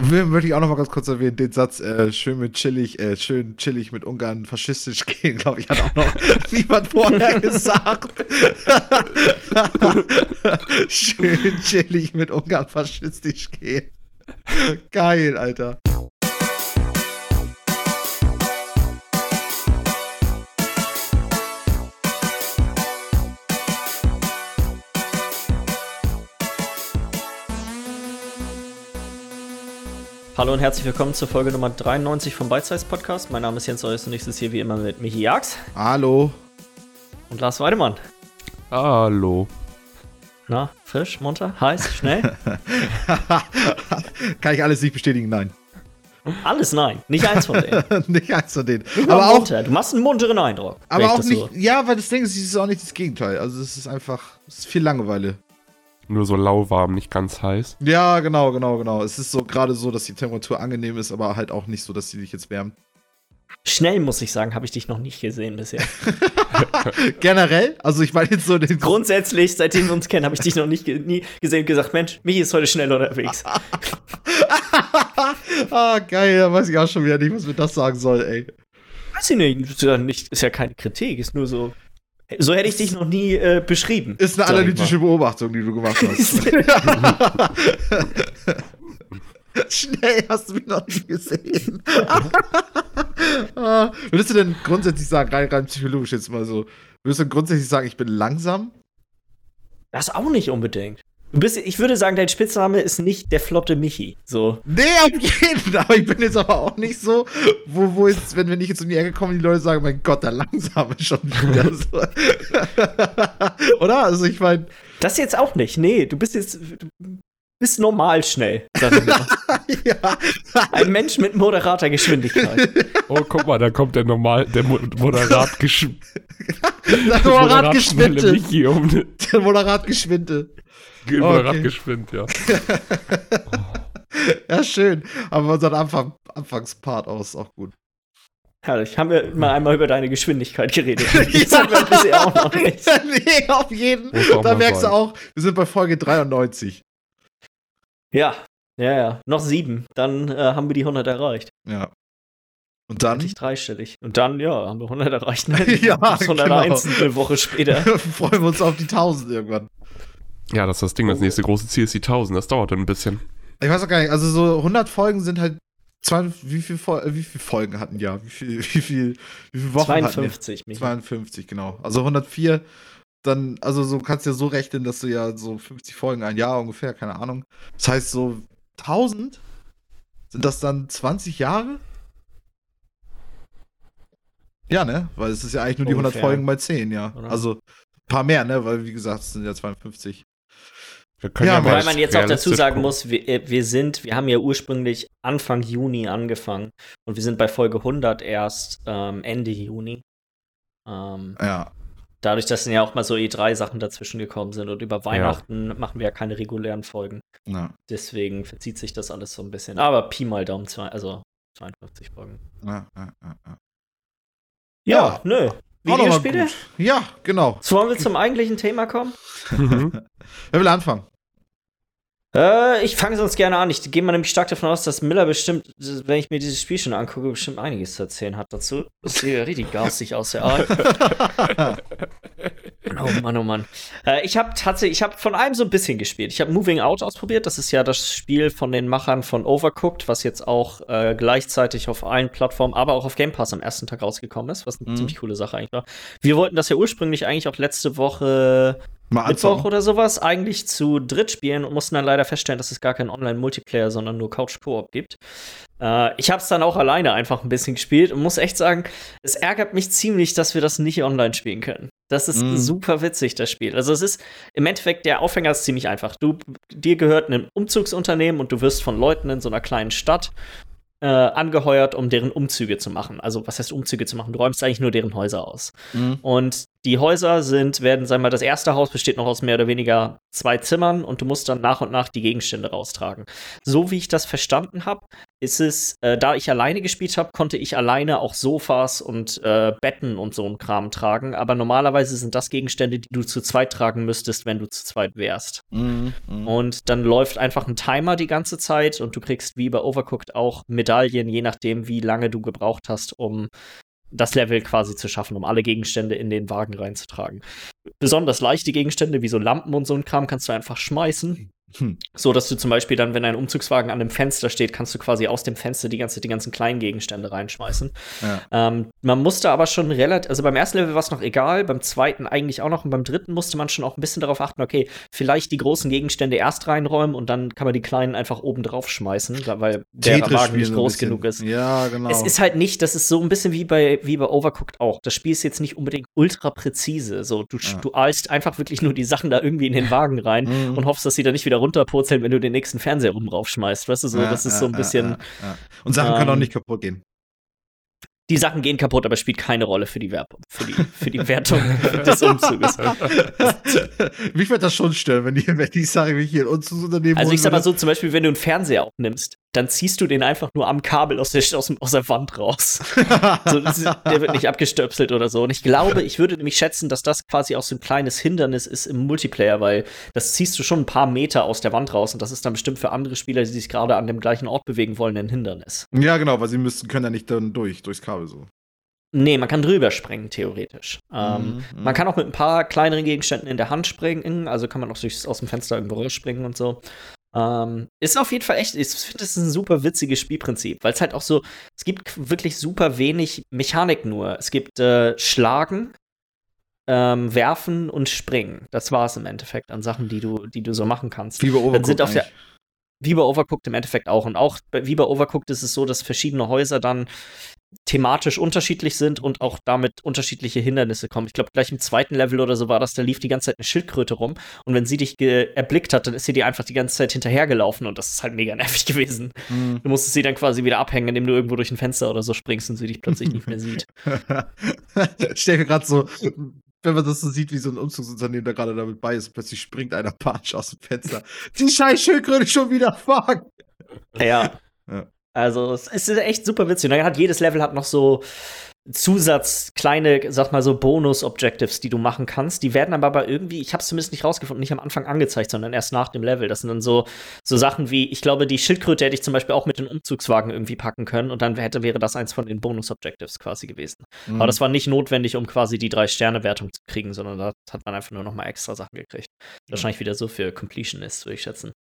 Würde ich auch noch mal ganz kurz erwähnen, den Satz, äh, schön mit chillig, äh, schön chillig mit Ungarn faschistisch gehen, glaube ich, hat auch noch niemand vorher gesagt. schön chillig mit Ungarn faschistisch gehen. Geil, Alter. Hallo und herzlich willkommen zur Folge Nummer 93 vom Bite Size Podcast. Mein Name ist Jens Eus und ich sitze hier wie immer mit Michi Jags Hallo. und Lars Weidemann. Hallo. Na, frisch, munter, heiß, schnell? Kann ich alles nicht bestätigen? Nein. Alles nein, nicht eins von denen. nicht eins von denen. Nur Aber auch, munter. Du machst einen munteren Eindruck. aber auch nicht, so- ja, weil das Ding ist, es ist auch nicht das Gegenteil. Also es ist einfach, es ist viel Langeweile. Nur so lauwarm, nicht ganz heiß. Ja, genau, genau, genau. Es ist so gerade so, dass die Temperatur angenehm ist, aber halt auch nicht so, dass sie dich jetzt wärmt. Schnell muss ich sagen, habe ich dich noch nicht gesehen bisher. Generell, also ich meine jetzt so den Grundsätzlich, seitdem wir uns kennen, habe ich dich noch nicht ge nie gesehen und gesagt, Mensch, Michi ist heute schnell unterwegs. Ah, geil, da weiß ich auch schon wieder nicht, was mir das sagen soll, ey. Weiß ich nicht, ist ja, nicht, ist ja keine Kritik, ist nur so. So hätte ich dich noch nie äh, beschrieben. Ist eine analytische Beobachtung, die du gemacht hast. Schnell hast du mich noch nie gesehen. Ah, Würdest du denn grundsätzlich sagen, rein, rein psychologisch jetzt mal so, würdest du grundsätzlich sagen, ich bin langsam? Das auch nicht unbedingt. Du bist, ich würde sagen, dein Spitzname ist nicht der flotte Michi. So. Nee, auf jeden Fall. Aber ich bin jetzt aber auch nicht so, wo, wo jetzt, wenn, wenn ich jetzt um die Ecke komme, die Leute sagen, mein Gott, der Langsame schon wieder so. Oder? Also ich meine, Das jetzt auch nicht. Nee, du bist jetzt. Du bist normal schnell. Sag ich mal. ja. Ein Mensch mit moderater Geschwindigkeit. Oh, guck mal, da kommt der normal, der Mo Moderat, gesch Der Moderat um den Der Moderat geschwinte. Moderat Okay. geschwind, ja. Ja, schön. Aber unseren Anfang, Anfangspart aus ist auch gut. Herrlich. Haben wir mal einmal über deine Geschwindigkeit geredet. Das haben wir bisher auch noch nicht. nee, auf jeden. Auch Da merkst du sein. auch, wir sind bei Folge 93. Ja. Ja, ja. Noch sieben. Dann äh, haben wir die 100 erreicht. Ja. Und dann Nicht dreistellig. Und dann, ja, haben wir 100 erreicht. Ja, Bis 101 genau. eine Woche später. freuen wir uns auf die 1000 irgendwann. Ja, das ist das Ding. Das nächste große Ziel ist die 1000. Das dauert dann ein bisschen. Ich weiß auch gar nicht, also so 100 Folgen sind halt 200, wie viel, wie viel Folgen hatten ja? Wie viel, wie viel, wie viele Wochen 52. hatten Michi. die? 52, genau. Also 104, dann, also so kannst du ja so rechnen, dass du ja so 50 Folgen ein Jahr ungefähr, keine Ahnung. Das heißt so 1000? Sind das dann 20 Jahre? Ja, ne? Weil es ist ja eigentlich nur die 100 Ungefähr. Folgen mal 10, ja. Oder? Also ein paar mehr, ne? Weil wie gesagt, es sind ja 52. Wir können Ja, ja, Weil man jetzt auch dazu sagen gucken. muss, wir, äh, wir sind, wir haben ja ursprünglich Anfang Juni angefangen und wir sind bei Folge 100 erst ähm, Ende Juni. Ähm, Ja. dadurch, dass dann ja auch mal so E3-Sachen dazwischen gekommen sind und über Weihnachten machen wir ja keine regulären Folgen. ja. Deswegen verzieht sich das alles so ein bisschen. Aber Pi mal Daumen, zwei, also 52 Folgen. ja, ja, ja, ja. Ja, Ja. nö. Videospiele? Ja, genau. So wollen wir zum eigentlichen Thema kommen? Wer will anfangen? Äh, ich fange sonst gerne an. Ich gehe mal nämlich stark davon aus, dass Miller bestimmt, wenn ich mir dieses Spiel schon angucke, bestimmt einiges zu erzählen hat dazu. Das sieht ja richtig garstig aus, der Aal. Oh Mann, oh Mann. Äh, ich habe tatsächlich, ich habe von allem so ein bisschen gespielt. Ich habe Moving Out ausprobiert. Das ist ja das Spiel von den Machern von Overcooked, was jetzt auch äh, gleichzeitig auf allen Plattformen, aber auch auf Game Pass am ersten Tag rausgekommen ist, was eine Mhm. ziemlich coole Sache eigentlich war. Wir wollten das ja ursprünglich eigentlich auch letzte Woche Mal Mittwoch anfangen. oder sowas eigentlich zu dritt spielen und mussten dann leider feststellen, dass es gar keinen Online-Multiplayer, sondern nur Couch-Koop gibt. Äh, ich habe es dann auch alleine einfach ein bisschen gespielt und muss echt sagen, es ärgert mich ziemlich, dass wir das nicht online spielen können. Das ist Mm. super witzig, das Spiel. Also es ist im Endeffekt, der Aufhänger ist ziemlich einfach. Du, dir gehört ein Umzugsunternehmen und du wirst von Leuten in so einer kleinen Stadt äh, angeheuert, um deren Umzüge zu machen. Also was heißt Umzüge zu machen? Du räumst eigentlich nur deren Häuser aus. Mhm. Und Die Häuser sind, werden, sagen wir mal, das erste Haus besteht noch aus mehr oder weniger zwei Zimmern und du musst dann nach und nach die Gegenstände raustragen. So wie ich das verstanden habe, ist es, äh, da ich alleine gespielt habe, konnte ich alleine auch Sofas und äh, Betten und so ein Kram tragen. Aber normalerweise sind das Gegenstände, die du zu zweit tragen müsstest, wenn du zu zweit wärst. Mhm, mhm. Und dann läuft einfach ein Timer die ganze Zeit und du kriegst wie bei Overcooked auch Medaillen, je nachdem, wie lange du gebraucht hast, um das Level quasi zu schaffen, um alle Gegenstände in den Wagen reinzutragen. Besonders leichte Gegenstände wie so Lampen und so ein Kram kannst du einfach schmeißen. Hm. So dass du zum Beispiel dann, wenn ein Umzugswagen an einem Fenster steht, kannst du quasi aus dem Fenster die, ganze, die ganzen kleinen Gegenstände reinschmeißen. Ja. Ähm, man musste aber schon relativ, also beim ersten Level war es noch egal, beim zweiten eigentlich auch noch und beim dritten musste man schon auch ein bisschen darauf achten, okay, vielleicht die großen Gegenstände erst reinräumen und dann kann man die kleinen einfach oben drauf schmeißen, weil der Wagen nicht groß bisschen. genug ist. Ja, genau. Es ist halt nicht, das ist so ein bisschen wie bei, wie bei Overcooked auch. Das Spiel ist jetzt nicht unbedingt ultra präzise. So, du, Ja. du eilst einfach wirklich nur die Sachen da irgendwie in den Wagen rein Mhm. und hoffst, dass sie da nicht wieder runterpurzeln, wenn du den nächsten Fernseher rum raufschmeißt. Weißt du, so, das ist so ein bisschen. Und Sachen können auch ähm, nicht kaputt gehen. Die Sachen gehen kaputt, aber spielt keine Rolle für die, Werb für die, für die Wertung des Umzuges. Mich würde das schon stören, wenn die, wenn die Sache mich hier in uns Unternehmen Also ich sag mal so, zum Beispiel, wenn du einen Fernseher auch nimmst, dann ziehst du den einfach nur am Kabel aus der, aus, aus der Wand raus. So, der wird nicht abgestöpselt oder so. Und ich glaube, ich würde nämlich schätzen, dass das quasi auch so ein kleines Hindernis ist im Multiplayer, weil das ziehst du schon ein paar Meter aus der Wand raus und das ist dann bestimmt für andere Spieler, die sich gerade an dem gleichen Ort bewegen wollen, ein Hindernis. Ja, genau, weil sie müssten, können ja nicht dann durch, durchs Kabel so. Nee, man kann drüber springen, theoretisch. Ähm, Mhm, Man kann auch mit ein paar kleineren Gegenständen in der Hand springen, also kann man auch durchs, aus dem Fenster irgendwo rausspringen und so. Ähm, ist auf jeden Fall echt, ich finde, das ist ein super witziges Spielprinzip, weil es halt auch so, es gibt wirklich super wenig Mechanik nur. Es gibt äh, Schlagen, ähm, Werfen und Springen. Das war es im Endeffekt an Sachen, die du, die du so machen kannst. Wie bei Dann sind Overcooked auf der, wie bei Overcooked im Endeffekt auch. Und auch bei- wie bei Overcooked ist es so, dass verschiedene Häuser dann thematisch unterschiedlich sind und auch damit unterschiedliche Hindernisse kommen. Ich glaube, gleich im zweiten Level oder so war das, da lief die ganze Zeit eine Schildkröte rum und wenn sie dich erblickt hat, dann ist sie dir einfach die ganze Zeit hinterhergelaufen und das ist halt mega nervig gewesen. Mhm. Du musstest sie dann quasi wieder abhängen, indem du irgendwo durch ein Fenster oder so springst und sie dich plötzlich nicht mehr sieht. Stell mir gerade so, wenn man das so sieht, wie so ein Umzugsunternehmen da gerade damit bei ist, plötzlich springt einer Patsch aus dem Fenster. Die scheiß Schildkröte schon wieder, fuck! Ja. Ja. Also, es ist echt super witzig. Und dann hat jedes Level hat noch so Zusatz, kleine, sag mal so Bonus-Objectives, die du machen kannst. Die werden aber, aber irgendwie, ich habe es zumindest nicht rausgefunden, nicht am Anfang angezeigt, sondern erst nach dem Level. Das sind dann so, so Sachen wie, ich glaube, die Schildkröte hätte ich zum Beispiel auch mit den Umzugswagen irgendwie packen können und dann hätte, wäre das eins von den Bonus-Objectives quasi gewesen. Mhm. Aber das war nicht notwendig, um quasi die Drei-Sterne-Wertung zu kriegen, sondern da hat man einfach nur noch mal extra Sachen gekriegt. Wahrscheinlich wieder so für Completionist, würde ich schätzen.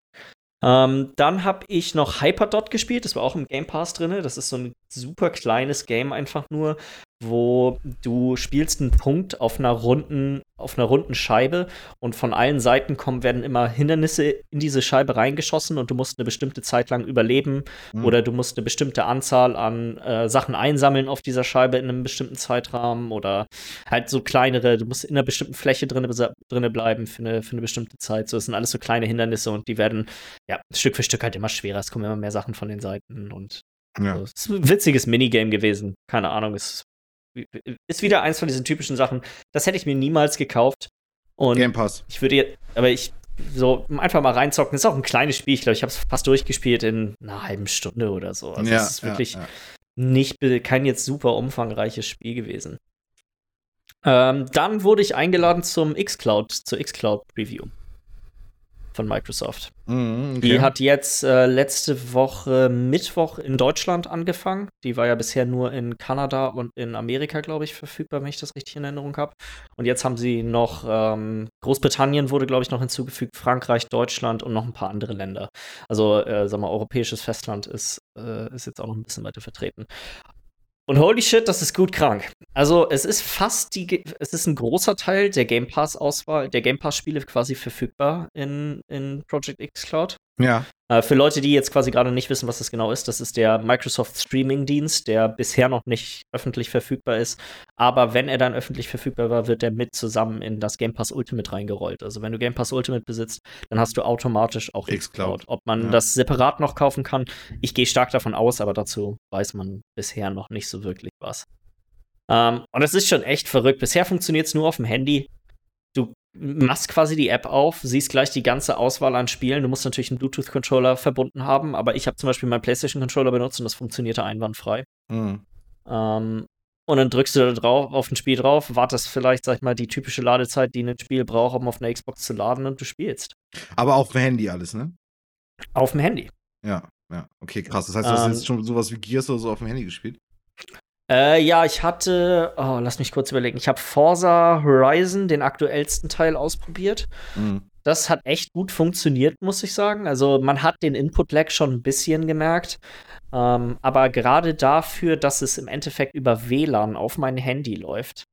Ähm, dann habe ich noch Hyperdot gespielt, das war auch im Game Pass drin. Das ist so ein super kleines Game einfach nur, wo du spielst einen Punkt auf einer runden, auf einer runden Scheibe und von allen Seiten kommen, werden immer Hindernisse in diese Scheibe reingeschossen und du musst eine bestimmte Zeit lang überleben Mhm. oder du musst eine bestimmte Anzahl an äh, Sachen einsammeln auf dieser Scheibe in einem bestimmten Zeitrahmen oder halt so kleinere, du musst in einer bestimmten Fläche drinne, drinne bleiben für eine, für eine bestimmte Zeit. So, das sind alles so kleine Hindernisse und die werden ja Stück für Stück halt immer schwerer. Es kommen immer mehr Sachen von den Seiten und Ja. so. es ist ein witziges Minigame gewesen. Keine Ahnung, es ist wieder eins von diesen typischen Sachen. Das hätte ich mir niemals gekauft. Und Game Pass. ich würde jetzt, aber ich so einfach mal reinzocken. Ist auch ein kleines Spiel. Ich glaube, ich habe es fast durchgespielt in einer halben Stunde oder so. Also ja, es ist wirklich ja, ja. nicht kein jetzt super umfangreiches Spiel gewesen. Ähm, dann wurde ich eingeladen zum xCloud, zur xCloud Preview von Microsoft. Mhm, Die okay. hat jetzt äh, letzte Woche Mittwoch in Deutschland angefangen. Die war ja bisher nur in Kanada und in Amerika, glaube ich, verfügbar, wenn ich das richtig in Erinnerung habe. Und jetzt haben sie noch ähm, Großbritannien wurde, glaube ich, noch hinzugefügt, Frankreich, Deutschland und noch ein paar andere Länder. Also, äh, sag mal, europäisches Festland ist, äh, ist jetzt auch noch ein bisschen weiter vertreten. Und holy shit, das ist gut krank. Also, es ist fast die, es ist ein großer Teil der Game Pass-Auswahl, der Game Pass-Spiele quasi verfügbar in, in Project X Cloud. Ja. Äh, für Leute, die jetzt quasi gerade nicht wissen, was das genau ist, das ist der Microsoft Streaming-Dienst, der bisher noch nicht öffentlich verfügbar ist. Aber wenn er dann öffentlich verfügbar war, wird er mit zusammen in das Game Pass Ultimate reingerollt. Also wenn du Game Pass Ultimate besitzt, dann hast du automatisch auch Xcloud. Ob man Ja. das separat noch kaufen kann, ich gehe stark davon aus, aber dazu weiß man bisher noch nicht so wirklich was. Ähm, und es ist schon echt verrückt. Bisher funktioniert es nur auf dem Handy. Machst quasi die App auf, siehst gleich die ganze Auswahl an Spielen. Du musst natürlich einen Bluetooth-Controller verbunden haben, aber ich habe zum Beispiel meinen PlayStation-Controller benutzt und das funktionierte einwandfrei. Mhm. Ähm, und dann drückst du da drauf, auf ein Spiel drauf, wartest vielleicht, sag ich mal, die typische Ladezeit, die ein Spiel braucht, um auf einer Xbox zu laden und du spielst. Aber auf dem Handy alles, ne? Auf dem Handy. Ja, ja. Okay, krass. Das heißt, du hast Ähm, jetzt schon sowas wie Gears oder so auf dem Handy gespielt? Äh, ja, ich hatte, oh, lass mich kurz überlegen. Ich habe Forza Horizon, den aktuellsten Teil, ausprobiert. Mhm. Das hat echt gut funktioniert, muss ich sagen. Also man hat den Input-Lag schon ein bisschen gemerkt. Ähm, aber gerade dafür, dass es im Endeffekt über WLAN auf mein Handy läuft,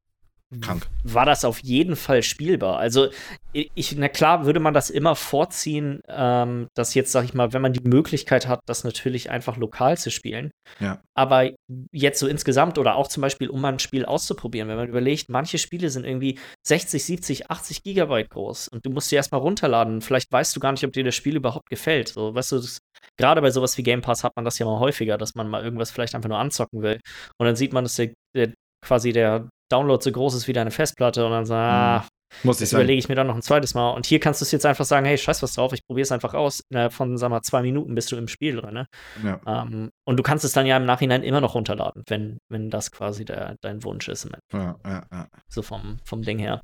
Krank. war das auf jeden Fall spielbar. Also ich, na klar, würde man das immer vorziehen, ähm, dass jetzt, sag ich mal, wenn man die Möglichkeit hat, das natürlich einfach lokal zu spielen. Ja. Aber jetzt so insgesamt oder auch zum Beispiel, um mal ein Spiel auszuprobieren, wenn man überlegt, manche Spiele sind irgendwie 60, 70, 80 Gigabyte groß und du musst sie erstmal runterladen. Vielleicht weißt du gar nicht, ob dir das Spiel überhaupt gefällt. So, weißt du, das, gerade bei sowas wie Game Pass hat man das ja mal häufiger, dass man mal irgendwas vielleicht einfach nur anzocken will. Und dann sieht man, dass der, der quasi der Download so groß ist wie deine Festplatte und dann so, ah, Muss ich das überlege ich mir dann noch ein zweites Mal. Und hier kannst du es jetzt einfach sagen, hey, scheiß was drauf, ich probiere es einfach aus. Innerhalb von, sag mal, zwei Minuten bist du im Spiel drin. Ne? Ja. Ähm, und du kannst es dann ja im Nachhinein immer noch runterladen, wenn, wenn das quasi der, dein Wunsch ist, Ja, ja, so vom, vom Ding her.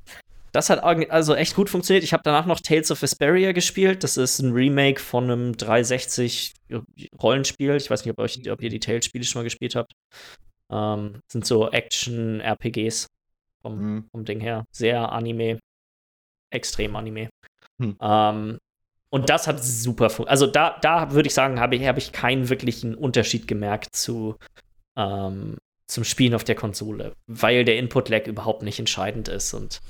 Das hat also echt gut funktioniert. Ich habe danach noch Tales of Vesperia gespielt. Das ist ein Remake von einem 360 Rollenspiel. Ich weiß nicht, ob, euch, ob ihr die Tales-Spiele schon mal gespielt habt. Ähm, sind so Action-RPGs vom, Mhm. vom Ding her. Sehr Anime. Extrem Anime. Hm. Ähm, und das hat super funktioniert. Also da, da würde ich sagen, habe ich, habe ich keinen wirklichen Unterschied gemerkt zu, ähm, zum Spielen auf der Konsole, weil der Input-Lag überhaupt nicht entscheidend ist und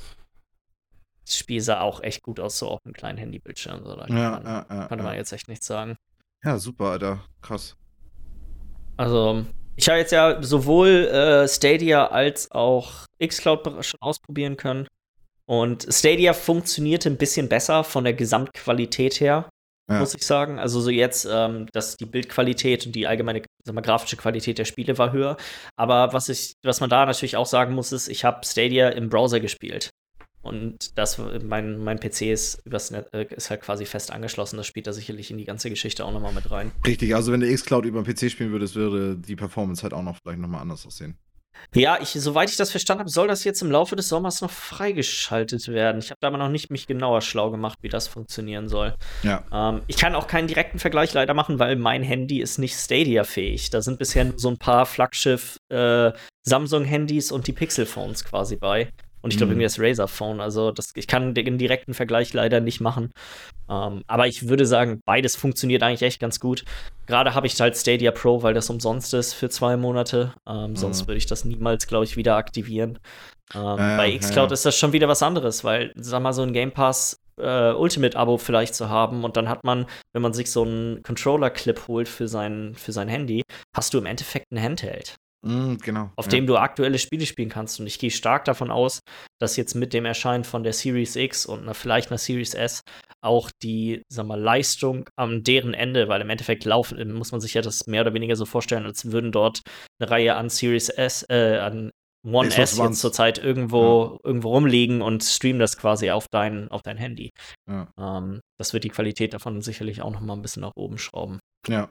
das Spiel sah auch echt gut aus, so auf einem kleinen Handybildschirm. So, da kann Ja, man, ja, ja, konnte man jetzt echt nichts sagen. ja, super, Alter. Krass. Also, ich habe jetzt ja sowohl äh, Stadia als auch Xcloud schon ausprobieren können. Und Stadia funktionierte ein bisschen besser von der Gesamtqualität her, Ja. muss ich sagen. Also so jetzt, ähm, dass die Bildqualität und die allgemeine mal, grafische Qualität der Spiele war höher. Aber was ich, was man da natürlich auch sagen muss, ist, ich habe Stadia im Browser gespielt. Und das, mein, mein PC ist, übers Net, äh, ist halt quasi fest angeschlossen. Das spielt da sicherlich in die ganze Geschichte auch nochmal mit rein. Richtig, also wenn du Xcloud über den PC spielen würdest, würde die Performance halt auch noch vielleicht nochmal anders aussehen. Ja, ich, soweit ich das verstanden habe, soll das jetzt im Laufe des Sommers noch freigeschaltet werden. Ich habe da aber noch nicht mich genauer schlau gemacht, wie das funktionieren soll. Ja. Ähm, ich kann auch keinen direkten Vergleich leider machen, weil mein Handy ist nicht Stadia-fähig. Da sind bisher nur so ein paar Flaggschiff äh, Samsung-Handys und die Pixel-Phones quasi bei. Und ich glaube, Mhm. irgendwie das Razer-Phone. Also das, ich kann den direkten Vergleich leider nicht machen. Ähm, aber ich würde sagen, beides funktioniert eigentlich echt ganz gut. Gerade habe ich halt Stadia Pro, weil das umsonst ist für zwei Monate. Ähm, Sonst Mhm. würde ich das niemals, glaube ich, wieder aktivieren. Ähm, ja, bei Xcloud ja. ist das schon wieder was anderes, weil, sag mal, so ein Game Pass äh, Ultimate-Abo vielleicht zu haben und dann hat man, wenn man sich so einen Controller-Clip holt für sein, für sein Handy, hast du im Endeffekt ein Handheld, Mhm, genau. auf ja. dem du aktuelle Spiele spielen kannst. Und ich gehe stark davon aus, dass jetzt mit dem Erscheinen von der Series X und einer, vielleicht einer Series S auch die, sag mal, Leistung am deren Ende, weil im Endeffekt laufen, muss man sich ja das mehr oder weniger so vorstellen, als würden dort eine Reihe an Series S, äh, an One Xbox S jetzt zurzeit irgendwo, irgendwo rumliegen und stream das quasi auf dein, auf dein Handy. Ja. Ähm, das wird die Qualität davon sicherlich auch noch mal ein bisschen nach oben schrauben. Ja.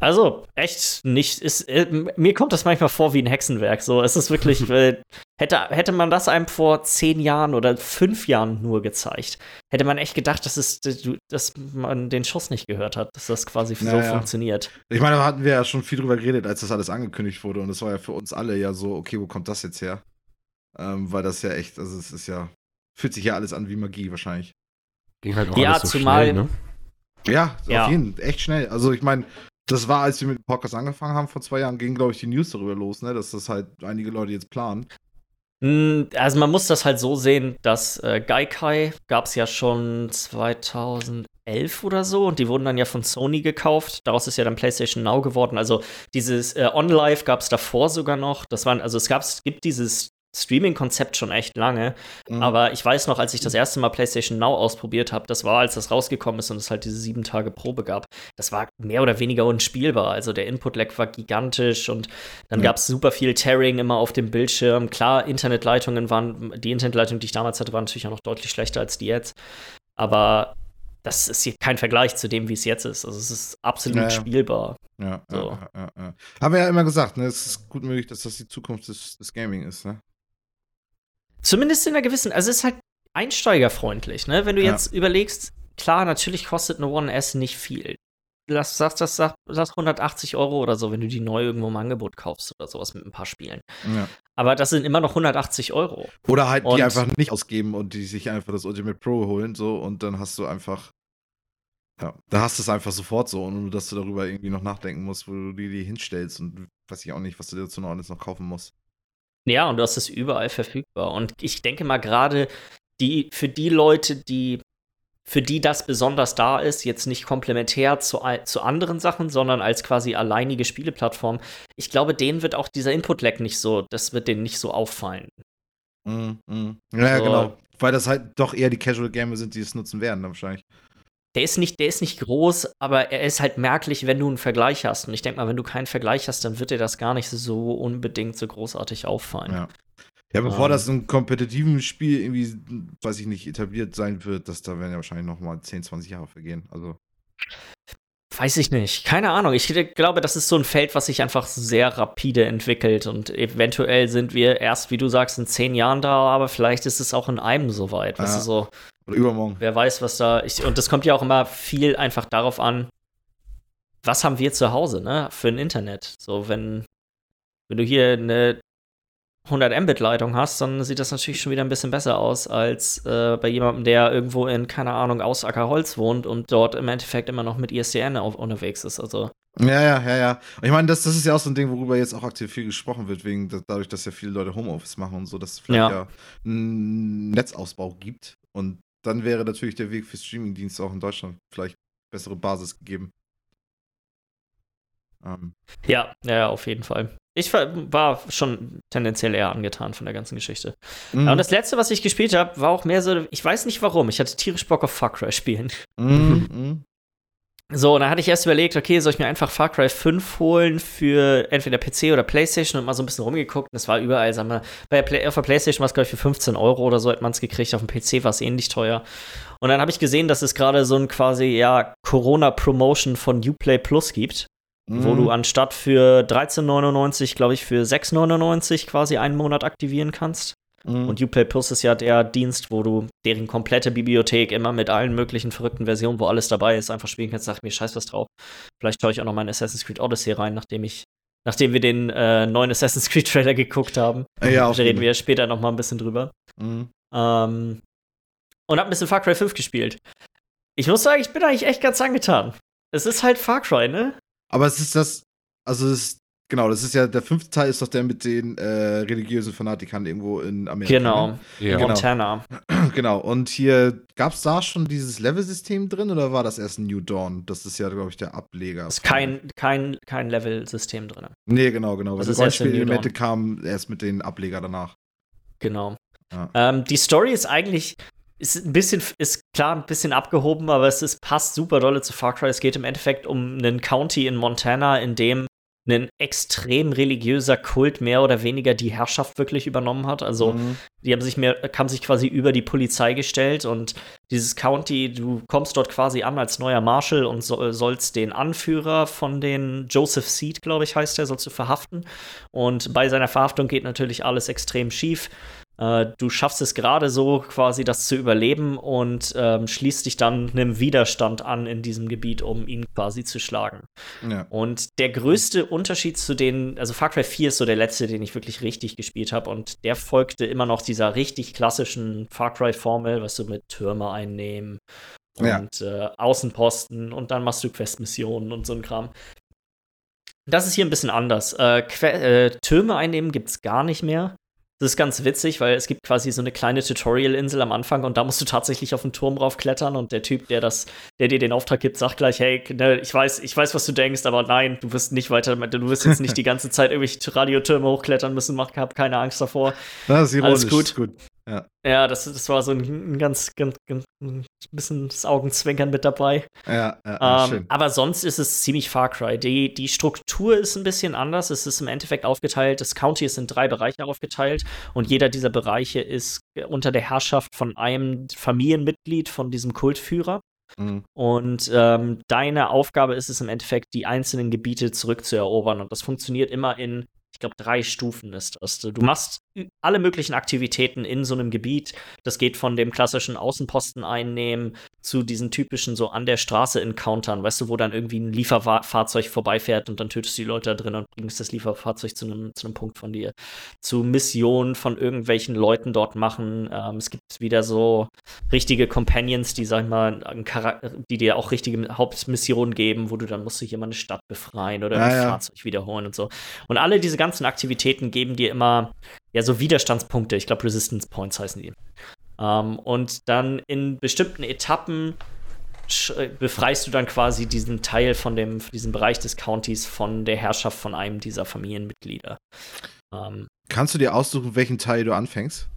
Also, echt nicht, ist, äh, mir kommt das manchmal vor wie ein Hexenwerk. So, es ist wirklich, äh, hätte, hätte man das einem vor zehn Jahren oder fünf Jahren nur gezeigt, hätte man echt gedacht, dass, es, dass man den Schuss nicht gehört hat, dass das quasi so Naja. funktioniert. Ich meine, da hatten wir ja schon viel drüber geredet, als das alles angekündigt wurde. Und das war ja für uns alle ja so, okay, wo kommt das jetzt her? Ähm, weil das ja echt, also es ist ja, fühlt sich ja alles an wie Magie wahrscheinlich. Ging halt auch Ja, alles so zumal- schnell, ne? Ja, Ja. auf jeden Fall, echt schnell. Also ich meine, das war, als wir mit dem Podcast angefangen haben vor zwei Jahren, ging, glaube ich, die News darüber los, ne, dass das halt einige Leute jetzt planen. Mm, Also man muss das halt so sehen, dass äh, Gaikai gab es ja schon 2011 oder so und die wurden dann ja von Sony gekauft. Daraus ist ja dann PlayStation Now geworden. Also dieses äh, OnLive gab es davor sogar noch. Das waren, also es gab, es gibt dieses Streaming-Konzept schon echt lange. Mhm. Aber ich weiß noch, als ich das erste Mal PlayStation Now ausprobiert habe, das war, als das rausgekommen ist und es halt diese sieben Tage Probe gab. Das war mehr oder weniger unspielbar. Also der Input-Lag war gigantisch und dann Ja. gab es super viel Tearing immer auf dem Bildschirm. Klar, Internetleitungen waren, die Internetleitung, die ich damals hatte, war natürlich auch noch deutlich schlechter als die jetzt. Aber das ist hier kein Vergleich zu dem, wie es jetzt ist. Also es ist absolut Ja, ja. spielbar. Ja, So. ja, ja, ja. Haben wir ja immer gesagt, ne? Es ist gut möglich, dass das die Zukunft des, des Gaming ist, ne? Zumindest in einer gewissen, also es ist halt einsteigerfreundlich, ne? Wenn du Ja. jetzt überlegst, klar, natürlich kostet eine One S nicht viel. Lass, sag, das, sag, sag 180 Euro oder so, wenn du die neu irgendwo im Angebot kaufst oder sowas mit ein paar Spielen. Ja. Aber das sind immer noch 180 Euro. Oder halt Und- die einfach nicht ausgeben und die sich einfach das Ultimate Pro holen, so und dann hast du einfach. Ja, da hast du es einfach sofort so, ohne dass du darüber irgendwie noch nachdenken musst, wo du die, die hinstellst und weiß ich auch nicht, was du dazu noch alles noch kaufen musst. Ja, und du hast es überall verfügbar. Und ich denke mal, gerade die, für die Leute, die, für die das besonders da ist, jetzt nicht komplementär zu, zu anderen Sachen, sondern als quasi alleinige Spieleplattform, ich glaube, denen wird auch dieser Input-Lag nicht so, das wird denen nicht so auffallen. Mhm, mhm. Ja, So. genau. Weil das halt doch eher die Casual Gamer sind, die es nutzen werden, dann wahrscheinlich. Der ist nicht, der ist nicht groß, aber er ist halt merklich, wenn du einen Vergleich hast. Und ich denke mal, wenn du keinen Vergleich hast, dann wird dir das gar nicht so unbedingt so großartig auffallen. Ja. Ja, bevor Ähm. das in einem kompetitiven Spiel irgendwie, weiß ich nicht, etabliert sein wird, das, da werden ja wahrscheinlich noch mal 10, 20 Jahre vergehen. Also, Weiß ich nicht. Keine Ahnung. Ich glaube, das ist so ein Feld, was sich einfach sehr rapide entwickelt. Und eventuell sind wir erst, wie du sagst, in zehn Jahren da, aber vielleicht ist es auch in einem soweit. Weißt Ja. du, so, oder übermorgen. wer weiß, was da. Ich, und das kommt ja auch immer viel einfach darauf an, was haben wir zu Hause, ne? Für ein Internet. So, wenn, wenn du hier eine 100 Mbit-Leitung hast, dann sieht das natürlich schon wieder ein bisschen besser aus als äh, bei jemandem, der irgendwo in, keine Ahnung, Ausacker-Holz wohnt und dort im Endeffekt immer noch mit ISDN auf, unterwegs ist. Also, Ja, ja, ja, ja. Und ich meine, das, das ist ja auch so ein Ding, worüber jetzt auch aktuell viel gesprochen wird, wegen da- dadurch, dass ja viele Leute Homeoffice machen und so, dass es vielleicht Ja. ja, einen Netzausbau gibt. Und dann wäre natürlich der Weg für Streamingdienste auch in Deutschland vielleicht bessere Basis gegeben. Ähm, ja, ja, auf jeden Fall. Ich war, schon tendenziell eher angetan von der ganzen Geschichte. Ja, und das letzte, was ich gespielt habe, war auch mehr so, ich weiß nicht warum, ich hatte tierisch Bock auf Far Cry spielen. Mhm, mhm. So, und dann hatte ich erst überlegt, okay, soll ich mir einfach Far Cry 5 holen für entweder PC oder Playstation und mal so ein bisschen rumgeguckt. Und es war überall, sagen wir, bei Play auf der Playstation war es, glaube ich, für 15 Euro oder so hat man es gekriegt. Auf dem PC war es ähnlich teuer. Und dann habe ich gesehen, dass es gerade so ein quasi, ja, Corona-Promotion von Uplay Plus gibt, wo Mhm. du anstatt für 13,99, glaube ich, für 6,99 quasi einen Monat aktivieren kannst. Mhm. Und Uplay Plus ist ja der Dienst, wo du deren komplette Bibliothek immer mit allen möglichen verrückten Versionen, wo alles dabei ist, einfach spielen kannst. Sag mir scheiß was drauf. Vielleicht schaue ich auch noch mal in Assassin's Creed Odyssey rein, nachdem ich, nachdem wir den äh, neuen Assassin's Creed Trailer geguckt haben. ja, Da auf reden wir später noch mal ein bisschen drüber. Mhm. Ähm, und hab ein bisschen Far Cry 5 gespielt. Ich muss sagen, ich bin eigentlich echt ganz angetan. Es ist halt Far Cry, ne? Aber es ist das, also es ist, genau, das ist ja, der fünfte Teil ist doch der mit den äh, religiösen Fanatikern irgendwo in Amerika. Genau. Ne? Ja. Genau. Montana. genau, und hier, gab es da schon dieses Level-System drin oder war das erst New Dawn? Das ist ja, glaube ich, der Ableger. Ist kein, kein, kein Level-System drin. Nee, genau, genau. Das Weil ist die Rollenspielelemente kamen erst mit den Ableger danach. Genau. Ja. Ähm, die Story ist eigentlich ist ein bisschen, ist klar ein bisschen abgehoben, aber es ist, passt super dolle zu Far Cry. Es geht im Endeffekt um einen County in Montana, in dem ein extrem religiöser Kult mehr oder weniger die Herrschaft wirklich übernommen hat. Also Mhm. die haben sich mehr, haben sich quasi über die Polizei gestellt und dieses County, du kommst dort quasi an als neuer Marshal und so, sollst den Anführer von den Joseph Seed, glaube ich, heißt der, sollst du verhaften. Und bei seiner Verhaftung geht natürlich alles extrem schief. Äh, du schaffst es gerade so, quasi das zu überleben und ähm, schließt dich dann einem Widerstand an in diesem Gebiet, um ihn quasi zu schlagen. Ja. Und der größte Unterschied zu den, also Far Cry 4 ist so der letzte, den ich wirklich richtig gespielt habe. Und der folgte immer noch dieser richtig klassischen Far Cry-Formel, was du mit Türme einnehmen Ja. und äh, Außenposten und dann machst du Questmissionen und so ein Kram. Das ist hier ein bisschen anders. Äh, äh, Türme einnehmen gibt es gar nicht mehr. Das ist ganz witzig, weil es gibt quasi so eine kleine Tutorial-Insel am Anfang und da musst du tatsächlich auf den Turm raufklettern und der Typ, der das, der dir den Auftrag gibt, sagt gleich, hey, ne, ich weiß, ich weiß, was du denkst, aber nein, du wirst nicht weiter, du wirst jetzt nicht die ganze Zeit irgendwelche Radiotürme hochklettern müssen, mach, hab keine Angst davor. Das ist ironisch. Alles gut. gut. Ja, Ja, das, das war so ein, ein ganz, ganz, ganz ein bisschen das Augenzwinkern mit dabei. ja, ja, Ähm, schön. aber sonst ist es ziemlich Far Cry. Die, die Struktur ist ein bisschen anders. Es ist im Endeffekt aufgeteilt. Das County ist in drei Bereiche aufgeteilt und jeder dieser Bereiche ist unter der Herrschaft von einem Familienmitglied von diesem Kultführer. Mhm. Und ähm, deine Aufgabe ist es im Endeffekt, die einzelnen Gebiete zurückzuerobern. Und das funktioniert immer in, ich glaube, drei Stufen ist das. Du machst alle möglichen Aktivitäten in so einem Gebiet. Das geht von dem klassischen Außenposten einnehmen zu diesen typischen so an der Straße Encountern, weißt du, wo dann irgendwie ein Lieferfahrzeug vorbeifährt und dann tötest du die Leute da drin und bringst das Lieferfahrzeug zu einem, zu einem Punkt von dir. Zu Missionen von irgendwelchen Leuten dort machen. Ähm, es gibt wieder so richtige Companions, die, sag ich mal, die dir auch richtige Hauptmissionen geben, wo du dann musst du hier mal eine Stadt befreien oder Ja, ein ja. Fahrzeug wiederholen und so. Und alle diese ganzen Aktivitäten geben dir immer ja so Widerstandspunkte. Ich glaube, Resistance Points heißen die. Ähm, und dann in bestimmten Etappen äh, befreist du dann quasi diesen Teil von dem, diesen Bereich des Countys von der Herrschaft von einem dieser Familienmitglieder. Ähm, Kannst du dir aussuchen, welchen Teil du anfängst?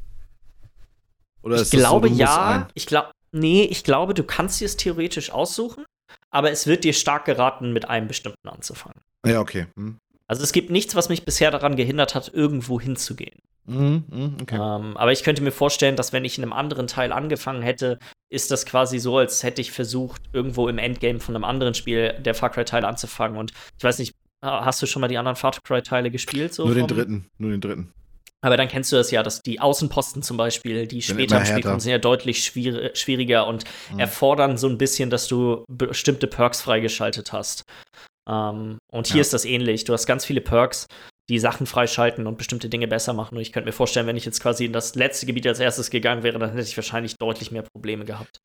Oder ich ist das so, glaube musst ja. Ich glaube, nee, ich glaube, du kannst dir es theoretisch aussuchen, aber es wird dir stark geraten, mit einem bestimmten anzufangen. Ja, okay. Hm. Also es gibt nichts, was mich bisher daran gehindert hat, irgendwo hinzugehen. Mhm, mhm, okay. Ähm, aber ich könnte mir vorstellen, dass wenn ich in einem anderen Teil angefangen hätte, ist das quasi so, als hätte ich versucht, irgendwo im Endgame von einem anderen Spiel der Far Cry-Teile anzufangen. Und ich weiß nicht, hast du schon mal die anderen Far Cry-Teile gespielt? So Nur den dritten. Nur den dritten. Aber dann kennst du das ja, dass die Außenposten zum Beispiel, die später im Spiel kommen, sind ja deutlich schwier schwieriger und Mhm. erfordern so ein bisschen, dass du bestimmte Perks freigeschaltet hast. Ähm, und hier Ja. ist das ähnlich. Du hast ganz viele Perks, die Sachen freischalten und bestimmte Dinge besser machen. Und ich könnte mir vorstellen, wenn ich jetzt quasi in das letzte Gebiet als erstes gegangen wäre, dann hätte ich wahrscheinlich deutlich mehr Probleme gehabt.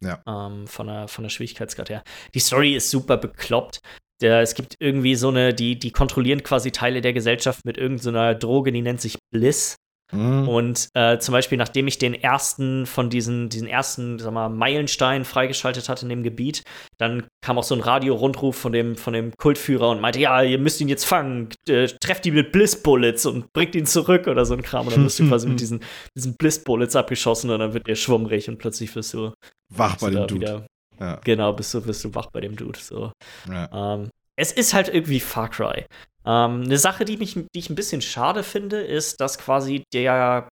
Ja. Ähm, von, der, von der Schwierigkeitsgrad her. Die Story ist super bekloppt. Der, es gibt irgendwie so eine, die, die kontrollieren quasi Teile der Gesellschaft mit irgendeiner Droge, die nennt sich Bliss. Mhm. Und äh, zum Beispiel, nachdem ich den ersten von diesen, diesen ersten, sag mal, Meilenstein freigeschaltet hatte in dem Gebiet, dann kam auch so ein Radio-Rundruf von dem, von dem Kultführer und meinte, ja, ihr müsst ihn jetzt fangen, äh, trefft ihn mit Bliss-Bullets und bringt ihn zurück oder so ein Kram. Und dann wirst du quasi mit diesen, diesen Bliss-Bullets abgeschossen und dann wird dir schwummrig und plötzlich wirst du, Wach bist bei dem Dude. Ja. genau, bist du, bist du wach bei dem Dude. So. Ja. Ähm, es ist halt irgendwie Far Cry. Ähm, eine Sache, die, mich, die ich ein bisschen schade finde, ist, dass quasi der,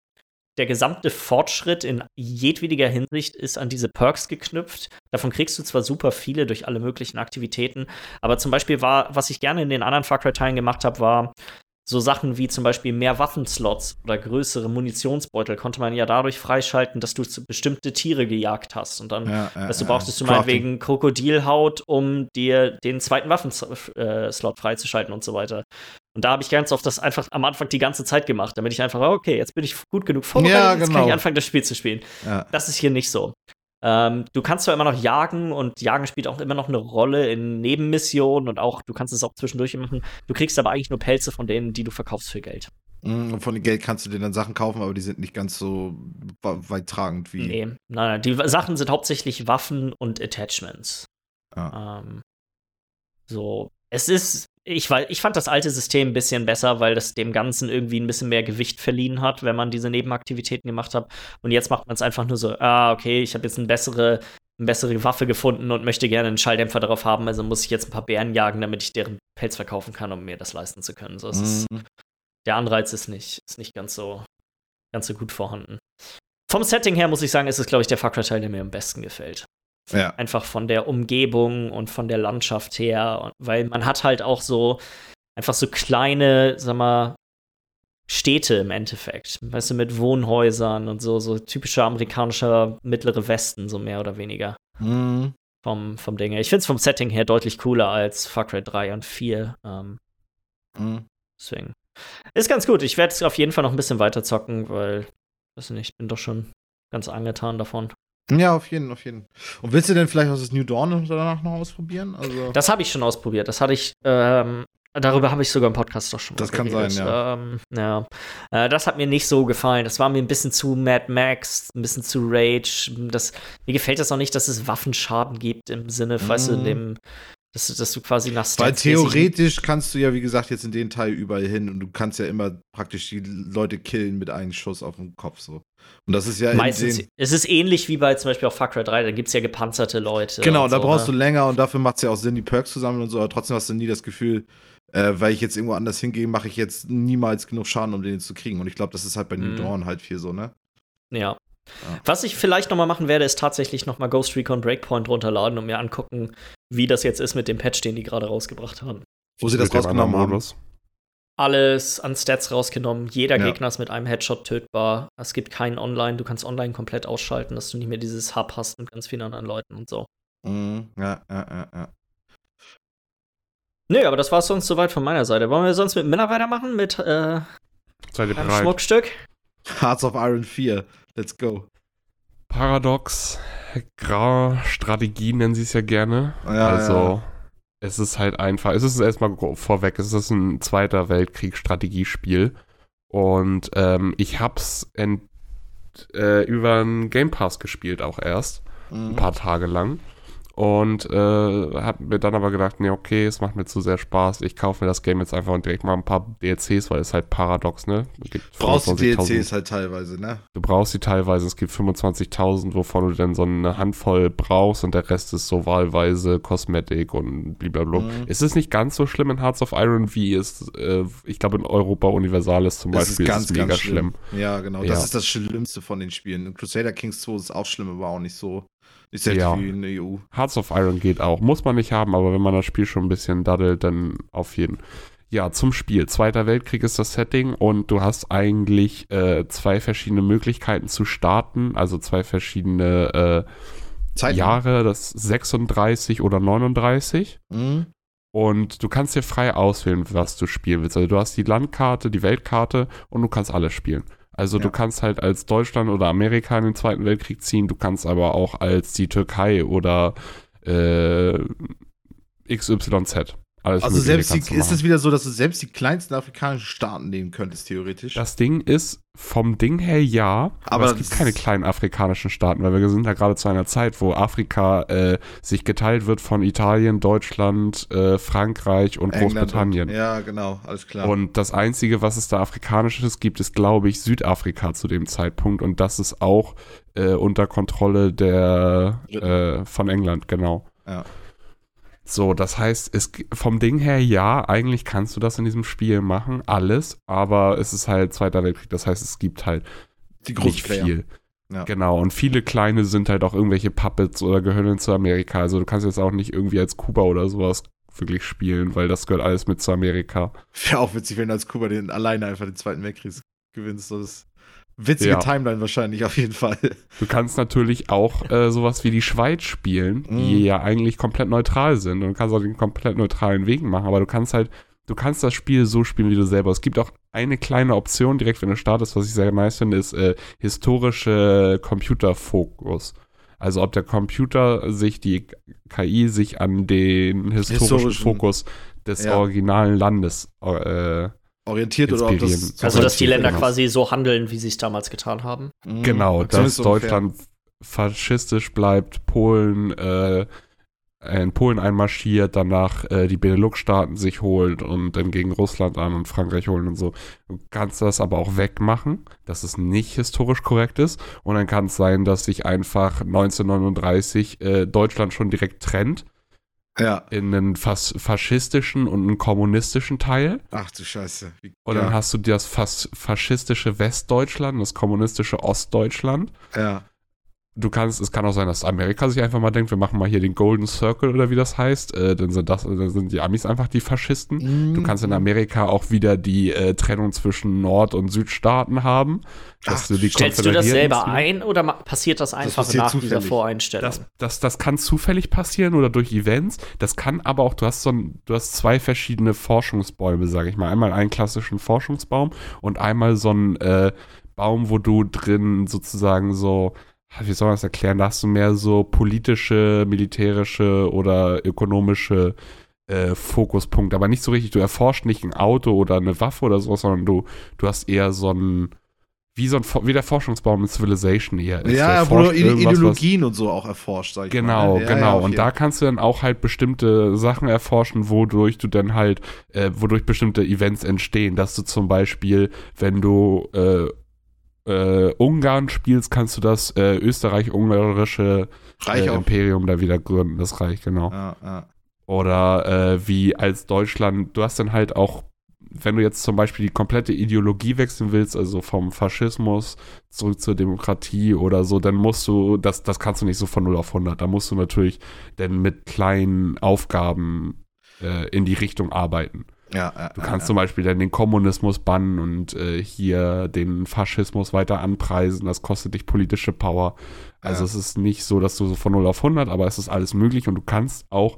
der gesamte Fortschritt in jedwediger Hinsicht ist an diese Perks geknüpft. Davon kriegst du zwar super viele durch alle möglichen Aktivitäten, aber zum Beispiel war, was ich gerne in den anderen Far Cry-Teilen gemacht habe, war so Sachen wie zum Beispiel mehr Waffenslots oder größere Munitionsbeutel konnte man ja dadurch freischalten, dass du bestimmte Tiere gejagt hast und dann Ja, ja, Weißt du, brauchtest du Crafting. meinetwegen Krokodilhaut, um dir den zweiten Waffenslot freizuschalten und so weiter. Und da habe ich ganz oft das einfach am Anfang die ganze Zeit gemacht, damit ich einfach, okay, jetzt bin ich gut genug vorbereitet, Ja, jetzt kann genau. ich anfangen, das Spiel zu spielen. Ja. Das ist hier nicht so. Ähm, du kannst zwar immer noch jagen und Jagen spielt auch immer noch eine Rolle in Nebenmissionen und auch, du kannst es auch zwischendurch machen. Du kriegst aber eigentlich nur Pelze von denen, die du verkaufst für Geld. Mhm, Und von dem Geld kannst du dir dann Sachen kaufen, aber die sind nicht ganz so weittragend wie. Nee, nein, nein. Die Sachen sind hauptsächlich Waffen und Attachments. Ja. Ähm, so, es ist, ich, weil, ich fand das alte System ein bisschen besser, weil das dem Ganzen irgendwie ein bisschen mehr Gewicht verliehen hat, wenn man diese Nebenaktivitäten gemacht hat. Und jetzt macht man es einfach nur so, ah, okay, ich habe jetzt eine bessere, eine bessere Waffe gefunden und möchte gerne einen Schalldämpfer darauf haben, also muss ich jetzt ein paar Bären jagen, damit ich deren Pelz verkaufen kann, um mir das leisten zu können. So, es ist, Mhm. der Anreiz ist nicht, ist nicht ganz so, ganz so gut vorhanden. Vom Setting her muss ich sagen, ist es, glaube ich, der Far Cry-Teil, der mir am besten gefällt. Ja. Einfach von der Umgebung und von der Landschaft her. Und, weil man hat halt auch so einfach so kleine, sag mal, Städte im Endeffekt. Weißt du, mit Wohnhäusern und so, so typischer amerikanischer mittlere Westen, so mehr oder weniger. Mhm. Vom, vom Ding her. Ich finde es vom Setting her deutlich cooler als Far Cry 3 und 4. Ähm, Mhm. Deswegen. Ist ganz gut. Ich werde es auf jeden Fall noch ein bisschen weiter zocken, weil, weiß nicht, ich bin doch schon ganz angetan davon. Ja, auf jeden, auf jeden. Und willst du denn vielleicht auch das New Dawn danach noch ausprobieren? Also. Das habe ich schon ausprobiert. Das hatte ich, ähm, Darüber habe ich sogar im Podcast doch schon Das kann sein, ja. Ähm, ja. Äh, das hat mir nicht so gefallen. Das war mir ein bisschen zu Mad Max, ein bisschen zu Rage. Das, mir gefällt das auch nicht, dass es Waffenschaden gibt im Sinne, mm. weißt du, in dem, dass, dass du quasi nach Weil theoretisch kannst du ja, wie gesagt, jetzt in den Teil überall hin und du kannst ja immer praktisch die Leute killen mit einem Schuss auf den Kopf so. Und das ist ja meistens. Es ist ähnlich wie bei zum Beispiel auch Far Cry 3, da gibt es ja gepanzerte Leute. Genau, da so, brauchst ne? du länger und dafür macht es ja auch Sinn, die Perks zu sammeln und so, aber trotzdem hast du nie das Gefühl, äh, weil ich jetzt irgendwo anders hingehe, mache ich jetzt niemals genug Schaden, um den zu kriegen. Und ich glaube, das ist halt bei New mhm. Dawn halt viel so, ne? Ja. Ja. Was ich vielleicht noch mal machen werde, ist tatsächlich noch mal Ghost Recon Breakpoint runterladen und mir angucken, wie das jetzt ist mit dem Patch, den die gerade rausgebracht haben. Wo sie das rausgenommen haben. Alles an Stats rausgenommen. Jeder ja. Gegner ist mit einem Headshot tötbar. Es gibt keinen Online. Du kannst online komplett ausschalten, dass du nicht mehr dieses Hub hast mit ganz vielen anderen Leuten und so. Mhm. Ja, ja, ja, ja. Nö, aber das war sonst soweit von meiner Seite. Wollen wir sonst mit Männer weitermachen? Mit äh, Seid einem Schmuckstück? Hearts of Iron 4. Let's go. Paradox, Gra-Strategie nennen sie es ja gerne. Ja, also, ja. es ist halt einfach, es ist erstmal vorweg, es ist ein Zweiter Weltkrieg-Strategiespiel. Und ähm, ich hab's ent, äh, über einen Game Pass gespielt auch erst. Mhm. Ein paar Tage lang. Und äh, hat mir dann aber gedacht, nee, okay, es macht mir zu sehr Spaß. Ich kaufe mir das Game jetzt einfach und direkt mal ein paar DLCs, weil es halt paradox, ne? Du brauchst die DLCs halt teilweise, ne? Du brauchst sie teilweise. Es gibt 25.000, wovon du dann so eine Handvoll brauchst und der Rest ist so wahlweise Kosmetik und blablabla. Mhm. Es ist nicht ganz so schlimm in Hearts of Iron, wie es, äh, ich glaube, in Europa Universalis zum das Beispiel ist, ganz, ist mega ganz schlimm. schlimm. Ja, genau. Ja. Das ist das Schlimmste von den Spielen. In Crusader Kings 2 ist auch schlimm, aber auch nicht so. Ist ja, ja. in der EU. Hearts of Iron geht auch. Muss man nicht haben, aber wenn man das Spiel schon ein bisschen daddelt, dann auf jeden. Ja, zum Spiel. Zweiter Weltkrieg ist das Setting und du hast eigentlich äh, zwei verschiedene Möglichkeiten zu starten, also zwei verschiedene äh, Jahre, das 36 oder 39. Mhm. Und du kannst dir frei auswählen, was du spielen willst. Also du hast die Landkarte, die Weltkarte und du kannst alles spielen. Also ja. du kannst halt als Deutschland oder Amerika in den Zweiten Weltkrieg ziehen, du kannst aber auch als die Türkei oder äh, XYZ. Alles also selbst die, ist es wieder so, dass du selbst die kleinsten afrikanischen Staaten nehmen könntest, theoretisch? Das Ding ist, vom Ding her ja, aber, aber es gibt keine kleinen afrikanischen Staaten, weil wir sind ja gerade zu einer Zeit, wo Afrika äh, sich geteilt wird von Italien, Deutschland, äh, Frankreich und England Großbritannien. Und, ja, genau, alles klar. Und das Einzige, was es da afrikanisches gibt, ist, glaube ich, Südafrika zu dem Zeitpunkt und das ist auch äh, unter Kontrolle der äh, von England, genau. Ja. So, das heißt, es, vom Ding her, ja, eigentlich kannst du das in diesem Spiel machen, alles, aber es ist halt Zweiter Weltkrieg, das heißt, es gibt halt Die nicht viel. Ja. Genau, und viele kleine sind halt auch irgendwelche Puppets oder gehören zu Amerika. Also du kannst jetzt auch nicht irgendwie als Kuba oder sowas wirklich spielen, weil das gehört alles mit zu Amerika. Wäre auch witzig, wenn du als Kuba den alleine einfach den Zweiten Weltkrieg gewinnst. Das Witzige ja. Timeline wahrscheinlich, auf jeden Fall. Du kannst natürlich auch äh, sowas wie die Schweiz spielen, mm. die ja eigentlich komplett neutral sind. Und du kannst auch den komplett neutralen Weg machen, aber du kannst halt, du kannst das Spiel so spielen, wie du selber. Es gibt auch eine kleine Option, direkt wenn du startest, was ich sehr nice finde, ist äh, historische Computerfokus. Also ob der Computer sich, die KI sich an den historischen, historischen Fokus des ja. originalen Landes äh, orientiert oder ob das. Also, dass die Länder quasi so handeln, wie sie es damals getan haben. Mhm. Genau, dass Deutschland ungefähr. faschistisch bleibt, Polen äh, in Polen einmarschiert, danach äh, die Benelux-Staaten sich holt und dann gegen Russland an und Frankreich holen und so. Du kannst das aber auch wegmachen, dass es nicht historisch korrekt ist. Und dann kann es sein, dass sich einfach 1939 äh, Deutschland schon direkt trennt ja. in einen fas faschistischen und einen kommunistischen Teil. Ach du Scheiße. Wie, und dann hast du das fas faschistische Westdeutschland, das kommunistische Ostdeutschland. Ja du kannst, es kann auch sein, dass Amerika sich einfach mal denkt, wir machen mal hier den Golden Circle oder wie das heißt. Äh, dann sind das, dann sind die Amis einfach die Faschisten. Mhm. Du kannst in Amerika auch wieder die äh, Trennung zwischen Nord- und Südstaaten haben. Ach, du stellst du das selber ein oder passiert das einfach das nach zufällig. dieser Voreinstellung? Das, das, das kann zufällig passieren oder durch Events. Das kann aber auch, du hast so ein, du hast zwei verschiedene Forschungsbäume, sage ich mal. Einmal einen klassischen Forschungsbaum und einmal so einen äh, Baum, wo du drin sozusagen so wie soll man das erklären? Da hast du mehr so politische, militärische oder ökonomische äh, Fokuspunkt, aber nicht so richtig. Du erforscht nicht ein Auto oder eine Waffe oder so, sondern du, du hast eher so ein, wie so ein, wie der Forschungsbaum in Civilization eher ist. Ja, wo du Ideologien und so auch erforscht, sag ich Genau, mal. ne? Ja, genau. ja, und da kannst du dann auch halt bestimmte Sachen erforschen, wodurch du dann halt, äh, wodurch bestimmte Events entstehen. Dass du zum Beispiel, wenn du äh, äh, Ungarn spielst, kannst du das äh, österreich-ungarische Reich äh. Imperium da wieder gründen, das Reich, genau. Ja, ja. Oder äh, wie als Deutschland, du hast dann halt auch, wenn du jetzt zum Beispiel die komplette Ideologie wechseln willst, also vom Faschismus zurück zur Demokratie oder so, dann musst du, das, das kannst du nicht so von 0 auf 100, da musst du natürlich dann mit kleinen Aufgaben äh, in die Richtung arbeiten. Ja, ja, Du ja, kannst ja. zum Beispiel dann den Kommunismus bannen und äh, hier den Faschismus weiter anpreisen. Das kostet dich politische Power. Also Ja. es ist nicht so, dass du so von 0 auf 100, aber es ist alles möglich und du kannst auch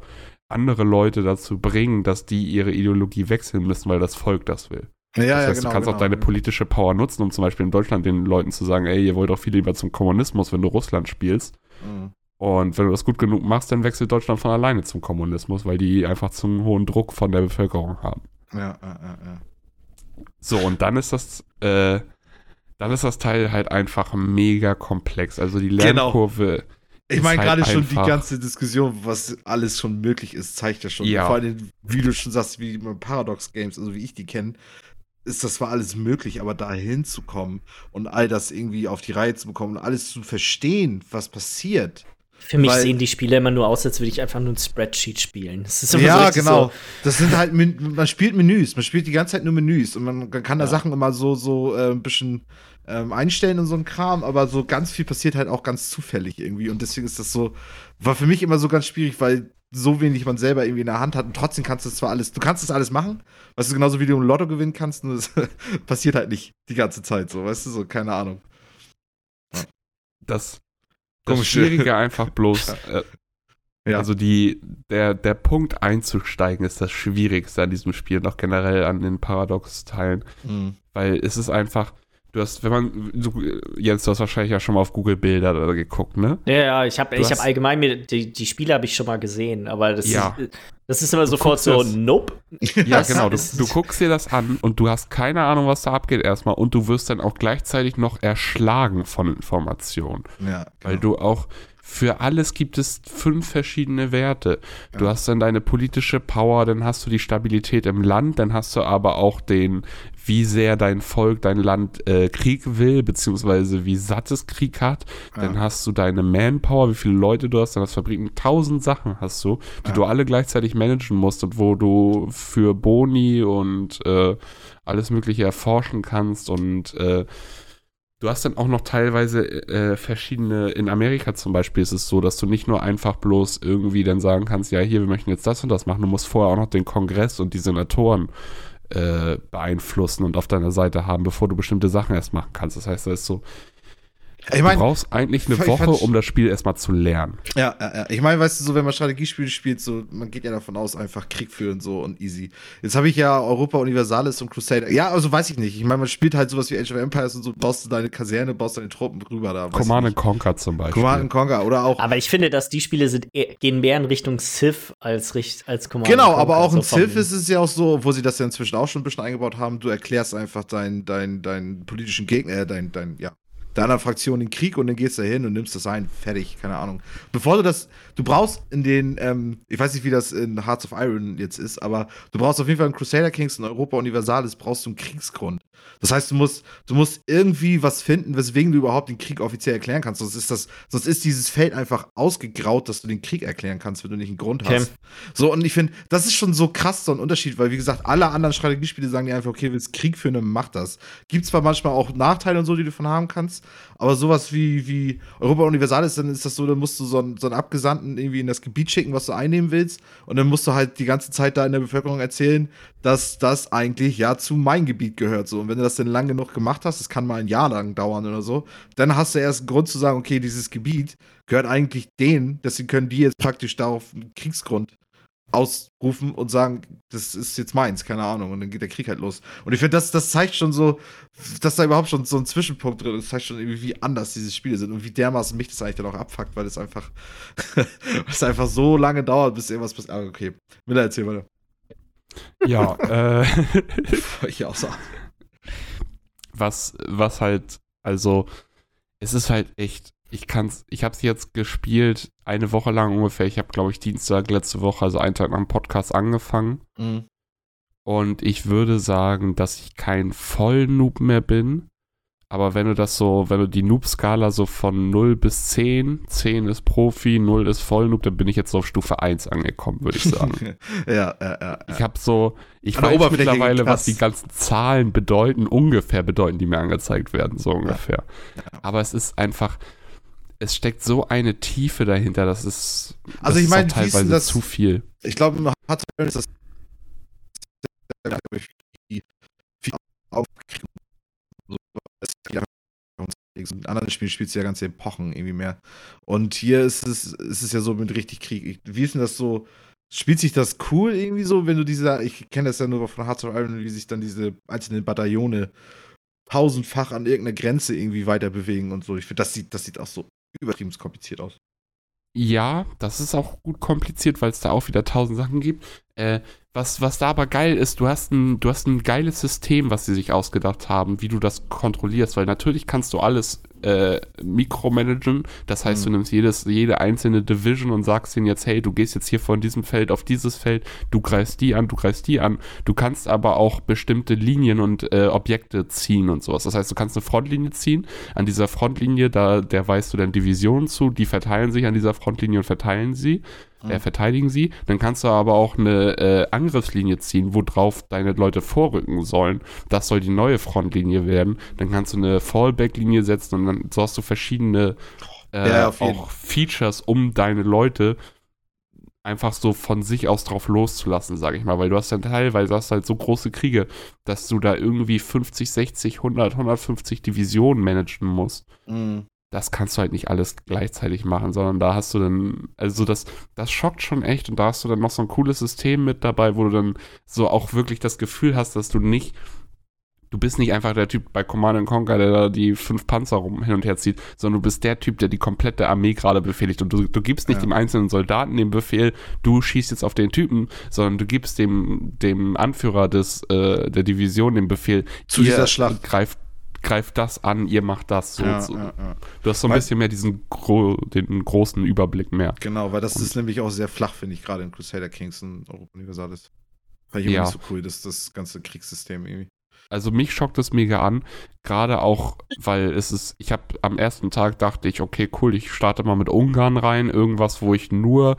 andere Leute dazu bringen, dass die ihre Ideologie wechseln müssen, weil das Volk das will. Ja, das ja, heißt, genau, du kannst genau. auch deine politische Power nutzen, um zum Beispiel in Deutschland den Leuten zu sagen, ey, ihr wollt doch viel lieber zum Kommunismus, wenn du Russland spielst. Und wenn du das gut genug machst, dann wechselt Deutschland von alleine zum Kommunismus, weil die einfach zu einen hohen Druck von der Bevölkerung haben. Ja, ja, ja, ja. So, und dann ist das, äh, dann ist das Teil halt einfach mega komplex. Also die Genau. Lernkurve. Ich ist meine, halt gerade schon die ganze Diskussion, was alles schon möglich ist, zeigt ja schon. Ja. Vor allem, wie du schon sagst, wie Paradox Games, also wie ich die kenne, ist das zwar alles möglich, aber da hinzukommen und all das irgendwie auf die Reihe zu bekommen und alles zu verstehen, was passiert. Für mich Weil- sehen die Spiele immer nur aus, als würde ich einfach nur ein Spreadsheet spielen. Das ist immer so Ja, richtig genau. So, Das sind halt, man spielt Menüs, man spielt die ganze Zeit nur Menüs. Und man kann da Ja. Sachen immer so, so äh, ein bisschen ähm, einstellen und so ein Kram, aber so ganz viel passiert halt auch ganz zufällig irgendwie. Und deswegen ist das so, war für mich immer so ganz schwierig, weil so wenig man selber irgendwie in der Hand hat. Und trotzdem kannst du es zwar alles, du kannst das alles machen, weißt du, genauso wie du im Lotto gewinnen kannst, nur es passiert halt nicht die ganze Zeit so, weißt du, so, keine Ahnung. Das, das. Schwierige einfach bloß, äh, Ja. also die, der, der Punkt einzusteigen ist das Schwierigste an diesem Spiel und auch generell an den Paradox-Teilen. Mhm. Weil es ist einfach, du hast, wenn man, du, Jens, du hast wahrscheinlich ja schon mal auf Google Bilder geguckt, ne? ja, ja, ich habe Du ich hast- hab allgemein mir, die, die Spiele habe ich schon mal gesehen, aber das, Ja. ist, das ist immer sofort guckst so, das- nope. Ja, Das genau. Du, du guckst dir das an und du hast keine Ahnung, was da abgeht erstmal und du wirst dann auch gleichzeitig noch erschlagen von Informationen. Ja, Weil genau. du auch für alles gibt es fünf verschiedene Werte. Du Ja. hast dann deine politische Power, dann hast du die Stabilität im Land, dann hast du aber auch den, wie sehr dein Volk, dein Land äh, Krieg will, beziehungsweise wie satt es Krieg hat. Dann Ja. hast du deine Manpower, wie viele Leute du hast, dann hast Fabriken, tausend Sachen hast du, die Ja. du alle gleichzeitig managen musst und wo du für Boni und äh, alles Mögliche erforschen kannst und äh, Du hast dann auch noch teilweise äh, verschiedene, in Amerika zum Beispiel ist es so, dass du nicht nur einfach bloß irgendwie dann sagen kannst, ja, hier, wir möchten jetzt das und das machen, du musst vorher auch noch den Kongress und die Senatoren äh, beeinflussen und auf deiner Seite haben, bevor du bestimmte Sachen erst machen kannst. Das heißt, das ist so, ich du meine, brauchst eigentlich eine Woche, um das Spiel erstmal zu lernen. Ja, ja, ja. Ich meine, weißt du, so wenn man Strategiespiele spielt, so man geht ja davon aus, einfach Krieg führen so und easy. Jetzt habe ich ja Europa Universalis und Crusader. Ja, also weiß ich nicht. Ich meine, man spielt halt sowas wie Age of Empires und so, baust du deine Kaserne, baust deine Truppen rüber da. Command Conquer zum Beispiel. Command and Conquer oder auch. Aber ich finde, dass die Spiele sind, eher- gehen mehr in Richtung Civ als, als Command Genau, aber auch in so Civ ist es ja auch so, wo sie das ja inzwischen auch schon ein bisschen eingebaut haben, du erklärst einfach deinen dein, dein politischen Gegner, äh, dein, dein, ja, deiner Fraktion den Krieg und dann gehst du hin und nimmst das ein, fertig, keine Ahnung. Bevor du das, du brauchst in den, ähm, ich weiß nicht, wie das in Hearts of Iron jetzt ist, aber du brauchst auf jeden Fall in Crusader Kings und Europa Universalis brauchst du einen Kriegsgrund. Das heißt, du musst, du musst irgendwie was finden, weswegen du überhaupt den Krieg offiziell erklären kannst. Sonst ist das, sonst ist dieses Feld einfach ausgegraut, dass du den Krieg erklären kannst, wenn du nicht einen Grund Okay. hast. So, und ich finde, das ist schon so krass so ein Unterschied, weil, wie gesagt, alle anderen Strategiespiele sagen dir einfach, okay, willst Krieg führen, dann mach das. Gibt zwar manchmal auch Nachteile und so, die du von haben kannst, aber sowas wie, wie Europa Universalis, dann ist das so, dann musst du so einen, so einen Abgesandten irgendwie in das Gebiet schicken, was du einnehmen willst, und dann musst du halt die ganze Zeit da in der Bevölkerung erzählen, dass das eigentlich ja zu mein Gebiet gehört. So, und wenn du das dann lang genug gemacht hast, das kann mal ein Jahr lang dauern oder so, dann hast du erst einen Grund zu sagen, okay, dieses Gebiet gehört eigentlich denen, deswegen können die jetzt praktisch darauf einen Kriegsgrund ausrufen und sagen, das ist jetzt meins, keine Ahnung. Und dann geht der Krieg halt los. Und ich finde, das, das zeigt schon so, dass da überhaupt schon so ein Zwischenpunkt drin ist. Das zeigt schon irgendwie, wie anders diese Spiele sind und wie dermaßen mich das eigentlich dann auch abfuckt, weil es einfach, es einfach so lange dauert, bis irgendwas passiert. Ah, okay. Miller, erzähl weiter. Ja, äh. ich auch so. Was, was halt, also, es ist halt echt ich kann's, ich habe es jetzt gespielt, eine Woche lang ungefähr. Ich habe, glaube ich, Dienstag letzte Woche, also einen Tag nach dem Podcast angefangen. Mhm. Und ich würde sagen, dass ich kein Vollnoob mehr bin. Aber wenn du das so, wenn du die Noob-Skala so von 0 bis 10, 10 ist Profi, 0 ist Vollnoob, dann bin ich jetzt so auf Stufe 1 angekommen, würde ich sagen. ja, ja, ja, Ich habe so, ich An weiß mittlerweile, was die ganzen Zahlen bedeuten, ungefähr bedeuten, die mir angezeigt werden, so ungefähr. Ja. Aber es ist einfach, es steckt so eine Tiefe dahinter, das ist, also ich meine, teilweise das, zu viel. Ich glaube, hat ist das in anderen Spielen spielst du ja ganze Epochen irgendwie mehr. Und hier ist es, ist es ja so mit richtig Krieg. Wie ist denn das so? Spielt sich das cool irgendwie so, wenn du diese, ich kenne das ja nur von Hearts of Iron, wie sich dann diese einzelnen Bataillone tausendfach an irgendeiner Grenze irgendwie weiter bewegen und so. Ich finde, das sieht, das sieht auch so übertrieben kompliziert aus. Ja, das ist auch gut kompliziert, weil es da auch wieder tausend Sachen gibt. Äh, was, was da aber geil ist, du hast, ein, du hast ein geiles System, was sie sich ausgedacht haben, wie du das kontrollierst, weil natürlich kannst du alles äh, mikromanagen. Das heißt, mhm. du nimmst jedes, jede einzelne Division und sagst ihnen jetzt, hey, du gehst jetzt hier von diesem Feld auf dieses Feld, du greifst die an, du greifst die an. Du kannst aber auch bestimmte Linien und äh, Objekte ziehen und sowas. Das heißt, du kannst eine Frontlinie ziehen. An dieser Frontlinie, da, der weißt du dann Divisionen zu, die verteilen sich an dieser Frontlinie und verteilen sie äh, verteidigen sie. Dann kannst du aber auch eine äh, Angriffslinie ziehen, worauf deine Leute vorrücken sollen. Das soll die neue Frontlinie werden. Dann kannst du eine Fallback-Linie setzen und dann so hast du verschiedene äh, ja, auch Features, um deine Leute einfach so von sich aus drauf loszulassen, sage ich mal, weil du hast dann teilweise hast halt so große Kriege, dass du da irgendwie 50, 60, 100, 150 Divisionen managen musst. Mhm das kannst du halt nicht alles gleichzeitig machen, sondern da hast du dann, also das, das schockt schon echt und da hast du dann noch so ein cooles System mit dabei, wo du dann so auch wirklich das Gefühl hast, dass du nicht, du bist nicht einfach der Typ bei Command Conquer, der da die fünf Panzer rum hin und her zieht, sondern du bist der Typ, der die komplette Armee gerade befehligt und du, du gibst nicht ja. dem einzelnen Soldaten den Befehl, du schießt jetzt auf den Typen, sondern du gibst dem, dem Anführer des, äh, der Division den Befehl, zu dieser Schlacht greift greift das an, ihr macht das. So, ja, so. Ja, ja. Du hast so ein weil, bisschen mehr diesen gro den großen Überblick mehr. Genau, weil das und, ist nämlich auch sehr flach, finde ich, gerade in Crusader Kings und Europa Universalis. Fand ich ja. nicht so cool, das, das ganze Kriegssystem irgendwie. Also mich schockt es mega an, gerade auch, weil es ist, ich habe am ersten Tag dachte ich, okay, cool, ich starte mal mit Ungarn rein, irgendwas, wo ich nur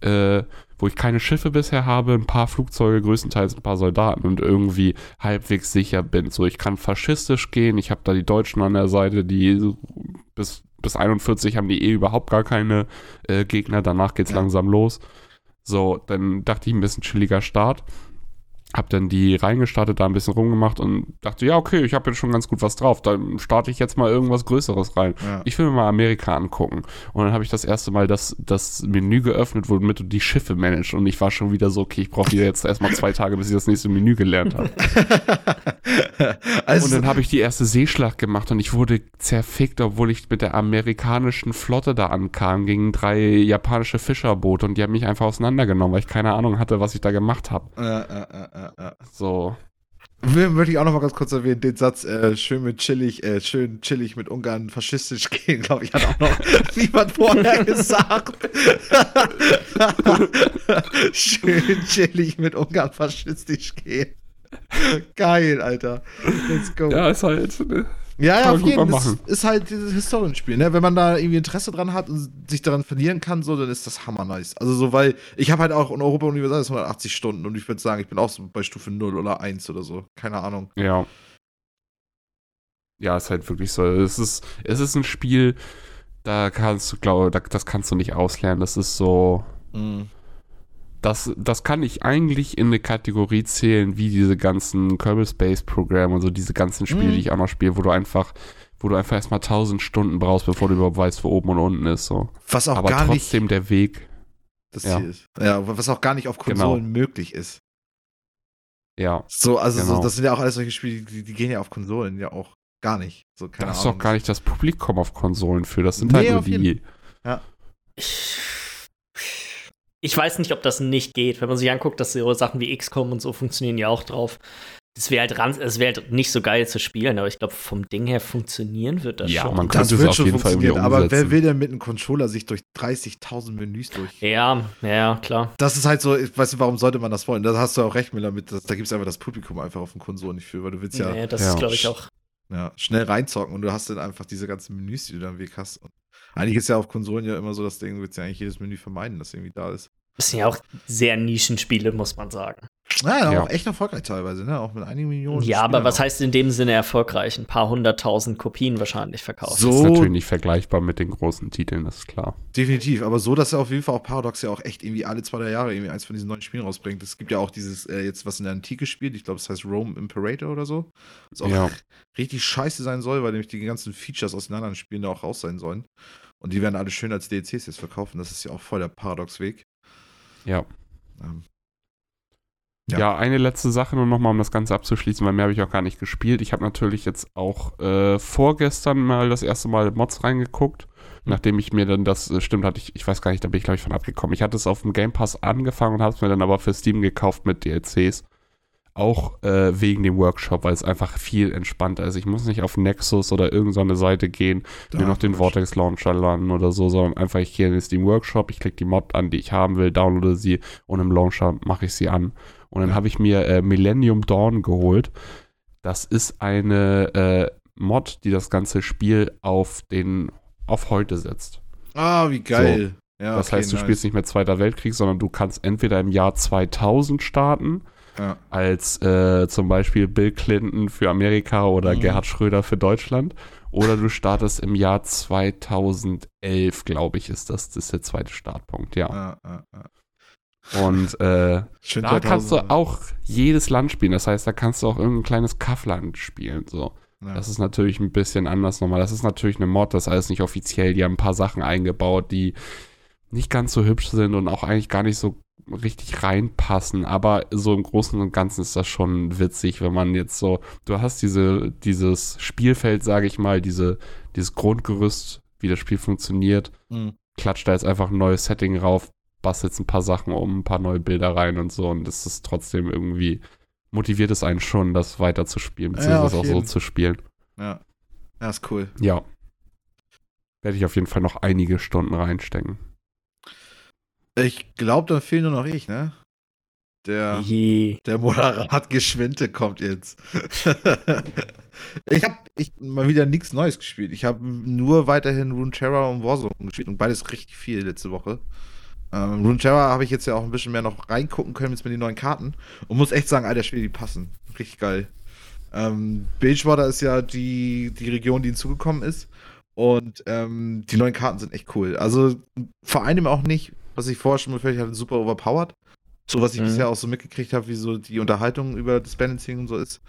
äh, wo ich keine Schiffe bisher habe, ein paar Flugzeuge, größtenteils ein paar Soldaten und irgendwie halbwegs sicher bin. So, ich kann faschistisch gehen, ich habe da die Deutschen an der Seite, die bis, bis 41 haben die eh überhaupt gar keine äh, Gegner, danach geht's ja. langsam los. So, dann dachte ich ein bisschen chilliger Start. Hab dann die reingestartet, da ein bisschen rumgemacht und dachte, ja, okay, ich habe jetzt schon ganz gut was drauf. Dann starte ich jetzt mal irgendwas Größeres rein. Ja. Ich will mir mal Amerika angucken. Und dann habe ich das erste Mal das, das Menü geöffnet, womit du die Schiffe managst. Und ich war schon wieder so, okay, ich brauche wieder jetzt erstmal zwei Tage, bis ich das nächste Menü gelernt habe. also, und dann habe ich die erste Seeschlacht gemacht und ich wurde zerfickt, obwohl ich mit der amerikanischen Flotte da ankam, gegen drei japanische Fischerboote und die haben mich einfach auseinandergenommen, weil ich keine Ahnung hatte, was ich da gemacht habe. Ja, ja, ja ja. So. Möchte ich auch noch mal ganz kurz erwähnen, den Satz, äh, schön mit chillig, äh, schön chillig mit Ungarn faschistisch gehen, glaube ich, hat auch noch niemand vorher gesagt. schön chillig mit Ungarn faschistisch gehen. Geil, Alter. Let's go. Ja, ist halt. Ne? Ja, ja, auf jeden Fall. Ist halt dieses Historienspiel, ne? Wenn man da irgendwie Interesse dran hat und sich daran verlieren kann, so, dann ist das hammer nice. Also so, weil ich habe halt auch in Europa Universal 180 Stunden und ich würde sagen, ich bin auch so bei Stufe 0 oder 1 oder so. Keine Ahnung. Ja. Ja, ist halt wirklich so. Es ist, es ist ein Spiel, da kannst du, glaube das kannst du nicht auslernen. Das ist so. Mhm das, das kann ich eigentlich in eine Kategorie zählen, wie diese ganzen Kerbal Space Programme und so diese ganzen Spiele, mhm. die ich auch noch spiele, wo du einfach, wo du einfach erstmal tausend Stunden brauchst, bevor du überhaupt weißt, wo oben und unten ist. So. Was auch Aber gar trotzdem nicht, der Weg. das Ja. Ziel ist. Ja, was auch gar nicht auf Genau. Konsolen möglich ist. Ja. So, also so, Genau. das sind ja auch alles solche Spiele, die, die gehen ja auf Konsolen ja auch gar nicht. So, keine Da ist Ahnung. doch gar nicht das Publikum auf Konsolen für. Das sind Nee, halt nur die. Ich, ich weiß nicht, ob das nicht geht. Wenn man sich anguckt, dass so Sachen wie XCOM und so funktionieren ja auch drauf. Es wäre halt, ran- es wär halt nicht so geil zu spielen, aber ich glaube, vom Ding her funktionieren wird das Ja, schon. man das könnte es wird auf schon jeden Fall irgendwie funktionieren, aber wer umsetzen. will denn mit einem Controller sich durch 30.000 Menüs durch? ja, ja, klar. Das ist halt so, ich weiß nicht, warum sollte man das wollen? Da hast du auch recht, Miller, mit, das, da gibt es einfach das Publikum einfach auf den Konsolen nicht für, weil du willst ja, nee, das ja. ist, glaube ich, auch. ja schnell reinzocken und du hast dann einfach diese ganzen Menüs, die du dann im Weg hast. Und eigentlich ist ja auf Konsolen ja immer so, das Ding willst ja eigentlich jedes Menü vermeiden, das irgendwie da ist. Das sind ja auch sehr Nischenspiele, muss man sagen. Ja, Ja. auch echt erfolgreich teilweise, ne? Auch mit einigen Millionen. Ja, aber Spielern was auch. heißt in dem Sinne erfolgreich? Ein paar hunderttausend Kopien wahrscheinlich verkauft. So- Das ist natürlich nicht vergleichbar mit den großen Titeln, das ist klar. Definitiv, aber so, dass er auf jeden Fall auch Paradox ja auch echt irgendwie alle zwei, drei Jahre irgendwie eins von diesen neuen Spielen rausbringt. Es gibt ja auch dieses, äh, jetzt was in der Antike spielt, ich glaube, es heißt Rome Imperator oder so. Was auch Ja. richtig scheiße sein soll, weil nämlich die ganzen Features aus den anderen Spielen da auch raus sein sollen. Und die werden alle schön als DLCs jetzt verkaufen. Das ist ja auch voll der Paradox-Weg. Ja. Ähm, Ja. Ja. eine letzte Sache nur nochmal, um das Ganze abzuschließen, weil mehr habe ich auch gar nicht gespielt. Ich habe natürlich jetzt auch äh, vorgestern mal das erste Mal Mods reingeguckt, nachdem ich mir dann das, äh, stimmt, hatte ich, ich weiß gar nicht, da bin ich glaube ich von abgekommen. Ich hatte es auf dem Game Pass angefangen und habe es mir dann aber für Steam gekauft mit DLCs. Auch äh, wegen dem Workshop, weil es einfach viel entspannter ist. Ich muss nicht auf Nexus oder irgendeine Seite gehen, mir da- noch den Vortex Launcher laden oder so, sondern einfach ich gehe in den Steam Workshop, ich klicke die Mod an, die ich haben will, downloade sie und im Launcher mache ich sie an. Und dann Ja. habe ich mir äh, Millennium Dawn geholt. Das ist eine äh, Mod, die das ganze Spiel auf den auf heute setzt. Ah, wie geil. Ja, das okay, heißt, du nice. spielst nicht mehr Zweiter Weltkrieg, sondern du kannst entweder im Jahr 2000 starten, Ja. als äh, zum Beispiel Bill Clinton für Amerika oder Mhm. Gerhard Schröder für Deutschland. Oder du startest im Jahr 2011, glaube ich, ist das, das ist der zweite Startpunkt, ja. Ja, ja. Und äh, da kannst du 2000. auch jedes Land spielen. Das heißt, da kannst du auch irgendein kleines Kaffland spielen. So. Ja. Das ist natürlich ein bisschen anders nochmal. Das ist natürlich eine Mod, das ist alles nicht offiziell. Die haben ein paar Sachen eingebaut, die nicht ganz so hübsch sind und auch eigentlich gar nicht so richtig reinpassen. Aber so im Großen und Ganzen ist das schon witzig, wenn man jetzt so, du hast diese, dieses Spielfeld, sage ich mal, diese, dieses Grundgerüst, wie das Spiel funktioniert, Mhm. klatscht da jetzt einfach ein neues Setting rauf, bastelt ein paar Sachen um, ein paar neue Bilder rein und so und das ist trotzdem irgendwie, motiviert es einen schon, das weiter zu spielen, Ja, beziehungsweise auf auch so zu spielen. Ja. Ja, ist cool. Ja. Werde ich auf jeden Fall noch einige Stunden reinstecken. Ich glaube, dann fehlt nur noch ich, ne? Der, Je. der Moderat Geschwinte kommt jetzt. ich habe ich mal wieder nichts Neues gespielt. Ich habe nur weiterhin Runeterra und Warzone gespielt und beides richtig viel letzte Woche. Ähm, Runeterra habe ich jetzt ja auch ein bisschen mehr noch reingucken können jetzt mit den neuen Karten und muss echt sagen, alter Spiele, die passen. Richtig geil. Ähm, Bilgewater ist ja die, die Region, die hinzugekommen ist. Und ähm, die neuen Karten sind echt cool. Also vor allem auch nicht, was ich vorher schon befürchtet hatte, super overpowered. So was ich Mhm. bisher auch so mitgekriegt habe, wie so die Unterhaltung über das Balancing und so ist,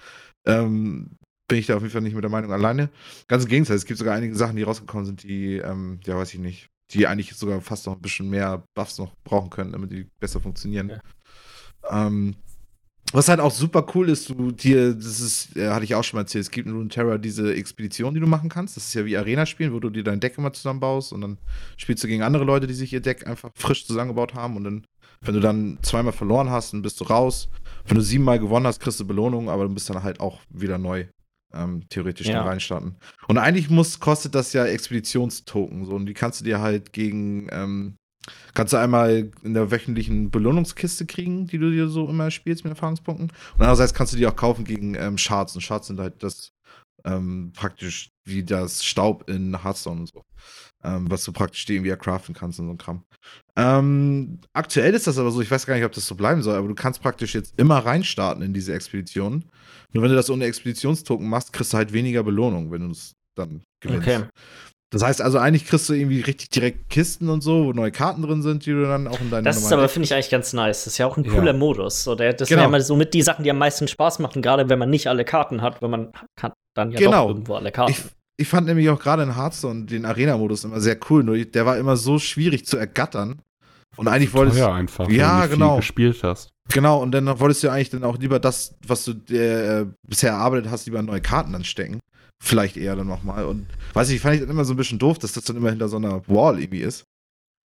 ähm, bin ich da auf jeden Fall nicht mit der Meinung alleine. Ganz im Gegenteil, es gibt sogar einige Sachen, die rausgekommen sind, die, ähm, ja, weiß ich nicht, die eigentlich sogar fast noch ein bisschen mehr Buffs noch brauchen können, damit die besser funktionieren. Ja. Ähm, was halt auch super cool ist, du dir, das ist, äh, hatte ich auch schon mal erzählt, es gibt in Runeterra diese Expedition, die du machen kannst. Das ist ja wie Arena spielen, wo du dir dein Deck immer zusammenbaust und dann spielst du gegen andere Leute, die sich ihr Deck einfach frisch zusammengebaut haben und dann, wenn du dann zweimal verloren hast, dann bist du raus. Wenn du siebenmal gewonnen hast, kriegst du Belohnung, aber du bist dann halt auch wieder neu. Ähm, theoretisch Ja. reinstarten. Und eigentlich muss, kostet das ja Expeditionstoken. So, und die kannst du dir halt gegen, ähm, kannst du einmal in der wöchentlichen Belohnungskiste kriegen, die du dir so immer spielst mit Erfahrungspunkten. Und andererseits kannst du die auch kaufen gegen ähm, Shards. Und Shards sind halt das ähm, praktisch wie das Staub in Hearthstone und so. Ähm, was du praktisch dir irgendwie ercraften kannst und so ein Kram. Ähm, aktuell ist das aber so, ich weiß gar nicht, ob das so bleiben soll, aber du kannst praktisch jetzt immer reinstarten in diese Expedition. Nur wenn du das ohne Expeditionstoken machst, kriegst du halt weniger Belohnung, wenn du es dann gewinnst. Okay. Das heißt also, eigentlich kriegst du irgendwie richtig direkt Kisten und so, wo neue Karten drin sind, die du dann auch in deinen Das ist aber, finde ich eigentlich ganz nice. Das ist ja auch ein Ja. cooler Modus. So, der, das Genau. sind ja mal so mit die Sachen, die am meisten Spaß machen, gerade wenn man nicht alle Karten hat, weil man hat dann ja Genau. doch irgendwo alle Karten. Ich, ich fand nämlich auch gerade in Hearthstone den Arena-Modus immer sehr cool, nur der war immer so schwierig zu ergattern, Und eigentlich wolltest Teuer einfach, Ja, wenn du genau. viel gespielt hast. Genau, und dann wolltest du eigentlich dann auch lieber das, was du äh, bisher erarbeitet hast, lieber in neue Karten dann stecken. Vielleicht eher dann nochmal. Und weiß ich, fand ich dann immer so ein bisschen doof, dass das dann immer hinter so einer Wall irgendwie ist.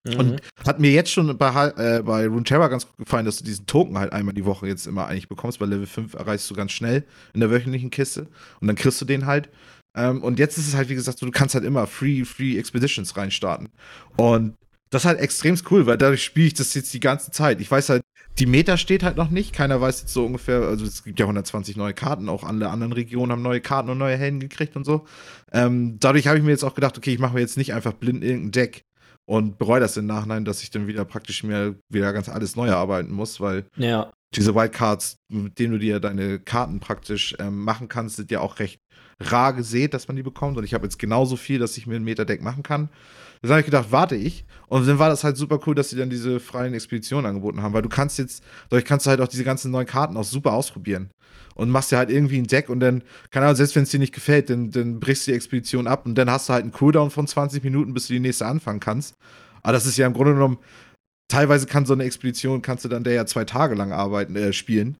Mhm. Und hat mir jetzt schon bei, äh, bei Runeterra ganz gut gefallen, dass du diesen Token halt einmal die Woche jetzt immer eigentlich bekommst. Bei Level 5 erreichst du ganz schnell in der wöchentlichen Kiste. Und dann kriegst du den halt. Ähm, und jetzt ist es halt, wie gesagt, so, du kannst halt immer Free, Free Expeditions reinstarten. Und das ist halt extrem cool, weil dadurch spiele ich das jetzt die ganze Zeit. Ich weiß halt, die Meta steht halt noch nicht. Keiner weiß jetzt so ungefähr, also es gibt ja 120 neue Karten, auch alle anderen Regionen haben neue Karten und neue Helden gekriegt und so. Ähm, dadurch habe ich mir jetzt auch gedacht, okay, ich mache mir jetzt nicht einfach blind irgendein Deck und bereue das im Nachhinein, dass ich dann wieder praktisch mir wieder ganz alles neu erarbeiten muss, weil ja. diese Wildcards, mit denen du dir deine Karten praktisch ähm, machen kannst, sind ja auch recht rar gesät, dass man die bekommt. Und ich habe jetzt genauso viel, dass ich mir ein Meta-Deck machen kann. Dann habe ich gedacht, warte ich. Und dann war das halt super cool, dass sie dann diese freien Expeditionen angeboten haben, weil du kannst jetzt, dadurch kannst du halt auch diese ganzen neuen Karten auch super ausprobieren. Und machst dir halt irgendwie ein Deck und dann, keine Ahnung, selbst wenn es dir nicht gefällt, dann, dann brichst du die Expedition ab und dann hast du halt einen Cooldown von 20 Minuten, bis du die nächste anfangen kannst. Aber das ist ja im Grunde genommen, teilweise kann so eine Expedition, kannst du dann der ja zwei Tage lang arbeiten, äh, spielen,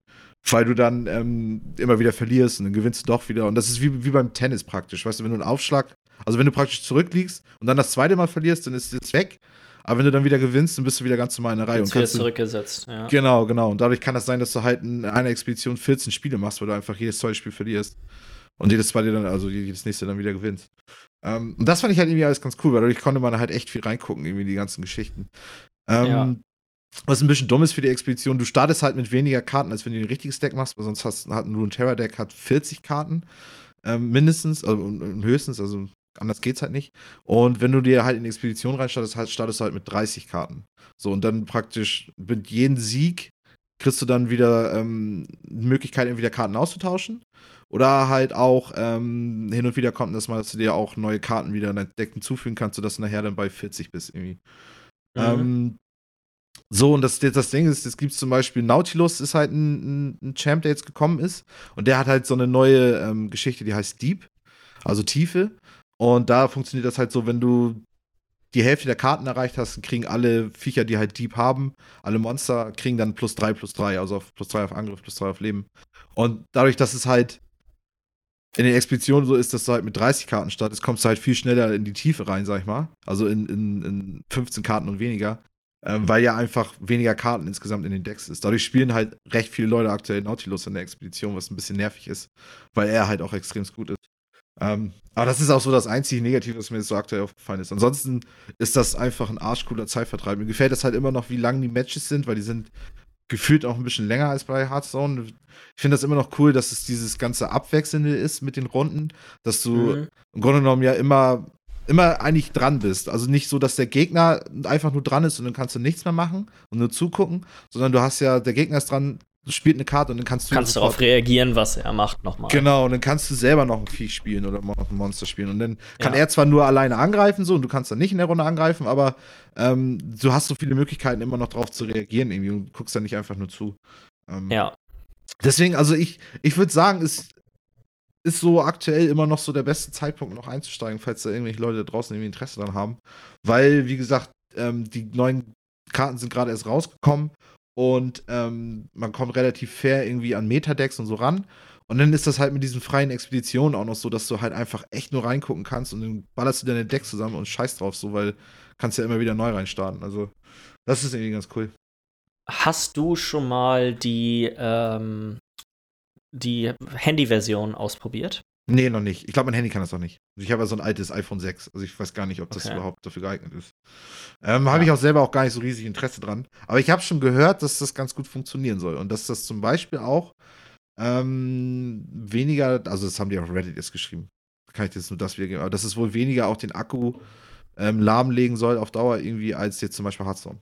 weil du dann ähm, immer wieder verlierst und dann gewinnst du doch wieder. Und das ist wie, wie beim Tennis praktisch. Weißt du, wenn du einen Aufschlag, also wenn du praktisch zurückliegst und dann das zweite Mal verlierst, dann ist es weg. Aber wenn du dann wieder gewinnst, dann bist du wieder ganz normal in der Reihe. Jetzt und wieder kannst du, zurückgesetzt. Ja. Genau, genau. Und dadurch kann das sein, dass du halt in einer Expedition 14 Spiele machst, weil du einfach jedes zweite Spiel verlierst. Und jedes zweite dann, also jedes nächste dann wieder gewinnst. Ähm, und das fand ich halt irgendwie alles ganz cool, weil dadurch konnte man halt echt viel reingucken, irgendwie in die ganzen Geschichten. Ähm, Ja. Was ein bisschen dumm ist für die Expedition, du startest halt mit weniger Karten, als wenn du ein richtiges Deck machst, weil sonst hast, hat ein Runeterra-Deck hat 40 Karten ähm, mindestens, also höchstens, also anders geht's halt nicht. Und wenn du dir halt in die Expedition reinstartest, halt, startest du halt mit 30 Karten. So, und dann praktisch mit jedem Sieg kriegst du dann wieder ähm, die Möglichkeit, entweder Karten auszutauschen oder halt auch ähm, hin und wieder kommt das mal, dass du dir auch neue Karten wieder in dein Deck hinzufügen kannst, sodass du nachher dann bei 40 bist irgendwie. Mhm. Ähm, so, und das, das Ding ist, es gibt zum Beispiel Nautilus, ist halt ein, ein, ein Champ, der jetzt gekommen ist. Und der hat halt so eine neue ähm, Geschichte, die heißt Deep, also Tiefe. Und da funktioniert das halt so, wenn du die Hälfte der Karten erreicht hast, kriegen alle Viecher, die halt Deep haben, alle Monster, kriegen dann plus 3, plus 3, also auf plus 3 auf Angriff, plus 3 auf Leben. Und dadurch, dass es halt in den Expeditionen so ist, dass du halt mit 30 Karten startest, kommst du halt viel schneller in die Tiefe rein, sag ich mal. Also in, in, in 15 Karten und weniger. Ähm, weil ja einfach weniger Karten insgesamt in den Decks ist. Dadurch spielen halt recht viele Leute aktuell Nautilus in der Expedition, was ein bisschen nervig ist, weil er halt auch extrem gut ist. Ähm, aber das ist auch so das einzige Negative, was mir jetzt so aktuell aufgefallen ist. Ansonsten ist das einfach ein arschcooler Zeitvertreib. Mir gefällt das halt immer noch, wie lang die Matches sind, weil die sind gefühlt auch ein bisschen länger als bei Hearthstone. Ich finde das immer noch cool, dass es dieses ganze Abwechselnde ist mit den Runden, dass du Mhm. im Grunde genommen ja immer, immer eigentlich dran bist. Also nicht so, dass der Gegner einfach nur dran ist und dann kannst du nichts mehr machen und nur zugucken, sondern du hast ja, der Gegner ist dran, spielt eine Karte und dann kannst du Kannst darauf reagieren, was er macht, nochmal. Genau, und dann kannst du selber noch ein Viech spielen oder noch ein Monster spielen. Und dann kann Ja. er zwar nur alleine angreifen, so, und du kannst dann nicht in der Runde angreifen, aber ähm, du hast so viele Möglichkeiten, immer noch drauf zu reagieren irgendwie und guckst dann nicht einfach nur zu. Ähm, Ja. Deswegen, also ich, ich würde sagen, es ist so aktuell immer noch so der beste Zeitpunkt, noch einzusteigen, falls da irgendwelche Leute draußen irgendwie Interesse dran haben. Weil, wie gesagt, ähm, die neuen Karten sind gerade erst rausgekommen und ähm, man kommt relativ fair irgendwie an Metadecks und so ran. Und dann ist das halt mit diesen freien Expeditionen auch noch so, dass du halt einfach echt nur reingucken kannst und dann ballerst du deine Decks zusammen und scheiß drauf so, weil kannst ja immer wieder neu reinstarten. Also, das ist irgendwie ganz cool. Hast du schon mal die, ähm, die Handy-Version ausprobiert? Nee, noch nicht. Ich glaube, mein Handy kann das noch nicht. Ich habe ja so ein altes iPhone 6. Also ich weiß gar nicht, ob das Okay. überhaupt dafür geeignet ist. Ähm, Habe Ja. ich auch selber auch gar nicht so riesig Interesse dran. Aber ich habe schon gehört, dass das ganz gut funktionieren soll. Und dass das zum Beispiel auch ähm, weniger, also das haben die auf Reddit jetzt geschrieben. Kann ich jetzt nur das wiedergeben. Aber dass es wohl weniger auch den Akku ähm, lahmlegen soll auf Dauer irgendwie als jetzt zum Beispiel Hearthstone.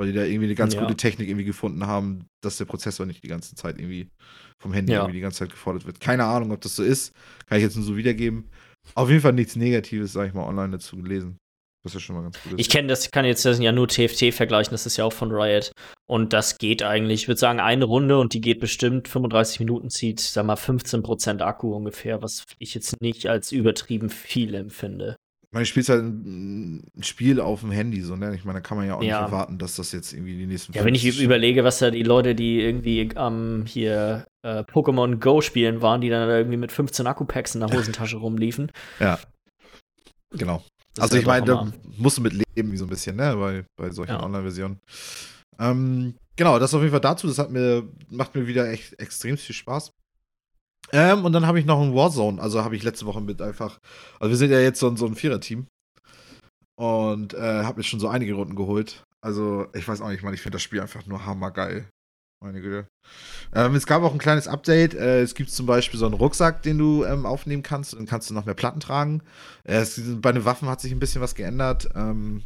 Weil die da irgendwie eine ganz Ja. gute Technik irgendwie gefunden haben, dass der Prozessor nicht die ganze Zeit irgendwie vom Handy Ja. irgendwie die ganze Zeit gefordert wird. Keine Ahnung, ob das so ist. Kann ich jetzt nur so wiedergeben. Auf jeden Fall nichts Negatives, sag ich mal, online dazu gelesen. Das ist schon mal ganz gut. Ich kenne das, kann jetzt das ja nur TFT vergleichen, das ist ja auch von Riot. Und das geht eigentlich, ich würde sagen, eine Runde und die geht bestimmt 35 Minuten, zieht, sag mal, 15% Akku ungefähr, was ich jetzt nicht als übertrieben viel empfinde. Man spielt halt ein, Spiel auf dem Handy, so, ne? Ich meine, da kann man ja auch Ja. nicht erwarten, dass das jetzt irgendwie die nächsten Ja, wenn ich 50 überlege, was da die Leute, die irgendwie am hier äh, Pokémon Go spielen waren, die dann da irgendwie mit 15 Akkupacks in der Hosentasche rumliefen. Genau. Das also ich ja meine, da musst du mit leben, wie so ein bisschen, ne? Bei, bei solchen Ja. Online-Versionen. Ähm, genau, das auf jeden Fall dazu. Das hat mir, macht mir wieder echt extrem viel Spaß. Ähm, und dann habe ich noch ein Warzone. Also habe ich letzte Woche mit einfach. Also wir sind ja jetzt so, ein- so ein Vierer-Team. Und äh, habe mir schon so einige Runden geholt. Also, ich weiß auch nicht, man, ich finde das Spiel einfach nur hammergeil. Meine Güte. Ähm, es gab auch ein kleines Update. Äh, es gibt zum Beispiel so einen Rucksack, den du ähm, aufnehmen kannst. Dann kannst du noch mehr Platten tragen. Äh, es, bei den Waffen hat sich ein bisschen was geändert. Ähm,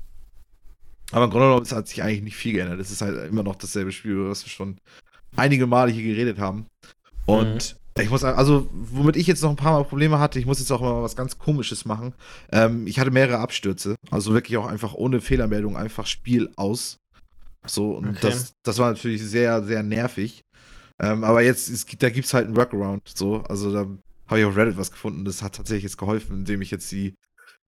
aber im Grunde genommen hat sich eigentlich nicht viel geändert. Es ist halt immer noch dasselbe Spiel, über das wir schon einige Male hier geredet haben. Und ich muss also, womit ich jetzt noch ein paar Mal Probleme hatte, ich muss jetzt auch mal was ganz Komisches machen. Ähm, ich hatte mehrere Abstürze. Also wirklich auch einfach ohne Fehlermeldung, einfach Spiel aus. So, und Okay. das, das war natürlich sehr, sehr nervig. Ähm, aber jetzt, es, da gibt es halt einen Workaround. So, also da habe ich auf Reddit was gefunden. Das hat tatsächlich jetzt geholfen, indem ich jetzt die,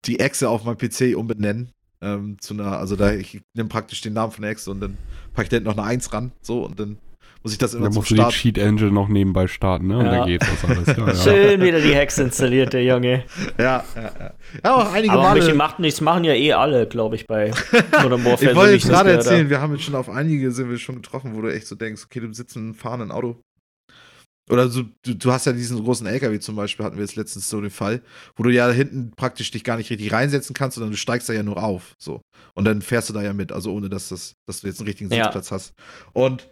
die Echse auf meinem PC umbenenne. Ähm, zu einer, also da, ich nehme praktisch den Namen von der Echse und dann packe ich da hinten noch eine Eins ran. So, und dann muss ich das immer Dann zum musst du die Start. Cheat Engine noch nebenbei starten, ne? Und Ja. dann geht das alles. Ja, ja. Schön wieder die Hex installiert, der Junge. Ja, ja, ja. Ja, auch einige Aber Male. macht nichts, machen ja eh alle, glaube ich, bei Modern Warfare. Ich so wollte das gerade erzählen, wir haben jetzt schon auf einige sind wir schon getroffen, wo du echt so denkst, okay, du sitzt in einem fahrenden Auto. Oder so, du, du hast ja diesen großen LKW zum Beispiel, hatten wir jetzt letztens so den Fall, wo du ja hinten praktisch dich gar nicht richtig reinsetzen kannst, sondern du steigst da ja nur auf. So. Und dann fährst du da ja mit, also ohne dass, das, dass du jetzt einen richtigen Ja. Sitzplatz hast. Und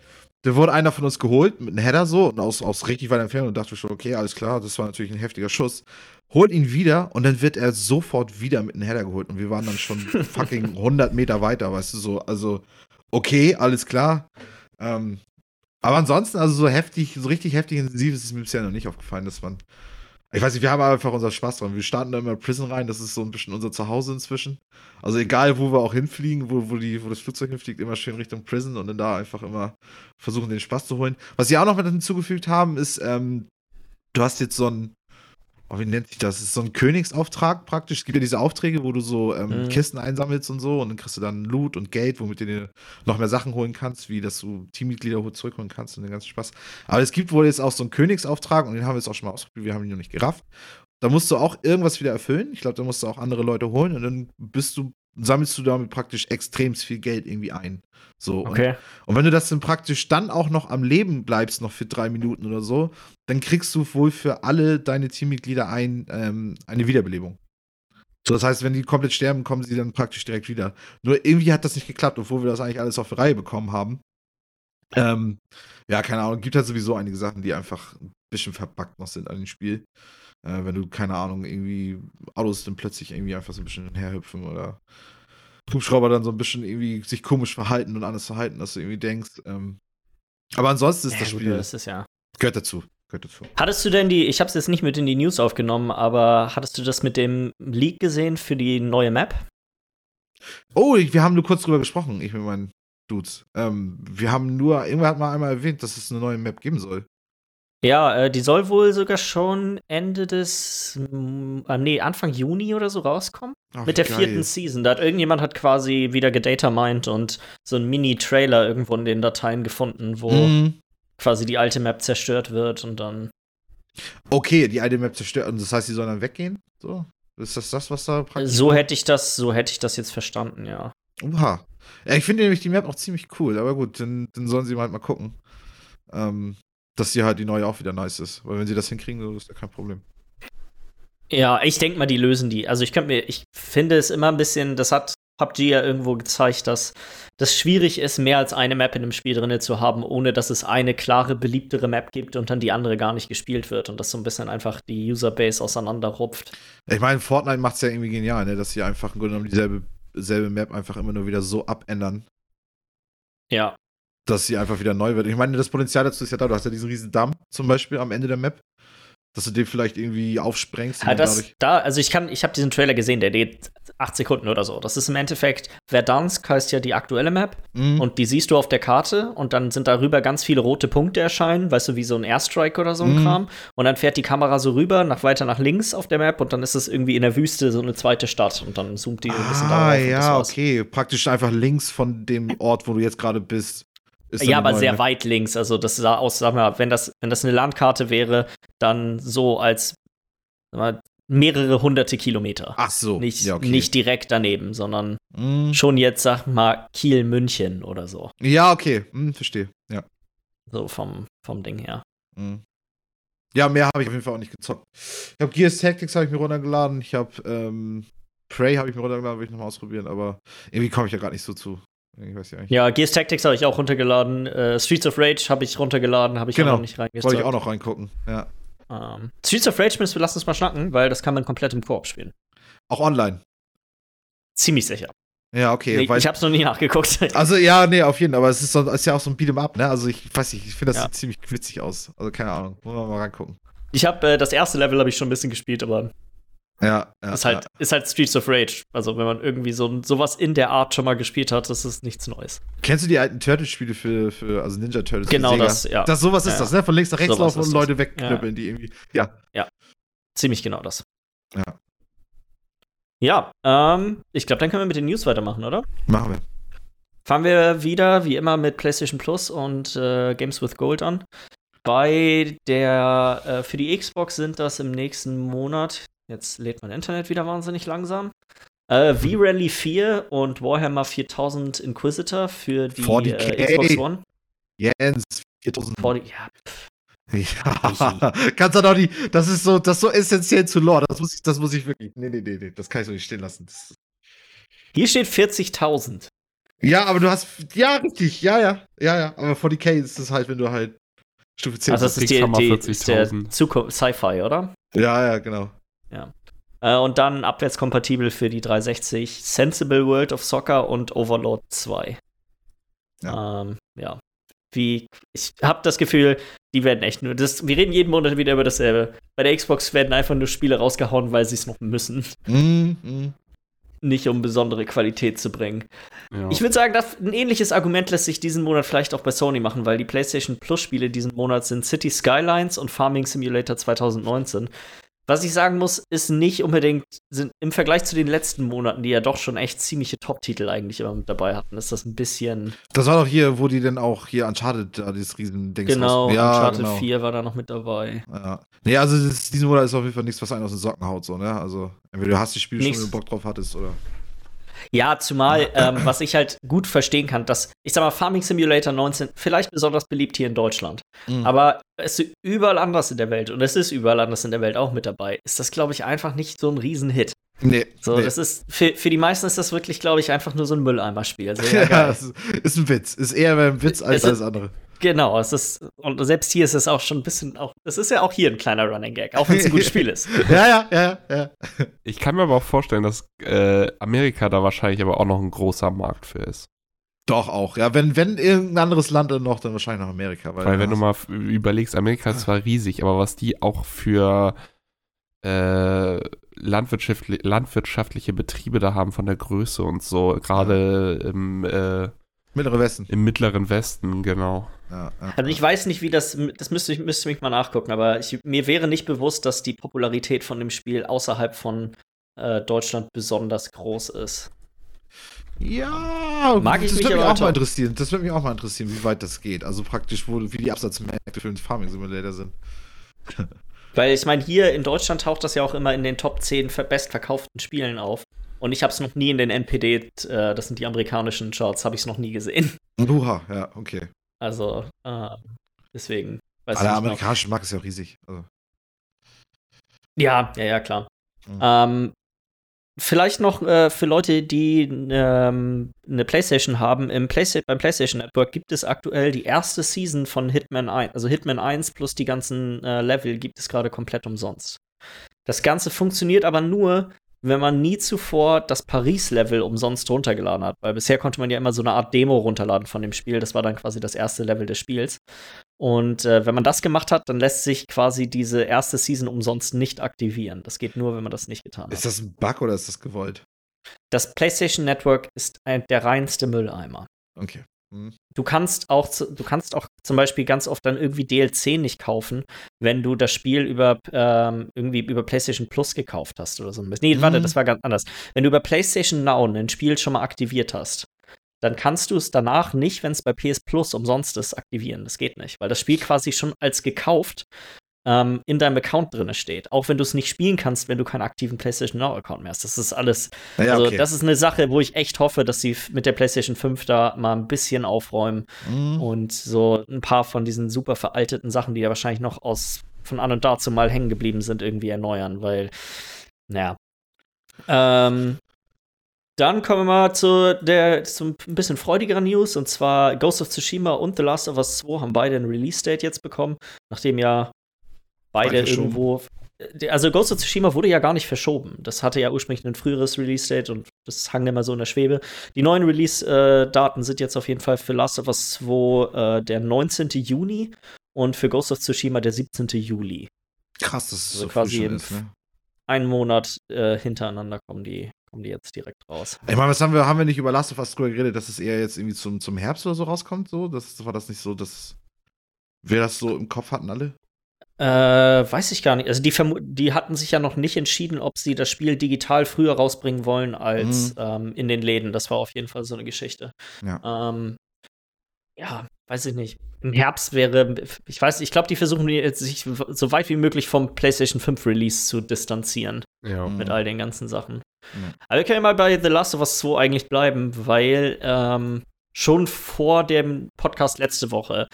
da wurde einer von uns geholt mit einem Header so und aus, aus richtig weit entfernt und dachte schon, okay, alles klar, das war natürlich ein heftiger Schuss. Holt ihn wieder und dann wird er sofort wieder mit einem Header geholt und wir waren dann schon fucking 100 Meter weiter, weißt du, so, also okay, alles klar. Ähm, aber ansonsten, also so heftig, so richtig heftig intensiv ist es mir bisher noch nicht aufgefallen, dass man. Ich weiß nicht, wir haben einfach unseren Spaß dran. Wir starten da immer Prison rein, das ist so ein bisschen unser Zuhause inzwischen. Also egal, wo wir auch hinfliegen, wo, wo, die, wo das Flugzeug hinfliegt, immer schön Richtung Prison und dann da einfach immer versuchen, den Spaß zu holen. Was sie auch noch mit hinzugefügt haben, ist, ähm, du hast jetzt so ein, oh, wie nennt sich das? Das ist so ein Königsauftrag praktisch. Es gibt ja diese Aufträge, wo du so ähm, Mhm. Kisten einsammelst und so und dann kriegst du dann Loot und Geld, womit du dir noch mehr Sachen holen kannst, wie dass du Teammitglieder ho- zurückholen kannst und den ganzen Spaß. Aber es gibt wohl jetzt auch so einen Königsauftrag und den haben wir jetzt auch schon mal ausprobiert, wir haben ihn noch nicht gerafft. Da musst du auch irgendwas wieder erfüllen. Ich glaube, da musst du auch andere Leute holen und dann bist du, sammelst du damit praktisch extrem viel Geld irgendwie ein. So. Und Okay. und wenn du das dann praktisch dann auch noch am Leben bleibst, noch für drei Minuten oder so, dann kriegst du wohl für alle deine Teammitglieder ein, ähm, eine Wiederbelebung. So, das heißt, wenn die komplett sterben, kommen sie dann praktisch direkt wieder. Nur irgendwie hat das nicht geklappt, obwohl wir das eigentlich alles auf die Reihe bekommen haben. Ähm, ja, keine Ahnung, gibt halt sowieso einige Sachen, die einfach ein bisschen verbuggt noch sind an dem Spiel. Äh, wenn du, keine Ahnung, irgendwie Autos dann plötzlich irgendwie einfach so ein bisschen herhüpfen oder Hubschrauber dann so ein bisschen irgendwie sich komisch verhalten und anders verhalten, dass du irgendwie denkst. Ähm, aber ansonsten ist Ja, das gut, Spiel, das ist ja. gehört dazu. Gehört dazu. Hattest du denn die, ich habe es jetzt nicht mit in die News aufgenommen, aber hattest du das mit dem Leak gesehen für die neue Map? Oh, wir haben nur kurz drüber gesprochen, ich mit meinen Dudes. Ähm, wir haben nur, irgendwer hat mal einmal erwähnt, dass es eine neue Map geben soll. Ja, äh, die soll wohl sogar schon Ende des, äh, nee, Anfang Juni oder so rauskommen. Ach, Mit der vierten geil. Season. Da hat irgendjemand hat quasi wieder gedatamined und so einen Mini-Trailer irgendwo in den Dateien gefunden, wo Mhm. quasi die alte Map zerstört wird und dann. Okay, die alte Map zerstört und das heißt, sie sollen dann weggehen? So? Ist das das, was da praktisch. So hätte ich das, so hätte ich das jetzt verstanden, ja. Oha. Ja, ich finde nämlich die Map auch ziemlich cool, aber gut, dann, dann sollen sie halt mal gucken. Ähm, dass sie halt die neue auch wieder nice ist. Weil wenn sie das hinkriegen, so ist ja kein Problem. Ja, ich denke mal, die lösen die. Also ich könnte mir, ich finde es immer ein bisschen, das hat PUBG ja irgendwo gezeigt, dass das schwierig ist, mehr als eine Map in einem Spiel drin zu haben, ohne dass es eine klare, beliebtere Map gibt und dann die andere gar nicht gespielt wird und das so ein bisschen einfach die Userbase auseinanderrupft. Ich meine, Fortnite macht es ja irgendwie genial, ne? dass sie einfach im Grunde genommen dieselbe selbe Map einfach immer nur wieder so abändern, Ja. Dass sie einfach wieder neu wird. Ich meine, das Potenzial dazu ist ja da. Du hast ja diesen riesen Damm zum Beispiel am Ende der Map. Dass du den vielleicht irgendwie aufsprengst. Ja, das, da, also ich kann, ich habe diesen Trailer gesehen, der geht acht Sekunden oder so. Das ist im Endeffekt, Verdansk heißt ja die aktuelle Map Mhm. und die siehst du auf der Karte und dann sind darüber ganz viele rote Punkte erscheinen, weißt du, wie so ein Airstrike oder so ein Mhm. Kram. Und dann fährt die Kamera so rüber, nach weiter nach links auf der Map und dann ist es irgendwie in der Wüste so eine zweite Stadt und dann zoomt die ein bisschen ah, und das ja, okay. Praktisch einfach links von dem Ort, wo du jetzt gerade bist. Ja, aber sehr weit links. Also das sah aus, sag mal, wenn das, wenn das eine Landkarte wäre, dann so als mal, mehrere hunderte Kilometer. Ach so. nicht, ja, okay. nicht direkt daneben, sondern Mhm. schon jetzt, sag mal, Kiel-München oder so. Ja, okay. Hm, verstehe. Ja. So vom, vom Ding her. Mhm. Ja, mehr habe ich auf jeden Fall auch nicht gezockt. Ich habe Gears Tactics habe ich mir runtergeladen. Ich habe ähm, Prey habe ich mir runtergeladen, will ich nochmal ausprobieren, aber irgendwie komme ich ja gerade nicht so zu. Ich weiß ja nicht. Ja, Gears Tactics habe ich auch runtergeladen. Äh, Streets of Rage habe ich runtergeladen, habe ich Genau. auch noch nicht Wollte reingezockt. ich auch noch reingucken. Ja. Ähm, Streets of Rage müssen wir lass uns mal schnacken, weil das kann man komplett im Koop spielen. Auch online. Ziemlich sicher. Ja, okay. Nee, ich habe es noch nie nachgeguckt. also ja, nee, auf jeden Fall. Aber es ist, so, ist ja auch so ein Beat'em Up, ne? Also ich weiß nicht, ich finde das Ja. sieht ziemlich witzig aus. Also keine Ahnung. Wollen wir mal reingucken. Ich habe äh, das erste Level habe ich schon ein bisschen gespielt, aber Ja, ja. ist halt ist halt Streets of Rage. Also wenn man irgendwie so sowas in der Art schon mal gespielt hat, das ist nichts Neues. ja. Kennst du die alten Turtles-Spiele für, für, also Ninja Turtles? Genau das, ja. Das sowas ist Ja, das, ne? Von links nach rechts laufen und das. Leute wegknüppeln, die irgendwie. Ja. Ziemlich genau das. Ja. Ja, ähm, ich glaube, dann können wir mit den News weitermachen, oder? Machen wir. Fangen wir wieder, wie immer, mit PlayStation Plus und äh, Games with Gold an. Bei der, äh, für die Xbox sind das im nächsten Monat, jetzt lädt mein Internet wieder wahnsinnig langsam, äh, V-Rally 4 und Warhammer 4000 Inquisitor für die 40K. äh, Xbox One. Jens, 4000. 40, ja, Ja, kannst du doch nicht. Das ist so, das ist so essentiell zu Lore. Das muss ich, das muss ich wirklich. Nee, nee, nee, nee. Das kann ich so nicht stehen lassen. Das, Hier steht 40.000. ja, aber du hast. Ja, richtig. Ja, ja. Ja, ja. Aber 40k ist es halt, wenn du halt Stufe 10 Also das ist, die, die, ist der 40.000. Zukunft Sci-Fi, oder? Ja, ja, genau. Äh, und dann abwärtskompatibel für die 360 Sensible World of Soccer und Overlord 2. Ja. Ähm, ja. Wie, ich habe das Gefühl, die werden echt nur. Das, wir reden jeden Monat wieder über dasselbe. Bei der Xbox werden einfach nur Spiele rausgehauen, weil sie es noch müssen. Mm, mm. Nicht um besondere Qualität zu bringen. Ja. Ich würde sagen, das, ein ähnliches Argument lässt sich diesen Monat vielleicht auch bei Sony machen, weil die PlayStation Plus-Spiele diesen Monat sind City Skylines und Farming Simulator 2019. Was ich sagen muss, ist nicht unbedingt, sind im Vergleich zu den letzten Monaten, die ja doch schon echt ziemliche Top-Titel eigentlich immer mit dabei hatten, ist das ein bisschen. Das war doch hier, wo die dann auch hier Uncharted, dieses riesen Dings Genau, Ja, Uncharted genau. 4 war da noch mit dabei. Ja. Nee, also das, diesen Monat ist auf jeden Fall nichts, was einen aus den Socken haut, so, ne? Also, entweder du hast die Spiele schon, wenn du Bock drauf hattest, oder. Ja, zumal, ähm, was ich halt gut verstehen kann, dass, ich sag mal, Farming Simulator 19 vielleicht besonders beliebt hier in Deutschland. Mhm. Aber es ist überall anders in der Welt und es ist überall anders in der Welt auch mit dabei. Ist das, glaube ich, einfach nicht so ein Riesenhit. Nee. So, nee. das ist, für, für die meisten ist das wirklich, glaube ich, einfach nur so ein Mülleimerspiel. Sehr ja, es ist, ist ein Witz. Ist eher ein Witz als alles andere. Genau, es ist, und selbst hier ist es auch schon ein bisschen, auch, es ist ja auch hier ein kleiner Running Gag, auch wenn es ein gutes Spiel ist. Ja, ja, ja, ja. Ich kann mir aber auch vorstellen, dass äh, Amerika da wahrscheinlich aber auch noch ein großer Markt für ist. Doch auch. Ja, wenn, wenn irgendein anderes Land dann noch, dann wahrscheinlich noch Amerika. Weil, Weil wenn du mal überlegst, Amerika ist zwar riesig, aber was die auch für äh, landwirtschaftli landwirtschaftliche Betriebe da haben von der Größe und so, gerade im, äh, Mittlere Westen. im mittleren Westen, genau. Ja, ja. Also ich weiß nicht, wie das, das müsste ich müsste mich mal nachgucken, aber ich, mir wäre nicht bewusst, dass die Popularität von dem Spiel außerhalb von äh, Deutschland besonders groß ist. Ja, Mag ich das würde mich auch mal interessieren. Das würde mich auch mal interessieren, wie weit das geht. Also praktisch, wo, wie die Absatzmärkte für den Farming Simulator sind. Weil ich meine, hier in Deutschland taucht das ja auch immer in den Top 10 ver- bestverkauften Spielen auf. Und ich habe es noch nie in den NPD, äh, das sind die amerikanischen Charts, habe ich es noch nie gesehen. Uha, ja, okay. Also, äh, deswegen. Weiß Aber der nicht amerikanische Markt ist ja auch riesig. Also. Ja, ja, ja, klar. Mhm. Ähm, vielleicht noch äh, für Leute, die ähm, eine PlayStation haben, im Playsta beim PlayStation Network gibt es aktuell die erste Season von Hitman 1. Also Hitman 1 plus die ganzen äh, Level gibt es gerade komplett umsonst. Das Ganze funktioniert aber nur, wenn man nie zuvor das Paris-Level umsonst runtergeladen hat. Weil bisher konnte man ja immer so eine Art Demo runterladen von dem Spiel. Das war dann quasi das erste Level des Spiels. Und äh, wenn man das gemacht hat, dann lässt sich quasi diese erste Season umsonst nicht aktivieren. Das geht nur, wenn man das nicht getan hat. Ist das ein Bug oder ist das gewollt? Das PlayStation Network ist ein, der reinste Mülleimer. Okay. Hm. Du kannst auch, du kannst auch zum Beispiel ganz oft dann irgendwie DLC nicht kaufen, wenn du das Spiel über ähm, irgendwie über PlayStation Plus gekauft hast oder so. Nee, warte, Mhm. das war ganz anders. Wenn du über PlayStation Now ein Spiel schon mal aktiviert hast, dann kannst du es danach nicht, wenn es bei PS Plus umsonst ist, aktivieren. Das geht nicht, weil das Spiel quasi schon als gekauft ähm, in deinem Account drin steht. Auch wenn du es nicht spielen kannst, wenn du keinen aktiven PlayStation Now Account mehr hast. Das ist alles Naja, also, okay. das ist eine Sache, wo ich echt hoffe, dass sie mit der PlayStation 5 da mal ein bisschen aufräumen Hm. und so ein paar von diesen super veralteten Sachen, die ja wahrscheinlich noch aus von an und dazu mal hängen geblieben sind, irgendwie erneuern, weil, naja. Ähm, dann kommen wir mal zu der zum ein bisschen freudigeren News und zwar Ghost of Tsushima und The Last of Us 2 haben beide ein Release-Date jetzt bekommen, nachdem ja beide irgendwo. äh, Also Ghost of Tsushima wurde ja gar nicht verschoben. Das hatte ja ursprünglich ein früheres Release-Date und das hang immer so in der Schwebe. Die neuen Release-Daten sind jetzt auf jeden Fall für Last of Us 2 äh, der 19. Juni und für Ghost of Tsushima der 17. Juli. Krass, dass es Also so quasi im- ist, ne? Einen Monat äh, hintereinander kommen die, kommen die jetzt direkt raus. Ich meine, was haben wir, haben wir nicht über Last of Us drüber geredet, dass es eher jetzt irgendwie zum, zum Herbst oder so rauskommt? So? Das war das nicht so, dass wir das so im Kopf hatten alle? Äh, weiß ich gar nicht. Also die, die hatten sich ja noch nicht entschieden, ob sie das Spiel digital früher rausbringen wollen als Mhm. ähm, in den Läden. Das war auf jeden Fall so eine Geschichte. Ja. Ähm, ja, weiß ich nicht. Im Herbst wäre, ich weiß, ich glaube, die versuchen jetzt sich so weit wie möglich vom PlayStation 5 Release zu distanzieren Ja. Mhm. mit all den ganzen Sachen. Ja. Aber wir können ja mal bei The Last of Us 2 eigentlich bleiben, weil ähm, schon vor dem Podcast letzte Woche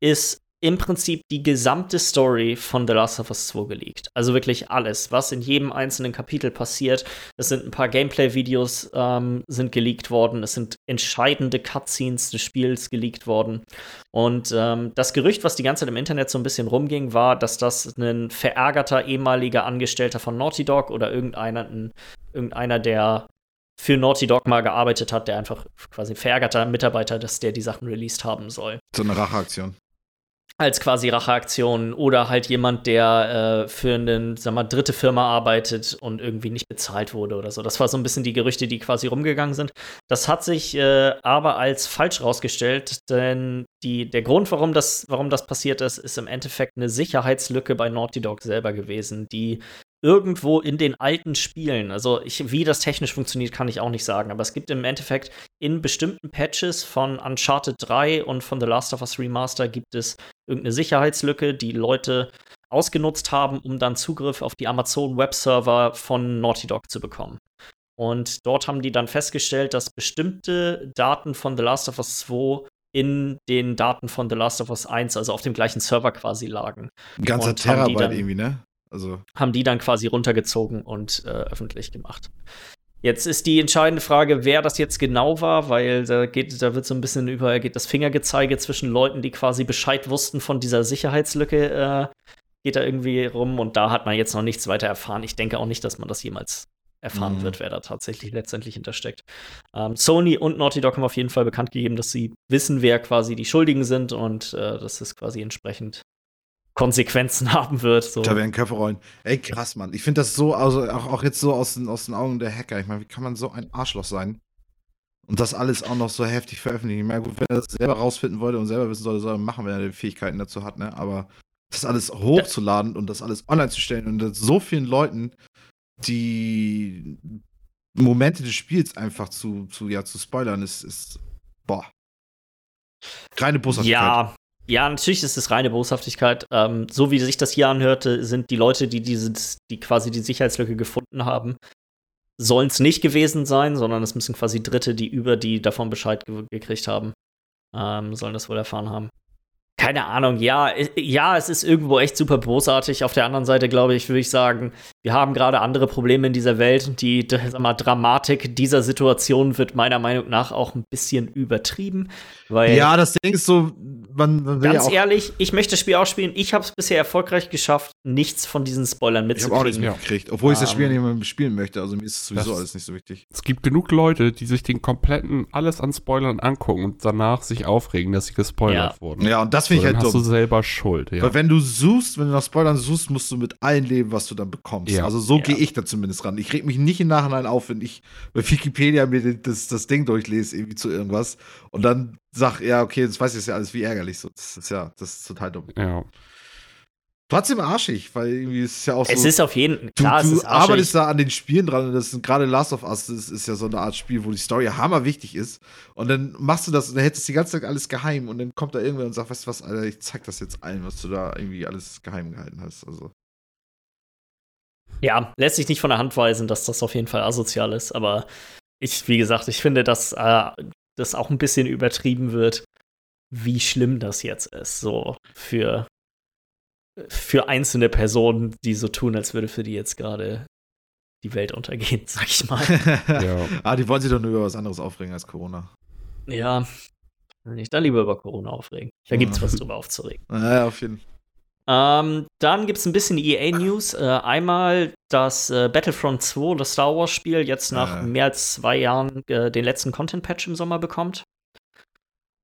ist im Prinzip die gesamte Story von The Last of Us 2 geleakt. Also wirklich alles, was in jedem einzelnen Kapitel passiert. Es sind ein paar Gameplay-Videos ähm, sind geleakt worden. Es sind entscheidende Cutscenes des Spiels geleakt worden. Und ähm, das Gerücht, was die ganze Zeit im Internet so ein bisschen rumging, war, dass das ein verärgerter ehemaliger Angestellter von Naughty Dog oder irgendeiner, ein, irgendeiner, der für Naughty Dog mal gearbeitet hat, der einfach quasi verärgerter Mitarbeiter, dass der die Sachen released haben soll So eine Racheaktion. Als quasi Racheaktion oder halt jemand, der äh, für eine, sag mal, dritte Firma arbeitet und irgendwie nicht bezahlt wurde oder so. Das war so ein bisschen die Gerüchte, die quasi rumgegangen sind. Das hat sich äh, aber als falsch rausgestellt, denn die, der Grund, warum das, warum das passiert ist, ist im Endeffekt eine Sicherheitslücke bei Naughty Dog selber gewesen, die irgendwo in den alten Spielen, also ich, wie das technisch funktioniert, kann ich auch nicht sagen, aber es gibt im Endeffekt in bestimmten Patches von Uncharted 3 und von The Last of Us Remaster gibt es irgendeine Sicherheitslücke, die Leute ausgenutzt haben, um dann Zugriff auf die Amazon Webserver von Naughty Dog zu bekommen. Und dort haben die dann festgestellt, dass bestimmte Daten von The Last of Us 2 in den Daten von The Last of Us 1, also auf dem gleichen Server quasi lagen. Ein ganzer Terabyte irgendwie, ne? Also, Haben die dann quasi runtergezogen und äh, öffentlich gemacht. Jetzt ist die entscheidende Frage, wer das jetzt genau war, weil da geht, da wird so ein bisschen über, geht das Fingergezeige zwischen Leuten, die quasi Bescheid wussten von dieser Sicherheitslücke, äh, geht da irgendwie rum und da hat man jetzt noch nichts weiter erfahren. Ich denke auch nicht, dass man das jemals erfahren Mhm. wird, wer da tatsächlich letztendlich hintersteckt. Ähm, Sony und Naughty Dog haben auf jeden Fall bekannt gegeben, dass sie wissen, wer quasi die Schuldigen sind und äh, dass es quasi entsprechend Konsequenzen haben wird. So. da werden Köpfe rollen. Ey, krass, Mann. Ich finde das so, also auch, auch jetzt so aus den, aus den Augen der Hacker. Ich meine, wie kann man so ein Arschloch sein? Und das alles auch noch so heftig veröffentlichen. Ich meine, gut, wenn er das selber rausfinden wollte und selber wissen sollte, soll er machen, wenn er die Fähigkeiten dazu hat, ne? Aber das alles hochzuladen und das alles online zu stellen und so vielen Leuten die Momente des Spiels einfach zu, zu, ja, zu spoilern, ist, ist boah. Reine Boshaftigkeit. Ja, ja, natürlich ist es reine Boshaftigkeit. Ähm, so wie sich das hier anhörte, sind die Leute, die dieses, die quasi die Sicherheitslücke gefunden haben, sollen es nicht gewesen sein, sondern es müssen quasi Dritte, die über die davon Bescheid ge gekriegt haben, ähm, sollen das wohl erfahren haben. Keine Ahnung, ja, ja, es ist irgendwo echt super bosartig. Auf der anderen Seite, glaube ich, würde ich sagen, wir haben gerade andere Probleme in dieser Welt die sag mal, Dramatik dieser Situation wird meiner Meinung nach auch ein bisschen übertrieben. Weil ja, das Ding ist so, man, man will Ganz ja ehrlich, ich möchte das Spiel auch spielen. Ich habe es bisher erfolgreich geschafft, nichts von diesen Spoilern mitzukriegen. Ich habe auch nichts mitgekriegt, obwohl ich das Spiel um, nicht mehr spielen möchte. Also mir ist es sowieso alles nicht so wichtig. Es gibt genug Leute, die sich den kompletten alles an Spoilern angucken und danach sich aufregen, dass sie gespoilert ja. wurden. Ja, und das finde so, ich halt hast dumm. du selber Schuld. Ja. Weil wenn du suchst, wenn du nach Spoilern suchst, musst du mit allen leben, was du dann bekommst. Ja. Also so gehe ich da zumindest ran. Ich reg mich nicht im Nachhinein auf, wenn ich bei Wikipedia mir das, das Ding durchlese, irgendwie zu irgendwas und dann sag, ja, okay, jetzt weiß ich ja alles, wie ärgerlich so. Das ist ja, das ist total dumm. Ja. Trotzdem arschig, weil irgendwie ist es ja auch so. Es ist auf jeden Fall. Du, du arbeitest da an den Spielen dran und das sind gerade Last of Us, das ist ja so eine Art Spiel, wo die Story hammer wichtig ist. Und dann machst du das und dann hättest du die ganze Zeit alles geheim und dann kommt da irgendwer und sagt, weißt du was, Alter, ich zeig das jetzt allen, was du da irgendwie alles geheim gehalten hast. Also. Ja, lässt sich nicht von der Hand weisen, dass das auf jeden Fall asozial ist, aber ich, wie gesagt, ich finde, dass äh, das auch ein bisschen übertrieben wird, wie schlimm das jetzt ist, so für, für einzelne Personen, die so tun, als würde für die jetzt gerade die Welt untergehen, sag ich mal. ja. Ah, die wollen sich doch nur über was anderes aufregen als Corona. Ja, nicht da lieber über Corona aufregen. Da gibt's was drüber aufzuregen. Ja, auf jeden Fall. Ähm, dann gibt es ein bisschen EA-News. Äh, einmal das äh, Battlefront 2, das Star Wars-Spiel, jetzt nach äh. mehr als zwei Jahren äh, den letzten Content-Patch im Sommer bekommt.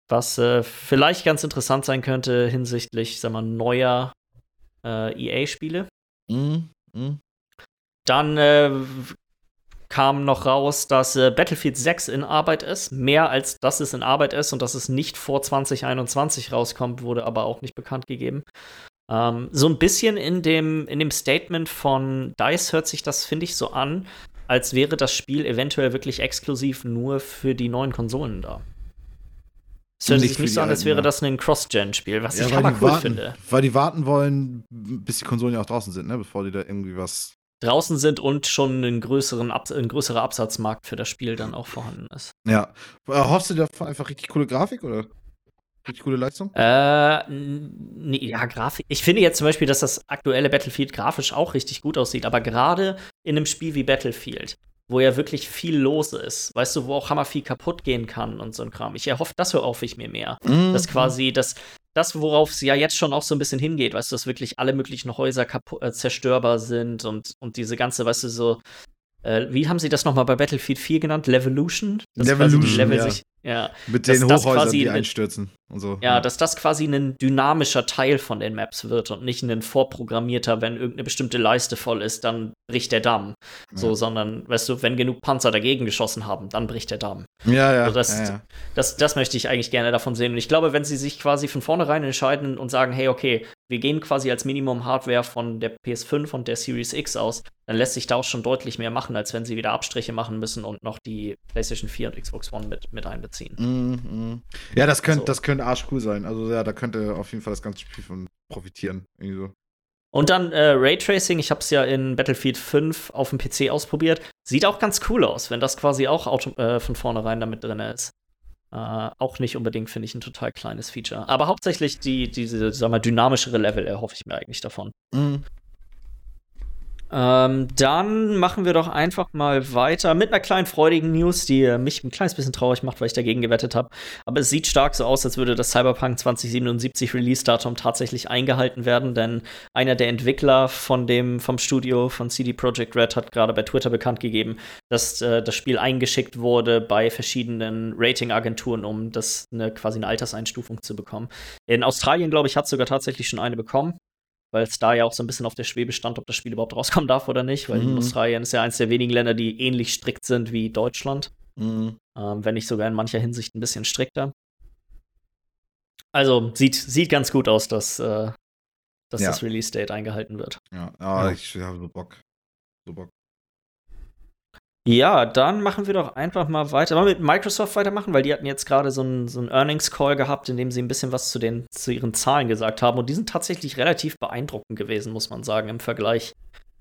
Was äh, vielleicht ganz interessant sein könnte hinsichtlich, sag mal, neuer äh, EA-Spiele. Mhm. Mhm. Dann kam noch raus, dass Battlefield 6 in Arbeit ist. Mehr als dass es in Arbeit ist und dass es nicht vor 2021 rauskommt, wurde aber auch nicht bekannt gegeben. Ähm, so ein bisschen in dem, in dem Statement von DICE hört sich das, finde ich, so an, als wäre das Spiel eventuell wirklich exklusiv nur für die neuen Konsolen da. Es hört sich nicht so an, als wäre das ein Cross-Gen-Spiel, was ja, ich aber cool warten, finde. Weil die warten wollen, bis die Konsolen ja auch draußen sind, ne? bevor die da irgendwie was. Draußen sind und schon ein, größeren Ab ein größerer Absatzmarkt für das Spiel dann auch vorhanden ist. Ja. Hoffst du davon einfach richtig coole Grafik, oder? Richtig gute Leistung? Äh, nee, ja, Grafik. Ich finde jetzt zum Beispiel, dass das aktuelle Battlefield grafisch auch richtig gut aussieht, aber gerade in einem Spiel wie Battlefield, wo ja wirklich viel los ist, weißt du, wo auch hammer viel kaputt gehen kann und so ein Kram. Ich erhoffe, das erhoffe ich mir mehr. Mhm. Dass quasi das, das, worauf es ja jetzt schon auch so ein bisschen hingeht, weißt du, dass wirklich alle möglichen Häuser äh, zerstörbar sind und, und diese ganze, weißt du, so äh, wie haben sie das nochmal bei Battlefield 4 genannt? Levolution? Levolution, Level ja. Sich, ja. Mit den Hochhäusern, die einstürzen und so. Ja, ja, dass das quasi ein dynamischer Teil von den Maps wird und nicht ein vorprogrammierter, wenn irgendeine bestimmte Leiste voll ist, dann bricht der Damm. So, ja. sondern, weißt du, wenn genug Panzer dagegen geschossen haben, dann bricht der Damm. Ja, ja. Also das, ja, ja. Das, das möchte ich eigentlich gerne davon sehen. Und ich glaube, wenn sie sich quasi von vornherein entscheiden und sagen, hey, okay, wir gehen quasi als Minimum-Hardware von der PS5 und der Series X aus, dann lässt sich da auch schon deutlich mehr machen, als wenn sie wieder Abstriche machen müssen und noch die PlayStation 4 und Xbox One mit, mit einbeziehen. Mm, mm. Ja, das könnte, also, das könnte arschcool sein. Also ja, da könnte auf jeden Fall das ganze Spiel von profitieren. Irgendwie so. Und dann äh, Raytracing, ich habe es ja in Battlefield 5 auf dem PC ausprobiert. Sieht auch ganz cool aus, wenn das quasi auch auto äh, von vornherein damit drin ist. Äh, auch nicht unbedingt, finde ich, ein total kleines Feature. Aber hauptsächlich die, diese, sag mal, dynamischere Level erhoffe ich mir eigentlich davon. Mhm. Ähm, dann machen wir doch einfach mal weiter mit einer kleinen freudigen News, die äh, mich ein kleines bisschen traurig macht, weil ich dagegen gewettet habe. Aber es sieht stark so aus, als würde das Cyberpunk 2077 Release-Datum tatsächlich eingehalten werden, denn einer der Entwickler von dem, vom Studio von CD Projekt Red hat gerade bei Twitter bekannt gegeben, dass äh, das Spiel eingeschickt wurde bei verschiedenen Ratingagenturen, um das eine, quasi eine Alterseinstufung zu bekommen. In Australien, glaube ich, hat sogar tatsächlich schon eine bekommen weil es da ja auch so ein bisschen auf der Schwebe stand, ob das Spiel überhaupt rauskommen darf oder nicht, weil mhm. Australien ist ja eines der wenigen Länder, die ähnlich strikt sind wie Deutschland. Mhm. Ähm, wenn nicht sogar in mancher Hinsicht ein bisschen strikter. Also sieht, sieht ganz gut aus, dass, äh, dass ja. das Release-Date eingehalten wird. Ja, ah, ja. ich habe so Bock. So Bock. Ja, dann machen wir doch einfach mal weiter. Wollen wir mit Microsoft weitermachen, weil die hatten jetzt gerade so einen so Earnings-Call gehabt, in dem sie ein bisschen was zu, den, zu ihren Zahlen gesagt haben. Und die sind tatsächlich relativ beeindruckend gewesen, muss man sagen, im Vergleich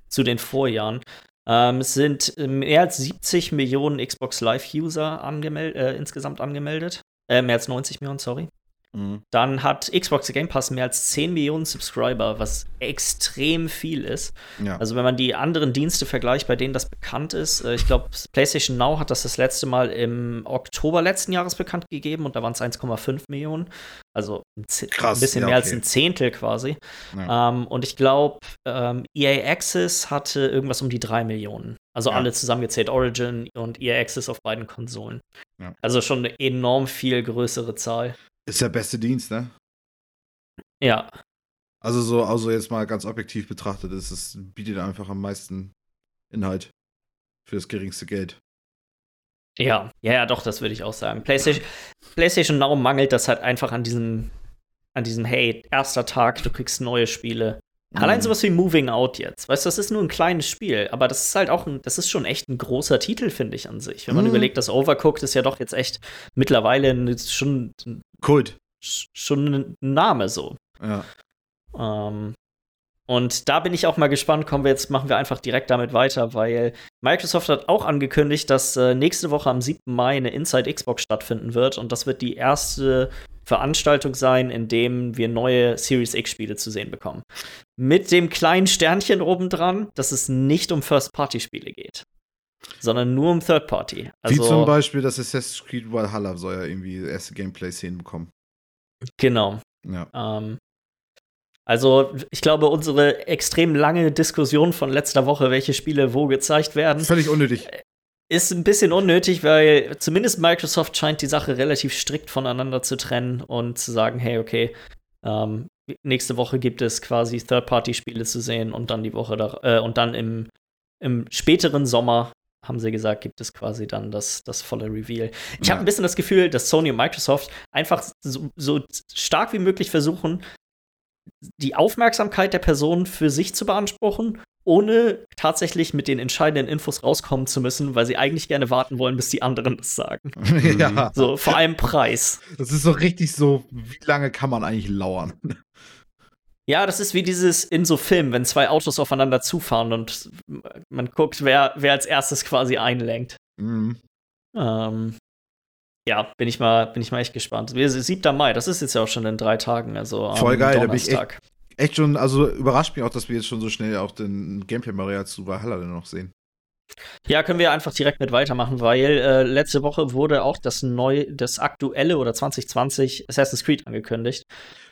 zu den Vorjahren. Ähm, es sind mehr als 70 Millionen Xbox Live-User angemel äh, insgesamt angemeldet. Äh, mehr als 90 Millionen, sorry. Mhm. Dann hat Xbox Game Pass mehr als 10 Millionen Subscriber, was extrem viel ist. Ja. Also wenn man die anderen Dienste vergleicht, bei denen das bekannt ist, äh, ich glaube, PlayStation Now hat das das letzte Mal im Oktober letzten Jahres bekannt gegeben und da waren es 1,5 Millionen. Also ein, Krass, ein bisschen ja, mehr als okay. ein Zehntel quasi. Ja. Ähm, und ich glaube, ähm, EA Access hatte irgendwas um die 3 Millionen. Also Ja. alle zusammengezählt, Origin und EA Access auf beiden Konsolen. Also schon eine enorm viel größere Zahl. Ist der beste Dienst, ne? Ja, Also so, also jetzt mal ganz objektiv betrachtet, ist es bietet einfach am meisten Inhalt für das geringste Geld. Ja, ja, ja, doch, das würde ich auch sagen. PlayStation, PlayStation Now mangelt das halt einfach an diesem, an diesem, hey, erster Tag, du kriegst neue Spiele. Allein Mhm. sowas wie Moving Out jetzt. Weißt du, das ist nur ein kleines Spiel, aber das ist halt auch ein, das ist schon echt ein großer Titel, finde ich, an sich. Wenn man Mhm. überlegt, dass Overcooked ist ja doch jetzt echt mittlerweile ein- schon, Kult. schon ein Name so. Ja. Ähm, und da bin ich auch mal gespannt. Kommen wir jetzt, machen wir einfach direkt damit weiter, weil Microsoft hat auch angekündigt, dass äh, nächste Woche am 7. Mai eine Inside Xbox stattfinden wird. Und das wird die erste Veranstaltung sein, in dem wir neue Series X-Spiele zu sehen bekommen. Mit dem kleinen Sternchen obendran, dass es nicht um First-Party-Spiele geht, sondern nur um Third-Party. Wie Also, zum Beispiel das Assassin's Creed Valhalla soll ja irgendwie erste Gameplay-Szenen bekommen. genau. Ja. Ähm, also, ich glaube, unsere extrem lange Diskussion von letzter Woche, welche Spiele wo gezeigt werden, Völlig unnötig. ist ein bisschen unnötig, weil zumindest Microsoft scheint die Sache relativ strikt voneinander zu trennen und zu sagen, hey, okay, ähm, nächste Woche gibt es quasi Third-Party-Spiele zu sehen und dann die Woche da, äh, und dann im, im späteren Sommer haben sie gesagt, gibt es quasi dann das, das volle Reveal. Ich Ja. habe ein bisschen das Gefühl, dass Sony und Microsoft einfach so, so stark wie möglich versuchen, die Aufmerksamkeit der Person für sich zu beanspruchen, ohne tatsächlich mit den entscheidenden Infos rauskommen zu müssen, weil sie eigentlich gerne warten wollen, bis die anderen das sagen. ja. So, vor allem Preis. Das ist so richtig so, wie lange kann man eigentlich lauern? Ja, das ist wie dieses in so Filmen, wenn zwei Autos aufeinander zufahren und man guckt, wer, wer als erstes quasi einlenkt. Mhm. Ähm, ja, bin ich mal, bin ich mal echt gespannt. Wir- 7. Mai, das ist jetzt ja auch schon in drei Tagen, also Voll geil, da bin ich echt- Donnerstag. Echt schon, also überrascht mich auch, dass wir jetzt schon so schnell auch den Gameplay-Maria zu Valhalla dann noch sehen. Ja, können wir einfach direkt mit weitermachen, weil äh, letzte Woche wurde auch das neu, das aktuelle oder 2020 Assassin's Creed angekündigt.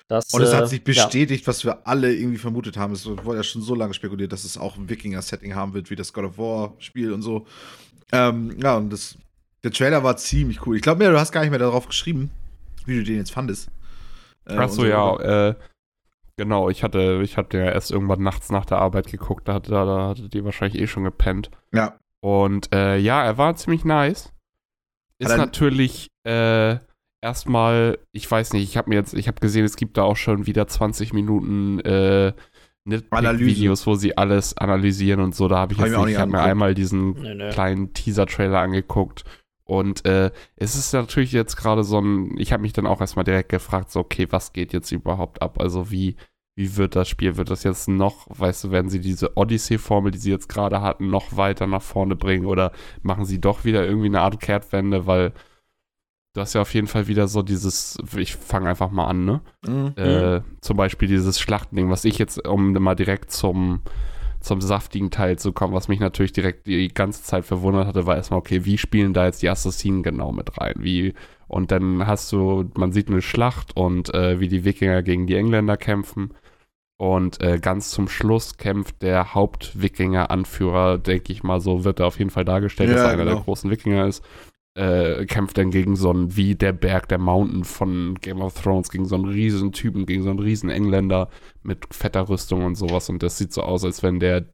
Das, Und es äh, hat sich ja. bestätigt, was wir alle irgendwie vermutet haben. Es wurde ja schon so lange spekuliert, dass es auch ein Wikinger-Setting haben wird, wie das God of War-Spiel und so. Ähm, ja, und das, der Trailer war ziemlich cool. Ich glaube mir, du hast gar nicht mehr darauf geschrieben, wie du den jetzt fandest. Äh, Ach und so, ja, äh, genau, ich hatte, ich hatte ja erst irgendwann nachts nach der Arbeit geguckt, da, hatte- da, da hattet ihr wahrscheinlich eh schon gepennt. Ja, Und äh, ja, er war ziemlich nice. Ist natürlich äh, erstmal, ich weiß nicht, ich habe mir jetzt, ich habe gesehen, es gibt da auch schon wieder 20 Minuten äh. Videos, wo sie alles analysieren und so. Da habe ich Hab jetzt ich nicht, ich habe mir einmal diesen Nö, nö. kleinen Teaser-Trailer angeguckt. Und äh, es ist natürlich jetzt gerade so ein, ich habe mich dann auch erstmal direkt gefragt, so, okay, was geht jetzt überhaupt ab? Also wie, wie wird das Spiel? Wird das jetzt noch, weißt du, werden sie diese Odyssey-Formel, die sie jetzt gerade hatten, noch weiter nach vorne bringen oder machen sie doch wieder irgendwie eine Art Kehrtwende? Weil du hast ja auf jeden Fall wieder so dieses, ich fange einfach mal an, ne? Mhm. Äh, zum Beispiel dieses Schlachtending, was ich jetzt, um mal direkt zum, zum saftigen Teil zu kommen, was mich natürlich direkt die ganze Zeit verwundert hatte, war erstmal, okay, wie spielen da jetzt die Assassinen genau mit rein? Wie, und dann hast du, man sieht eine Schlacht und äh, wie die Wikinger gegen die Engländer kämpfen. Und äh, ganz zum Schluss kämpft der Haupt-Wikinger-Anführer, denke ich mal, so wird er auf jeden Fall dargestellt, dass Ja, er einer genau. der großen Wikinger ist äh, kämpft dann gegen so einen, wie der Berg, der Mountain von Game of Thrones, gegen so einen riesen Typen, gegen so einen riesen Engländer mit fetter Rüstung und sowas. Und das sieht so aus, als wenn der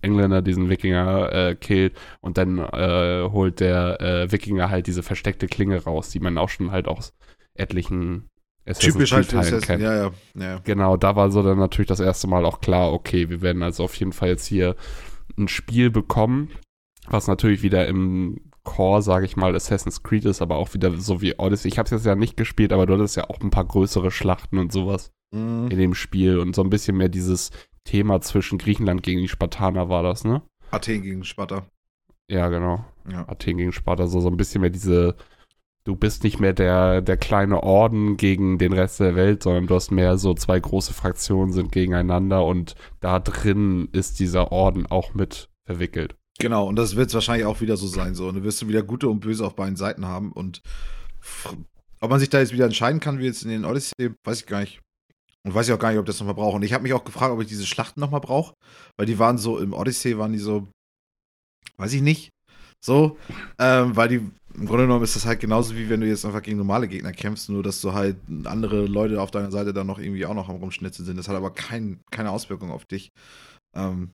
Engländer diesen Wikinger äh, killt und dann äh, holt der äh, Wikinger halt diese versteckte Klinge raus, die man auch schon halt aus etlichen Assassin's Typisch halt Assassin. kennt. Ja, ja, ja. Genau, da war so dann natürlich das erste Mal auch klar, okay, wir werden also auf jeden Fall jetzt hier ein Spiel bekommen, was natürlich wieder im Core, sage ich mal, Assassin's Creed ist, aber auch wieder so wie Odyssey. Ich habe es jetzt ja nicht gespielt, aber du hattest ja auch ein paar größere Schlachten und sowas Mhm. in dem Spiel und so ein bisschen mehr dieses Thema zwischen Griechenland gegen die Spartaner war das, ne? Athen gegen Sparta. Ja, genau. Ja. Athen gegen Sparta, so, so ein bisschen mehr diese du bist nicht mehr der, der kleine Orden gegen den Rest der Welt, sondern du hast mehr so zwei große Fraktionen sind gegeneinander und da drin ist dieser Orden auch mit verwickelt. Genau, und das wird es wahrscheinlich auch wieder so sein. So. Und du wirst du wieder gute und böse auf beiden Seiten haben. Und ob man sich da jetzt wieder entscheiden kann, wie jetzt in den Odyssey, weiß ich gar nicht. Und weiß ich auch gar nicht, ob das nochmal brauche. Und ich habe mich auch gefragt, ob ich diese Schlachten nochmal brauche. Weil die waren so, im Odyssey waren die so, weiß ich nicht. So, ähm, weil die, im Grunde genommen ist das halt genauso wie wenn du jetzt einfach gegen normale Gegner kämpfst, nur dass du halt andere Leute auf deiner Seite dann noch irgendwie auch noch am Rumschnitzen sind. Das hat aber kein, keine Auswirkung auf dich. Ähm,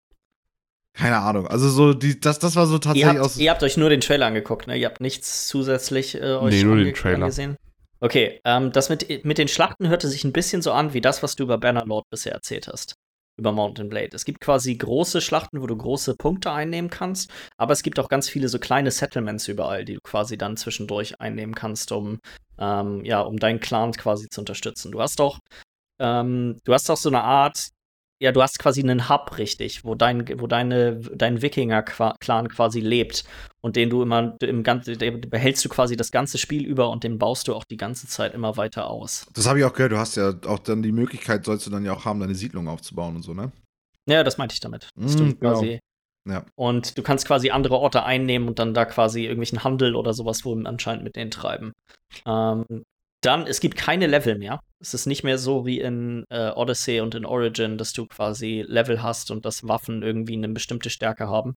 keine Ahnung. Also so, die, das, das war so tatsächlich ihr habt, aus. Ihr habt euch nur den Trailer angeguckt, ne? Ihr habt nichts zusätzlich äh, euch nee, nur den Trailer. angesehen. Okay, ähm, das mit, mit den Schlachten hörte sich ein bisschen so an wie das, was du über Bannerlord bisher erzählt hast. Über Mountain Blade. Es gibt quasi große Schlachten, wo du große Punkte einnehmen kannst, aber es gibt auch ganz viele so kleine Settlements überall, die du quasi dann zwischendurch einnehmen kannst, um, ähm, ja, um deinen Clan quasi zu unterstützen. Du hast auch, ähm, du hast auch so eine Art, ja, du hast quasi einen Hub, richtig, wo dein, wo deine, dein Wikinger-Clan quasi lebt und den du immer im ganzen, behältst du quasi das ganze Spiel über und den baust du auch die ganze Zeit immer weiter aus. Das habe ich auch gehört, du hast ja auch dann die Möglichkeit, sollst du dann ja auch haben, deine Siedlung aufzubauen und so, ne? Ja, das meinte ich damit. Dass Mm, du quasi, Ja. Und du kannst quasi andere Orte einnehmen und dann da quasi irgendwelchen Handel oder sowas wohl anscheinend mit denen treiben. Ähm, dann, es gibt keine Level mehr. Es ist nicht mehr so wie in äh, Odyssey und in Origin, dass du quasi Level hast und dass Waffen irgendwie eine bestimmte Stärke haben.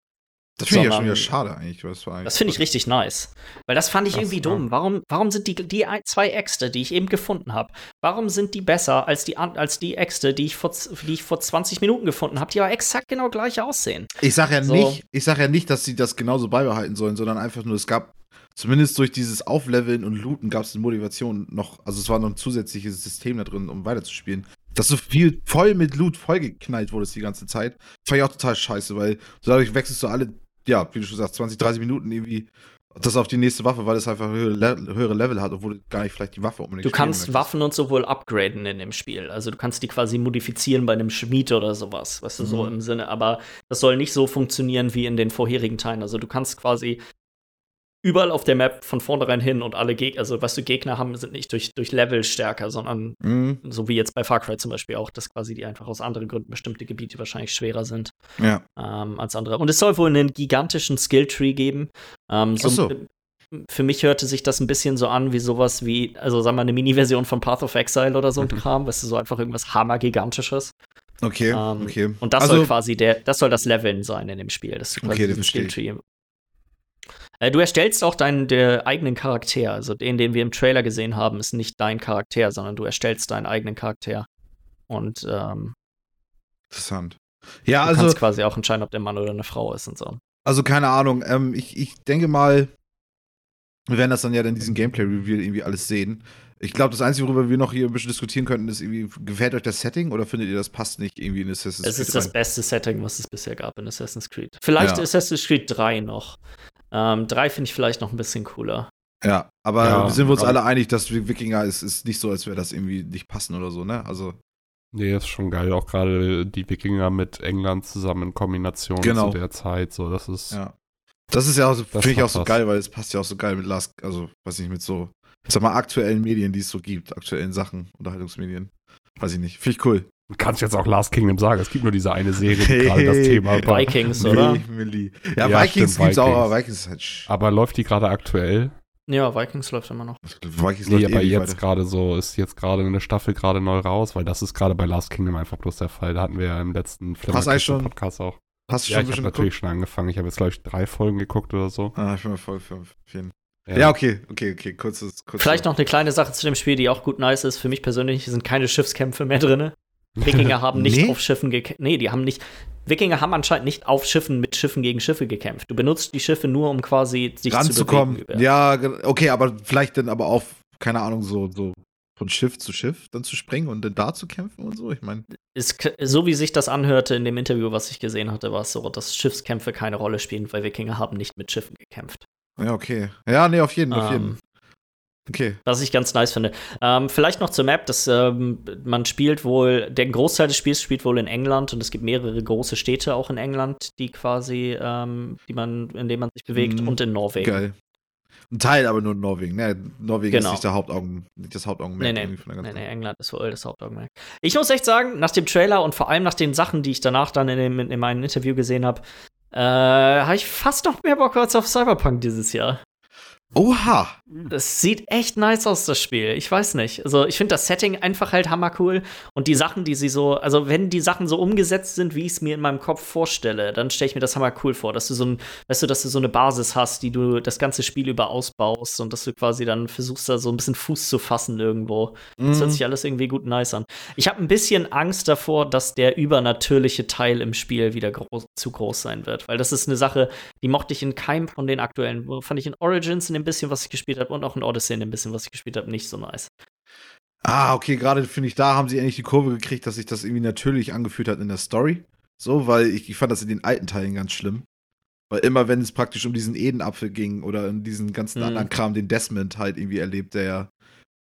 Das finde ich ja schon wieder schade eigentlich. Das, war eigentlich Das finde ich richtig nice. Weil das fand ich Krass, irgendwie ja. dumm. Warum, warum sind die, die zwei Äxte, die ich eben gefunden habe, warum sind die besser als die, als die Äxte, die ich, vor, die ich vor 20 Minuten gefunden habe, die aber exakt genau gleich aussehen? Ich sage ja So. nicht, ich sage ja nicht, dass sie das genauso beibehalten sollen, sondern einfach nur, es gab zumindest durch dieses Aufleveln und Looten gab es eine Motivation noch, also es war noch ein zusätzliches System da drin, um weiterzuspielen. Dass so viel voll mit Loot vollgeknallt wurde die ganze Zeit, fand ich auch total scheiße, weil dadurch wechselst du alle, ja, wie du schon sagst, 20, 30 Minuten irgendwie das auf die nächste Waffe, weil es einfach höhere, Le höhere Level hat, obwohl du gar nicht vielleicht die Waffe unbedingt Du kannst. Waffen und so wohl upgraden in dem Spiel. Also du kannst die quasi modifizieren bei einem Schmied oder sowas, weißt du, so Mhm. im Sinne. Aber das soll nicht so funktionieren wie in den vorherigen Teilen. Also du kannst quasi überall auf der Map von vornherein hin und alle Gegner, also was du Gegner haben, sind nicht durch, durch Level stärker, sondern Mhm, so wie jetzt bei Far Cry zum Beispiel auch, dass quasi die einfach aus anderen Gründen bestimmte Gebiete wahrscheinlich schwerer sind ja. ähm, als andere. Und es soll wohl einen gigantischen Skilltree geben. Ähm, so, Ach so. Für mich hörte sich das ein bisschen so an wie sowas wie, also sagen wir eine Mini-Version von Path of Exile oder so ein Mhm. Kram, weißt du, so einfach irgendwas hammergigantisches. Okay, Ähm, okay. Und das also, soll quasi der, das soll das Leveln sein in dem Spiel. Das ist quasi Okay, ich. Skilltree. Äh, du erstellst auch deinen eigenen Charakter. Also den, den wir im Trailer gesehen haben, ist nicht dein Charakter, sondern du erstellst deinen eigenen Charakter. Und ähm, interessant. Ja, du also, kannst quasi auch entscheiden, ob der Mann oder eine Frau ist und so. Also keine Ahnung. Ähm, ich, ich denke mal, wir werden das dann ja in diesem Gameplay-Reveal irgendwie alles sehen. Ich glaube, das Einzige, worüber wir noch hier ein bisschen diskutieren könnten, ist irgendwie, gefällt euch das Setting oder findet ihr, das passt nicht irgendwie in Assassin's Es ist Creed das rein? beste Setting, was es bisher gab in Assassin's Creed. Vielleicht Ja. Assassin's Creed 3 noch. Ähm, 3 finde ich vielleicht noch ein bisschen cooler. Ja, aber Ja, sind wir uns alle einig, dass Wikinger ist, ist nicht so, als wäre das irgendwie nicht passen oder so, ne? Also, Nee, ist schon geil. Auch gerade die Wikinger mit England zusammen in Kombination Genau. zu der Zeit. So, das ist. ja. Das ist ja auch finde ich auch so was. geil, weil es passt ja auch so geil mit Last, also, weiß ich nicht, mit so, ich sag mal, aktuellen Medien, die es so gibt, aktuellen Sachen, Unterhaltungsmedien. Weiß ich nicht. Finde ich cool. Du kannst jetzt auch Last Kingdom sagen. Es gibt nur diese eine Serie, die gerade das Thema war. Vikings, oder? Milli, Milli. Ja, Ja, Vikings stimmt, gibt's auch, Vikings. aber Vikings ist halt. Aber läuft die gerade aktuell? Ja, Vikings läuft immer noch. Vikings Nee, läuft aber ewig jetzt gerade so, ist jetzt gerade eine Staffel gerade neu raus, weil das ist gerade bei Last Kingdom einfach bloß der Fall. Da hatten wir ja im letzten schon- Podcast auch. Hast du Ja, schon ich habe bestimmt natürlich schon angefangen. Ich habe jetzt, glaube ich, drei Folgen geguckt oder so. Ah, ich bin mal voll für vielen. Ja. okay, okay, okay. Kurzes, kurzes. Vielleicht noch eine kleine Sache zu dem Spiel, die auch gut nice ist. Für mich persönlich sind keine Schiffskämpfe mehr drin. Wikinger haben nicht Nee? auf Schiffen gekämpft. Nee, die haben nicht. Wikinger haben anscheinend nicht auf Schiffen mit Schiffen gegen Schiffe gekämpft. Du benutzt die Schiffe nur, um quasi sich ranzukommen. zu bewegen. Ja, okay, aber vielleicht dann aber auf, keine Ahnung, so, so von Schiff zu Schiff dann zu springen und dann da zu kämpfen und so. Ich meine, so wie sich das anhörte in dem Interview, was ich gesehen hatte, war es so, dass Schiffskämpfe keine Rolle spielen, weil Wikinger haben nicht mit Schiffen gekämpft. ja, okay. Ja, nee, auf jeden, auf jeden. Okay. Was ich ganz nice finde. Ähm, vielleicht noch zur Map, dass ähm, man spielt wohl, der Großteil des Spiels spielt wohl in England und es gibt mehrere große Städte auch in England, die quasi, ähm, die man, in denen man sich bewegt Mhm. und in Norwegen. Geil. Ein Teil aber nur Norwegen. Ne? Norwegen Genau. ist nicht, der Hauptaugen, nicht das Hauptaugenmerk. Nee, nee. von der Nee, nee, England ist voll das Hauptaugenmerk. Ich muss echt sagen, nach dem Trailer und vor allem nach den Sachen, die ich danach dann in, dem, in meinem Interview gesehen habe, äh, habe ich fast noch mehr Bock als auf Cyberpunk dieses Jahr. Oha! Das sieht echt nice aus, das Spiel. Ich weiß nicht. Also, ich finde das Setting einfach halt hammercool. Und die Sachen, die sie so, also, wenn die Sachen so umgesetzt sind, wie ich es mir in meinem Kopf vorstelle, dann stelle ich mir das hammercool vor, dass du so ein, weißt du, dass du so eine Basis hast, die du das ganze Spiel über ausbaust und dass du quasi dann versuchst, da so ein bisschen Fuß zu fassen irgendwo. Das Mhm. hört sich alles irgendwie gut nice an. Ich habe ein bisschen Angst davor, dass der übernatürliche Teil im Spiel wieder groß, zu groß sein wird. Weil das ist eine Sache, die mochte ich in keinem von den aktuellen. Wo Fand ich in Origins in dem bisschen, was ich gespielt habe, und auch in Odyssey in dem bisschen, was ich gespielt habe, nicht so nice. Ah, okay, gerade finde ich, da haben sie endlich die Kurve gekriegt, dass sich das irgendwie natürlich angefühlt hat in der Story. So, weil ich, ich fand das in den alten Teilen ganz schlimm. Weil immer, wenn es praktisch um diesen Edenapfel ging oder in diesen ganzen Mhm. anderen Kram, den Desmond halt irgendwie erlebt, der ja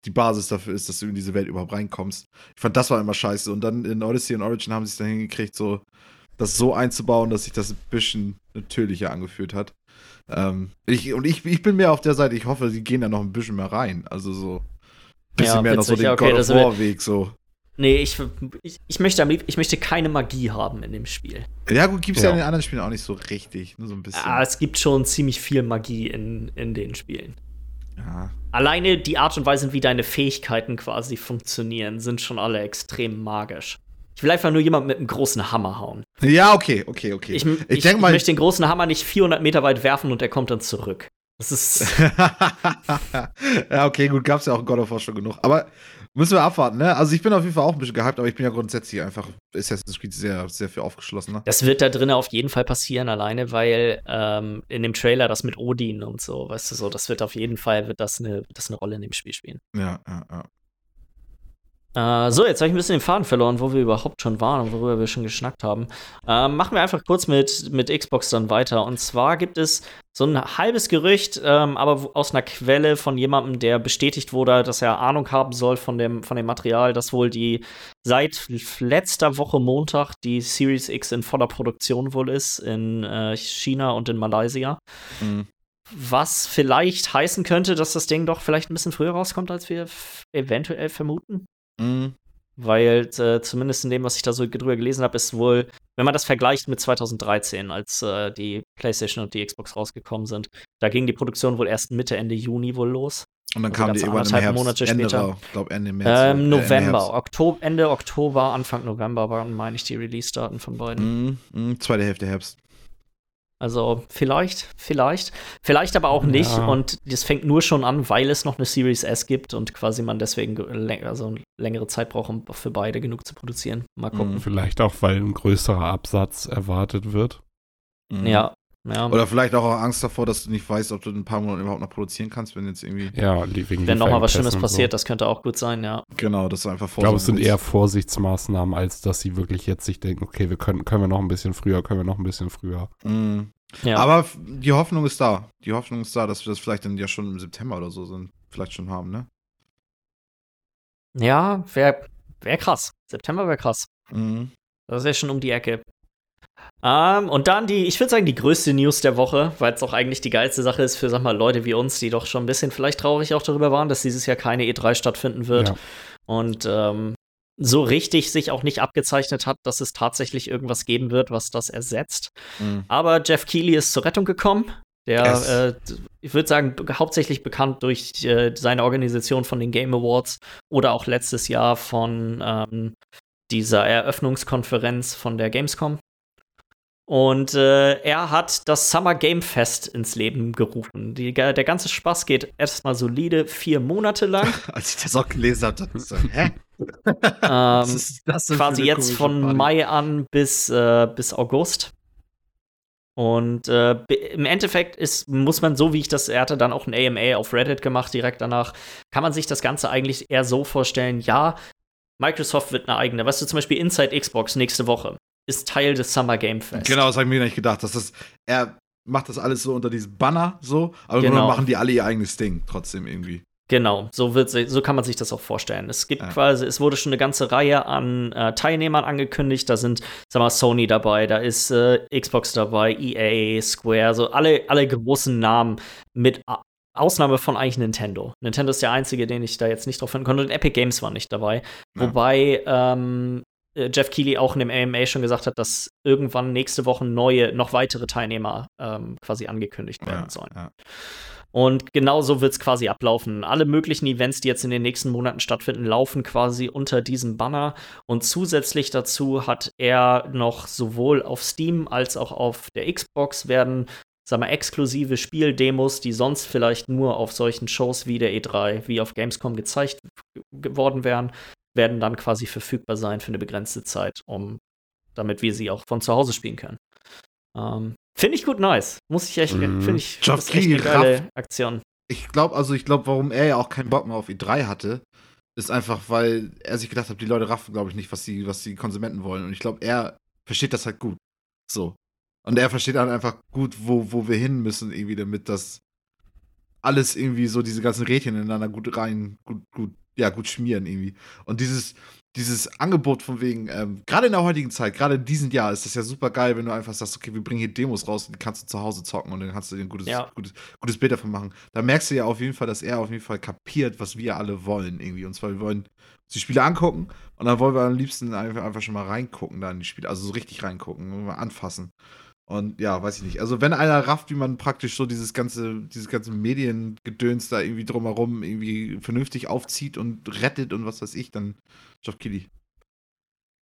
die Basis dafür ist, dass du in diese Welt überhaupt reinkommst. Ich fand, das war immer scheiße. Und dann in Odyssey und Origin haben sie es dann hingekriegt, so das so einzubauen, dass sich das ein bisschen natürlicher angefühlt hat. Ähm, ich, und ich, ich bin mehr auf der Seite, ich hoffe, sie gehen da noch ein bisschen mehr rein. Also so ein bisschen Ja, mehr noch so den Ja, okay, God of War Weg so. Nee, ich, ich, ich, möchte, am lieb- ich möchte keine Magie haben in dem Spiel. Ja, gut, gibt's ja. Ja. in den anderen Spielen auch nicht so richtig. Nur so ein bisschen. Ah, es gibt schon ziemlich viel Magie in, in den Spielen. ja. Alleine die Art und Weise, wie deine Fähigkeiten quasi funktionieren, sind schon alle extrem magisch. Ich will einfach nur jemanden mit einem großen Hammer hauen. ja, okay, okay, okay. Ich, ich, ich denke mal. ich möchte den großen Hammer nicht 400 Meter weit werfen und der kommt dann zurück. Das ist. ja, okay, gut, gab's ja auch in God of War schon genug. Aber müssen wir abwarten, ne? Also ich bin auf jeden Fall auch ein bisschen gehypt, aber ich bin ja grundsätzlich einfach Assassin's Creed sehr, sehr viel aufgeschlossener. Das wird da drinnen auf jeden Fall passieren, alleine, weil ähm, in dem Trailer das mit Odin und so, weißt du so, das wird auf jeden Fall wird das eine, wird das eine Rolle in dem Spiel spielen. Ja, ja, ja. Äh, so, jetzt habe ich ein bisschen den Faden verloren, wo wir überhaupt schon waren und worüber wir schon geschnackt haben. Ähm, machen wir einfach kurz mit, mit Xbox dann weiter. Und zwar gibt es so ein halbes Gerücht, ähm, aber aus einer Quelle von jemandem, der bestätigt wurde, dass er Ahnung haben soll von dem, von dem Material, dass wohl die seit letzter Woche Montag die Series X in voller Produktion wohl ist, in äh, China und in Malaysia. Mhm. Was vielleicht heißen könnte, dass das Ding doch vielleicht ein bisschen früher rauskommt, als wir eventuell vermuten. Mhm. Weil äh, zumindest in dem, was ich da so drüber gelesen habe, ist wohl, wenn man das vergleicht mit 2013, als äh, die PlayStation und die Xbox rausgekommen sind, da ging die Produktion wohl erst Mitte, Ende Juni wohl los. Und dann Also kam die irgendwann im anderthalb Herbst. Monate Ende später. war, glaub Ende März. Ähm, äh, Ende November, Herbst. Oktober, Ende Oktober, Anfang November waren, meine ich, die Release-Daten von beiden. Mhm. Mhm. Zweite Hälfte Herbst. Also vielleicht, vielleicht, vielleicht aber auch nicht. Ja. Und das fängt nur schon an, weil es noch eine Series S gibt und quasi man deswegen also eine längere Zeit braucht, um für beide genug zu produzieren. Mal gucken. Vielleicht auch, weil ein größerer Absatz erwartet wird. Mhm. Ja, ja. Oder vielleicht auch Angst davor, dass du nicht weißt, ob du in ein paar Monaten überhaupt noch produzieren kannst, wenn jetzt irgendwie. Ja, wegen Wenn noch mal was Schlimmes passiert, das könnte auch gut sein, ja. Genau, dass du einfach Ich glaube, es sind eher Vorsichtsmaßnahmen, als dass sie wirklich jetzt sich denken, okay, wir können, können wir noch ein bisschen früher, können wir noch ein bisschen früher. Mhm. ja. Aber die Hoffnung ist da. Die Hoffnung ist da, dass wir das vielleicht dann ja schon im September oder so sind. Vielleicht schon haben, ne? ja, wäre wär krass. September wäre krass. Mhm. Das ist ja schon um die Ecke. Ähm, und dann die, ich würde sagen, die größte News der Woche, weil es auch eigentlich die geilste Sache ist für, sag mal, Leute wie uns, die doch schon ein bisschen vielleicht traurig auch darüber waren, dass dieses Jahr keine E3 stattfinden wird. Ja. Und ähm, so richtig sich auch nicht abgezeichnet hat, dass es tatsächlich irgendwas geben wird, was das ersetzt. Mhm. Aber Jeff Keighley ist zur Rettung gekommen. Der, Yes. äh, ich würde sagen, hauptsächlich bekannt durch äh, seine Organisation von den Game Awards oder auch letztes Jahr von ähm, dieser Eröffnungskonferenz von der Gamescom. Und äh, er hat das Summer Game Fest ins Leben gerufen. Die, der ganze Spaß geht erstmal solide vier Monate lang. Als ich das auch gelesen habe, dachte ich so, hä? ähm, ist das quasi jetzt von Party? Mai an bis, äh, bis August. Und äh, im Endeffekt ist, muss man so, wie ich das, er hatte dann auch ein AMA auf Reddit gemacht direkt danach, kann man sich das Ganze eigentlich eher so vorstellen, ja, Microsoft wird eine eigene, weißt du, zum Beispiel Inside Xbox nächste Woche ist Teil des Summer Game Fest. Genau, das habe ich mir nicht gedacht. Dass das, er macht das alles so unter diesem Banner so, aber Genau. machen die alle ihr eigenes Ding trotzdem irgendwie. Genau, so, wird, so kann man sich das auch vorstellen. Es gibt Ja. quasi, es wurde schon eine ganze Reihe an äh, Teilnehmern angekündigt. Da sind, sag mal, Sony dabei, da ist äh, Xbox dabei, EA, Square, so alle, alle großen Namen mit A- Ausnahme von eigentlich Nintendo. Nintendo ist der einzige, den ich da jetzt nicht drauf finden konnte. Und Epic Games war nicht dabei. Ja. Wobei ähm, äh, Jeff Keighley auch in dem AMA schon gesagt hat, dass irgendwann nächste Woche neue, noch weitere Teilnehmer ähm, quasi angekündigt werden ja, sollen. Ja. Und genau so wird es quasi ablaufen. Alle möglichen Events, die jetzt in den nächsten Monaten stattfinden, laufen quasi unter diesem Banner. Und zusätzlich dazu hat er noch sowohl auf Steam als auch auf der Xbox werden, sagen wir, exklusive Spieldemos, die sonst vielleicht nur auf solchen Shows wie der E3, wie auf Gamescom gezeigt geworden wären, werden dann quasi verfügbar sein für eine begrenzte Zeit, um damit wir sie auch von zu Hause spielen können. Ähm, Finde ich gut nice. Muss ich echt, mhm. finde ich, das ist echt eine geile Aktion. Ich glaube, also ich glaube, warum er ja auch keinen Bock mehr auf E3 hatte, ist einfach, weil er sich gedacht hat, die Leute raffen, glaube ich, nicht, was die, was die Konsumenten wollen. Und ich glaube, er versteht das halt gut. So. Und er versteht dann einfach gut, wo, wo wir hin müssen, irgendwie, damit das alles irgendwie so, diese ganzen Rädchen ineinander gut rein, gut, gut, ja, gut schmieren irgendwie. Und dieses, dieses Angebot von wegen, ähm, gerade in der heutigen Zeit, gerade in diesem Jahr, ist das ja super geil, wenn du einfach sagst, okay, wir bringen hier Demos raus und die kannst du zu Hause zocken und dann kannst du dir ein gutes, ja. gutes, gutes Bild davon machen. Da merkst du ja auf jeden Fall, dass er auf jeden Fall kapiert, was wir alle wollen irgendwie. Und zwar, wir wollen die Spiele angucken und dann wollen wir am liebsten einfach, einfach schon mal reingucken da in die Spiele, also so richtig reingucken, mal anfassen. Und ja, weiß ich nicht. Also wenn einer rafft, wie man praktisch so dieses ganze, dieses ganze Mediengedöns da irgendwie drumherum irgendwie vernünftig aufzieht und rettet und was weiß ich, dann Geoff Keighley.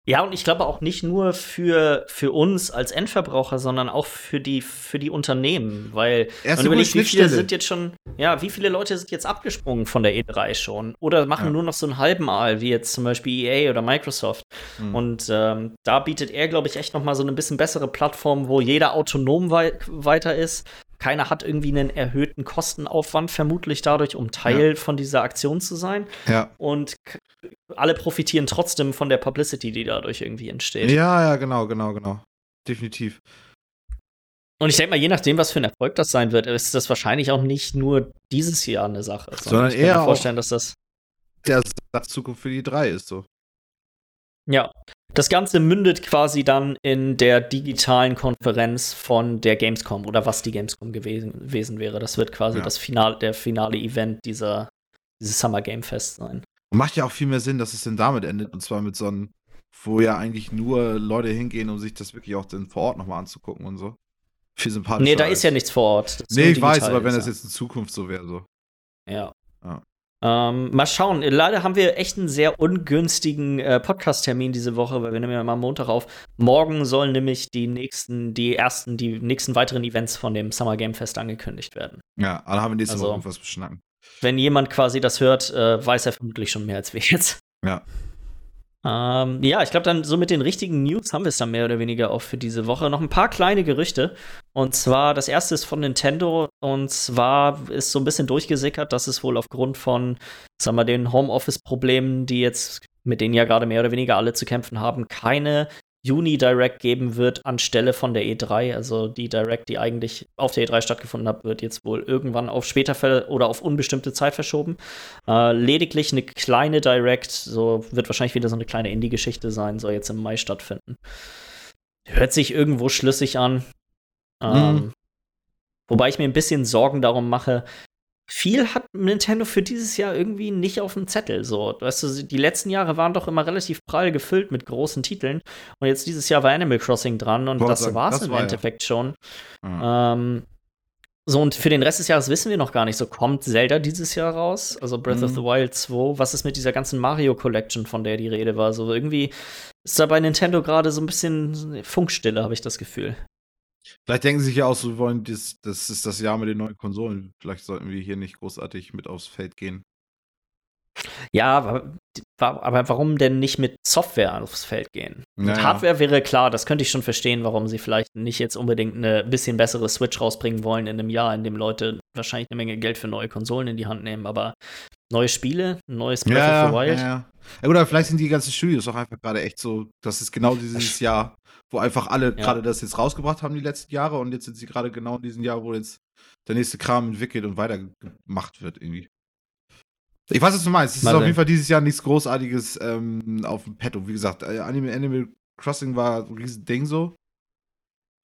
Ja, und ich glaube auch nicht nur für, für uns als Endverbraucher, sondern auch für die, für die Unternehmen, weil man überlegt, wie viele sind jetzt schon, ja, wie viele Leute sind jetzt abgesprungen von der E3 schon oder machen ja. nur noch so einen halben Aal, wie jetzt zum Beispiel EA oder Microsoft. Mhm. Und ähm, da bietet er, glaube ich, echt noch mal so eine bisschen bessere Plattform, wo jeder autonom wei weiter ist, keiner hat irgendwie einen erhöhten Kostenaufwand, vermutlich dadurch, um Teil ja. von dieser Aktion zu sein. Ja. Und alle profitieren trotzdem von der Publicity, die dadurch irgendwie entsteht. Ja, ja, genau, genau, genau. Definitiv. Und ich denke mal, je nachdem, was für ein Erfolg das sein wird, ist das wahrscheinlich auch nicht nur dieses Jahr eine Sache. Sondern, sondern ich eher kann mir vorstellen, dass das der Zukunft für die drei ist so. Ja, das Ganze mündet quasi dann in der digitalen Konferenz von der Gamescom oder was die Gamescom gewesen, gewesen wäre. Das wird quasi ja. das Final, der finale Event dieser, dieses Summer Game Fest sein. Und macht ja auch viel mehr Sinn, dass es denn damit endet. Und zwar mit so einem, wo ja eigentlich nur Leute hingehen, um sich das wirklich auch dann vor Ort nochmal anzugucken und so. Viel sympathischer. Nee, da ist ja nichts vor Ort. Nee, ich weiß, aber wenn das jetzt in Zukunft so wäre, so. Ja. ja. Ähm, mal schauen. Leider haben wir echt einen sehr ungünstigen äh, Podcast-Termin diese Woche, weil wir nehmen ja mal Montag auf. Morgen sollen nämlich die nächsten, die ersten, die nächsten weiteren Events von dem Summer Game Fest angekündigt werden. Ja, alle haben nächste also, Woche irgendwas beschnacken. Wenn jemand quasi das hört, äh, weiß er vermutlich schon mehr als wir jetzt. Ja. Ähm, ja, ich glaube, dann so mit den richtigen News haben wir es dann mehr oder weniger auch für diese Woche. Noch ein paar kleine Gerüchte. Und zwar, das erste ist von Nintendo. Und zwar ist so ein bisschen durchgesickert, dass es wohl aufgrund von, sagen wir, den Homeoffice-Problemen, die jetzt, mit denen ja gerade mehr oder weniger alle zu kämpfen haben, keine Juni Direct geben wird anstelle von der E3. Also die Direct, die eigentlich auf der E3 stattgefunden hat, wird jetzt wohl irgendwann auf später oder auf unbestimmte Zeit verschoben. Äh, lediglich eine kleine Direct, so wird wahrscheinlich wieder so eine kleine Indie-Geschichte sein, soll jetzt im Mai stattfinden. Hört sich irgendwo schlüssig an. Ähm, mhm. Wobei ich mir ein bisschen Sorgen darum mache, viel hat Nintendo für dieses Jahr irgendwie nicht auf dem Zettel. So, weißt du, die letzten Jahre waren doch immer relativ prall gefüllt mit großen Titeln. Und jetzt dieses Jahr war Animal Crossing dran und Boah, das war es im war Endeffekt ja. schon. Mhm. Ähm, so, und für den Rest des Jahres wissen wir noch gar nicht. So, kommt Zelda dieses Jahr raus? Also Breath mhm. of the Wild 2. Was ist mit dieser ganzen Mario Collection, von der die Rede war? So, irgendwie ist da bei Nintendo gerade so ein bisschen Funkstille, habe ich das Gefühl. Vielleicht denken sie sich ja auch so, wir wollen das, das ist das Jahr mit den neuen Konsolen. Vielleicht sollten wir hier nicht großartig mit aufs Feld gehen. Ja, aber, aber warum denn nicht mit Software aufs Feld gehen? Naja. Mit Hardware wäre klar, das könnte ich schon verstehen, warum sie vielleicht nicht jetzt unbedingt eine bisschen bessere Switch rausbringen wollen in einem Jahr, in dem Leute wahrscheinlich eine Menge Geld für neue Konsolen in die Hand nehmen, aber neue Spiele, neues Breath ja, of the Wild. Ja, ja. ja, oder vielleicht sind die ganzen Studios auch einfach gerade echt so, das ist genau dieses Jahr, wo einfach alle ja. gerade das jetzt rausgebracht haben die letzten Jahre und jetzt sind sie gerade genau in diesem Jahr, wo jetzt der nächste Kram entwickelt und weitergemacht wird irgendwie. Ich weiß, was du meinst. Es ist auf jeden Fall dieses Jahr nichts Großartiges ähm, auf dem Petto. Wie gesagt, äh, Anime Animal Crossing war ein riesen Ding so.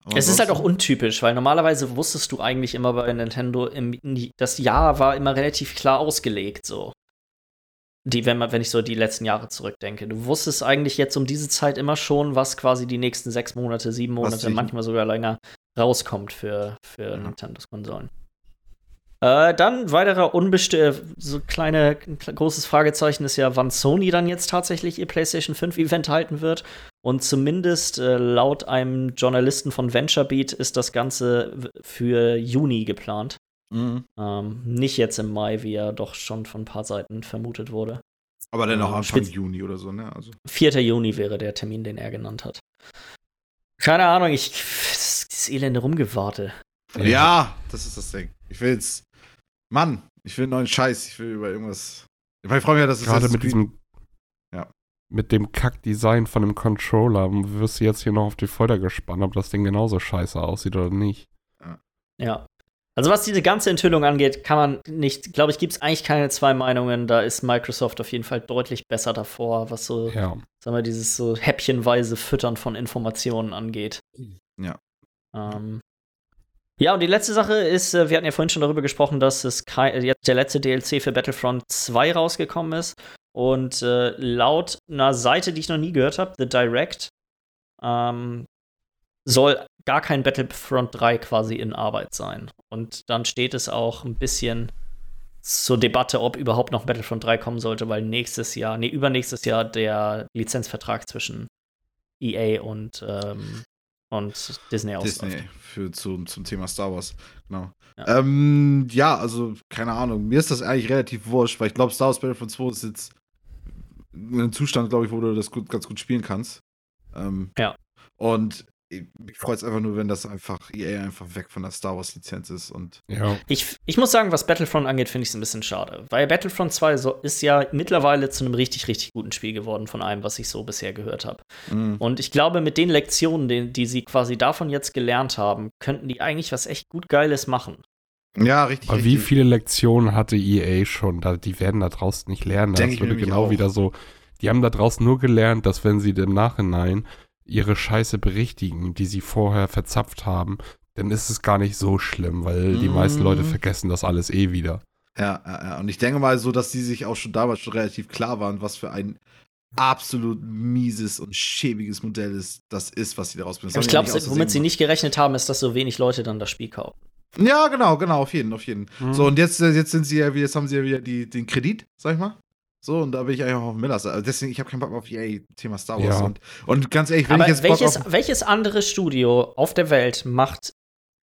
Aber Es ist halt auch untypisch, weil normalerweise wusstest du eigentlich immer bei Nintendo, im, das Jahr war immer relativ klar ausgelegt, so. Die, wenn, man, wenn ich so die letzten Jahre zurückdenke. Du wusstest eigentlich jetzt um diese Zeit immer schon, was quasi die nächsten sechs Monate, sieben Monate, manchmal sogar länger rauskommt für, für Ja. Nintendos Konsolen. Äh, dann weiterer unbestimmter, so kleine, kle- großes Fragezeichen ist ja, wann Sony dann jetzt tatsächlich ihr PlayStation 5 Event halten wird. Und zumindest äh, laut einem Journalisten von VentureBeat ist das Ganze für Juni geplant. Mhm. Ähm, nicht jetzt im Mai, wie ja doch schon von ein paar Seiten vermutet wurde. Aber dann auch Ähm, Anfang spitz- Juni oder so, ne? Also. 4. Juni wäre der Termin, den er genannt hat. Keine Ahnung, ich. Das, dieses elende Rumgewarte. Ja. das ist das Ding. Ich will jetzt. Mann, ich will einen neuen Scheiß. Ich will über irgendwas. Ich, freue mich ja, dass es Gerade mit diesem. Ja. Mit dem Kack-Design von dem Controller wirst du jetzt hier noch auf die Folter gespannt, ob das Ding genauso scheiße aussieht oder nicht. Ja. Also was diese ganze Enthüllung angeht, kann man nicht, glaube ich, gibt es eigentlich keine zwei Meinungen. Da ist Microsoft auf jeden Fall deutlich besser davor, was so, Ja. sagen wir, dieses so häppchenweise Füttern von Informationen angeht. Ja. Ähm, ja, und die letzte Sache ist, äh, wir hatten ja vorhin schon darüber gesprochen, dass es äh, jetzt der letzte DLC für Battlefront 2 rausgekommen ist. Und äh, laut einer Seite, die ich noch nie gehört habe, The Direct, ähm, soll gar kein Battlefront 3 quasi in Arbeit sein. Und dann steht es auch ein bisschen zur Debatte, ob überhaupt noch Battlefront 3 kommen sollte, weil nächstes Jahr, nee, übernächstes Jahr der Lizenzvertrag zwischen EA und, ähm, und Disney ausläuft. Disney für, zum, zum Thema Star Wars. Genau. Ja. Ähm, ja, also, keine Ahnung. Mir ist das eigentlich relativ wurscht, weil ich glaube, Star Wars Battlefront 2 ist jetzt in einem Zustand, glaube ich, wo du das gut, ganz gut spielen kannst. Ähm, Ja. Und mich freut es einfach nur, wenn das einfach EA einfach weg von der Star Wars Lizenz ist und Ja. Ich, ich muss sagen, was Battlefront angeht, finde ich es ein bisschen schade. Weil Battlefront 2 so, ist ja mittlerweile zu einem richtig, richtig guten Spiel geworden, von allem, was ich so bisher gehört habe. mh, Und ich glaube, mit den Lektionen, die, die sie quasi davon jetzt gelernt haben, könnten die eigentlich was echt gut Geiles machen. ja, richtig. Aber wie viele Lektionen hatte EA schon? Die werden da draußen nicht lernen. Denk Das ich würde genau auch. wieder so. Die haben da draußen nur gelernt, dass wenn sie im Nachhinein ihre Scheiße berichtigen, die sie vorher verzapft haben, dann ist es gar nicht so schlimm, weil die Mhm. meisten Leute vergessen das alles eh wieder. Ja, ja, ja. Und ich denke mal so, dass die sich auch schon damals schon relativ klar waren, was für ein absolut mieses und schäbiges Modell ist, das ist, was sie daraus bringen. Aber ich glaube, womit sie nicht gerechnet haben, ist, dass so wenig Leute dann das Spiel kaufen. Ja, genau, genau, auf jeden, auf jeden. Mhm. So, und jetzt, äh, jetzt sind sie ja, jetzt haben sie ja wieder die, den Kredit, sag ich mal. So, und da bin ich eigentlich auch auf Millers. Also deswegen, ich habe keinen Bock auf EA, Thema Star Wars. Ja. Und, und ganz ehrlich, wenn Aber ich jetzt Bock welches, auf. welches andere Studio auf der Welt macht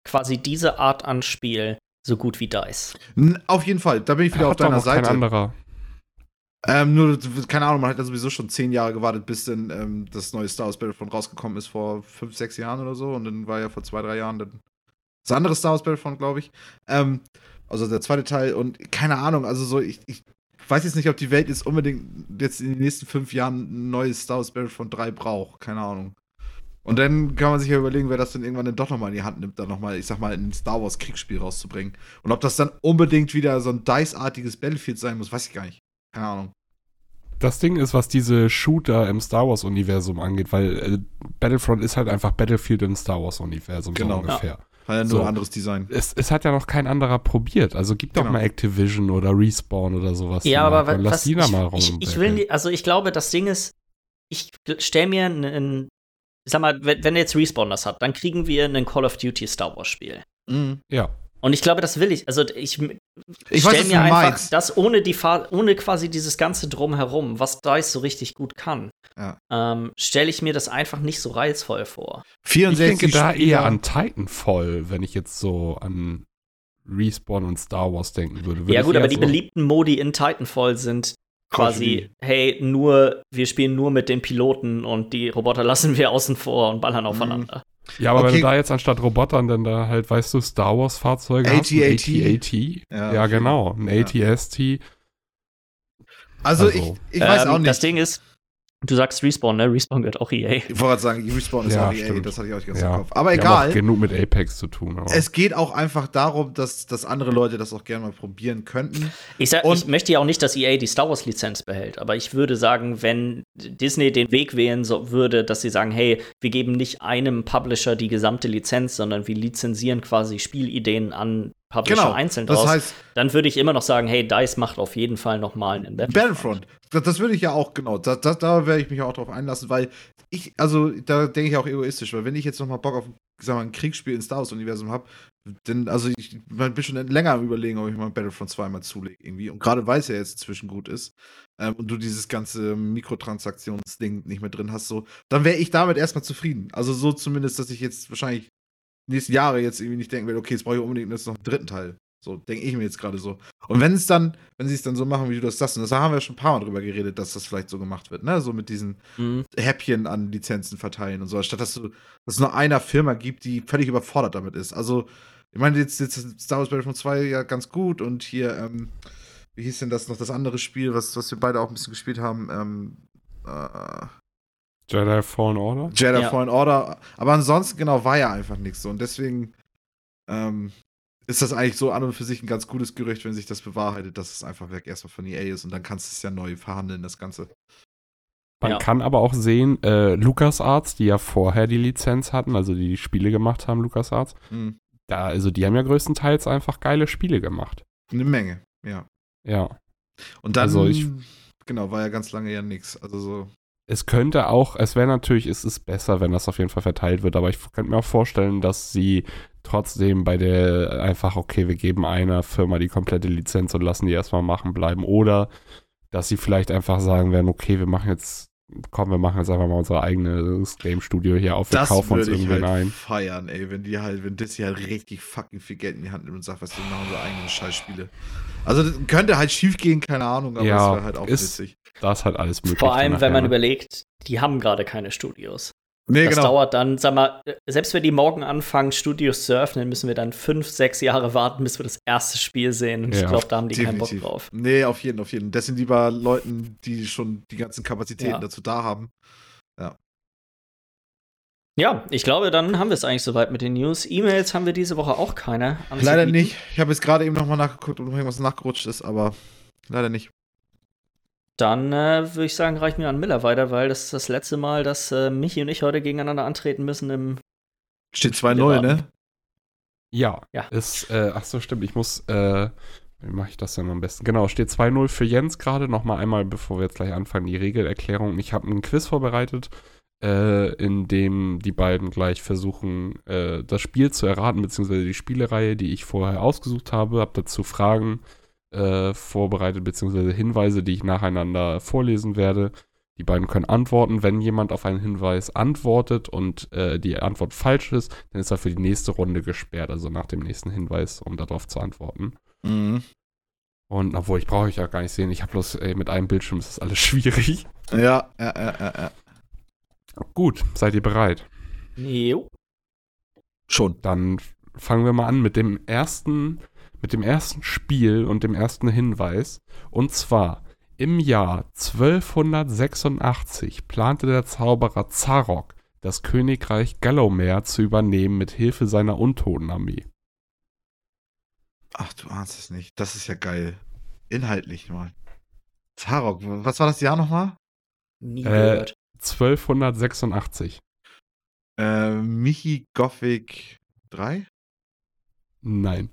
quasi diese Art an Spiel so gut wie DICE? N- Auf jeden Fall, da bin ich wieder Hat auf deiner noch kein Seite. anderer. Ähm, nur, keine Ahnung, man hat ja sowieso schon zehn Jahre gewartet, bis denn ähm, das neue Star Wars Battlefront rausgekommen ist, vor fünf, sechs Jahren oder so. Und dann war ja vor zwei, drei Jahren dann das andere Star Wars Battlefront, glaube ich. Ähm, also der zweite Teil. Und keine Ahnung, also so, ich, ich weiß jetzt nicht, ob die Welt jetzt unbedingt jetzt in den nächsten fünf Jahren ein neues Star Wars Battlefront 3 braucht. Keine Ahnung. Und dann kann man sich ja überlegen, wer das dann irgendwann dann doch nochmal in die Hand nimmt, dann nochmal, ich sag mal, ein Star Wars Kriegsspiel rauszubringen. Und ob das dann unbedingt wieder so ein Dice-artiges Battlefield sein muss, weiß ich gar nicht. Keine Ahnung. Das Ding ist, was diese Shooter im Star Wars-Universum angeht, weil äh, Battlefront ist halt einfach Battlefield im Star Wars-Universum, Genau. so ungefähr. Weil ja nur So. ein anderes Design. Es, es hat ja noch kein anderer probiert. Also gib doch Genau. mal Activision oder Respawn oder sowas. Ja, aber Dann wa- lass was, die da ich, mal ich, rum. ich will, nie- also ich glaube, das Ding ist, ich stelle mir einen, ich sag mal, wenn, wenn jetzt Respawn das hat, dann kriegen wir ein Call of Duty Star Wars Spiel. Ja. Und ich glaube, das will ich. Also ich, Ich stell weiß, was mir einfach meinst. das ohne die Fa ohne quasi dieses ganze drumherum, was DICE so richtig gut kann, Ja. ähm, stelle ich mir das einfach nicht so reizvoll vor. Ich 64 denke da Spieler. eher an Titanfall, wenn ich jetzt so an Respawn und Star Wars denken würde. Würde ja ich gut, aber die so, beliebten Modi in Titanfall sind quasi, hey, nur, wir spielen nur mit den Piloten und die Roboter lassen wir außen vor und ballern aufeinander. Ja, aber wenn Okay. du da jetzt anstatt Robotern dann da halt, weißt du, Star Wars Fahrzeuge hast, ein AT-AT. AT-AT. Ja, Ja, genau, ein Ja. ATST. Also, Also, ich, ich weiß Ähm, auch nicht. Das Ding ist, Du sagst Respawn, ne? Respawn gehört auch EA. Ich wollte gerade sagen, Respawn ist Ja, auch EA, stimmt. das hatte ich auch nicht ganz Ja. im Kopf. Aber egal. genug mit Apex zu tun. Aber. Es geht auch einfach darum, dass, dass andere Leute das auch gerne mal probieren könnten. Ich, sag, Und- ich möchte ja auch nicht, dass EA die Star Wars Lizenz behält, aber ich würde sagen, wenn Disney den Weg wählen so, würde, dass sie sagen, hey, wir geben nicht einem Publisher die gesamte Lizenz, sondern wir lizenzieren quasi Spielideen an Publisher Genau. einzeln Das draus, heißt, dann würde ich immer noch sagen, hey, DICE macht auf jeden Fall noch mal einen Battlefront. Battlefront. Das, das würde ich ja auch, genau. Da, da, da werde ich mich auch drauf einlassen, weil ich, also da denke ich auch egoistisch, weil wenn ich jetzt noch mal Bock auf sagen wir, mal, ein Kriegsspiel ins Star Wars-Universum habe, dann, also ich bin schon länger am überlegen, ob ich mal Battlefront 2 mal zulege irgendwie. Und gerade weil es ja jetzt inzwischen gut ist ähm, und du dieses ganze Mikrotransaktionsding nicht mehr drin hast, so, dann wäre ich damit erstmal zufrieden. Also so zumindest, dass ich jetzt wahrscheinlich nächsten Jahre jetzt irgendwie nicht denken werde, okay, jetzt brauche ich unbedingt jetzt noch einen dritten Teil. So, denke ich mir jetzt gerade so. Und wenn es dann, wenn sie es dann so machen, wie du das sagst, und das haben wir schon ein paar Mal drüber geredet, dass das vielleicht so gemacht wird, ne? So mit diesen Mhm. Häppchen an Lizenzen verteilen und so, anstatt dass, du, dass es nur einer Firma gibt, die völlig überfordert damit ist. Also, ich meine, jetzt, jetzt ist Star Wars Battlefront 2 ja ganz gut und hier, ähm, wie hieß denn das noch, das andere Spiel, was, was wir beide auch ein bisschen gespielt haben, ähm, äh, Jedi Fallen Order? Jedi Ja. Fallen Order. Aber ansonsten, genau, war ja einfach nichts so. Und deswegen ähm, ist das eigentlich so an und für sich ein ganz gutes Gerücht, wenn sich das bewahrheitet, dass es einfach weg erstmal von EA ist und dann kannst du es ja neu verhandeln, das Ganze. Man Ja. kann aber auch sehen, äh, LucasArts, die ja vorher die Lizenz hatten, also die die Spiele gemacht haben, LucasArts, Mhm. da, also die haben ja größtenteils einfach geile Spiele gemacht. Eine Menge, ja. Ja. Und dann, Also ich- genau, war ja ganz lange ja nichts. Also so, Es könnte auch, es wäre natürlich, es ist besser, wenn das auf jeden Fall verteilt wird, aber ich könnte mir auch vorstellen, dass sie trotzdem bei der einfach, okay, wir geben einer Firma die komplette Lizenz und lassen die erstmal machen bleiben. Oder dass sie vielleicht einfach sagen werden, okay, wir machen jetzt, komm, wir machen jetzt einfach mal unser eigenes Game Studio hier auf, wir das kaufen uns würde ich irgendwen halt ein. feiern, ey, wenn die halt, wenn Disney halt richtig fucking viel Geld in die Hand nimmt und sagt, was wir machen unsere eigenen Scheißspiele. Also das könnte halt schief gehen, keine Ahnung, aber Ja, das wäre halt auch ist- witzig. Da ist halt alles möglich. Vor allem, wenn man ne? überlegt, die haben gerade keine Studios. Nee, das genau. dauert dann, sag mal, selbst wenn die morgen anfangen, Studios zu öffnen, dann müssen wir dann fünf, sechs Jahre warten, bis wir das erste Spiel sehen. Und ich Ja, glaube, da haben die keinen Definitiv. Bock drauf. Nee, auf jeden, auf jeden. Das sind lieber Leuten, die schon die ganzen Kapazitäten Ja. dazu da haben. Ja, ich glaube, dann haben wir es eigentlich soweit mit den News. E-Mails haben wir diese Woche auch keine. Leider nicht. Ich habe jetzt gerade eben nochmal nachgeguckt, ob noch irgendwas nachgerutscht ist, aber leider nicht. Dann äh, würde ich sagen, reichen wir an Miller weiter, weil das ist das letzte Mal, dass äh, Michi und ich heute gegeneinander antreten müssen im. Steht 2-0, ne? Ja, Ja. Ist, äh, ach so, stimmt. Ich muss, äh, wie mache ich das denn am besten? Genau, steht 2-0 für Jens gerade. Nochmal einmal, bevor wir jetzt gleich anfangen, die Regelerklärung. Ich habe einen Quiz vorbereitet, äh, in dem die beiden gleich versuchen, äh, das Spiel zu erraten, beziehungsweise die Spielereihe, die ich vorher ausgesucht habe. Habe dazu Fragen äh, vorbereitet, beziehungsweise Hinweise, die ich nacheinander vorlesen werde. Die beiden können antworten. Wenn jemand auf einen Hinweis antwortet und äh, die Antwort falsch ist, dann ist er für die nächste Runde gesperrt, also nach dem nächsten Hinweis, um darauf zu antworten. Mhm. Und obwohl, ich brauche euch ja gar nicht sehen, ich habe bloß, ey, mit einem Bildschirm ist das alles schwierig. Ja, ja, ja, ja, ja. Gut, seid ihr bereit? Jo. Schon. Dann fangen wir mal an mit dem ersten, mit dem ersten Spiel und dem ersten Hinweis. Und zwar im Jahr 1286 plante der Zauberer Zarok, das Königreich Gallomer zu übernehmen mit Hilfe seiner Untotenarmee. Ach, du ahnst es nicht. Das ist ja geil. Inhaltlich mal. Tarok, was war das Jahr nochmal? Nie Äh, gehört. 1286. Äh, Michi Gothic 3? Nein.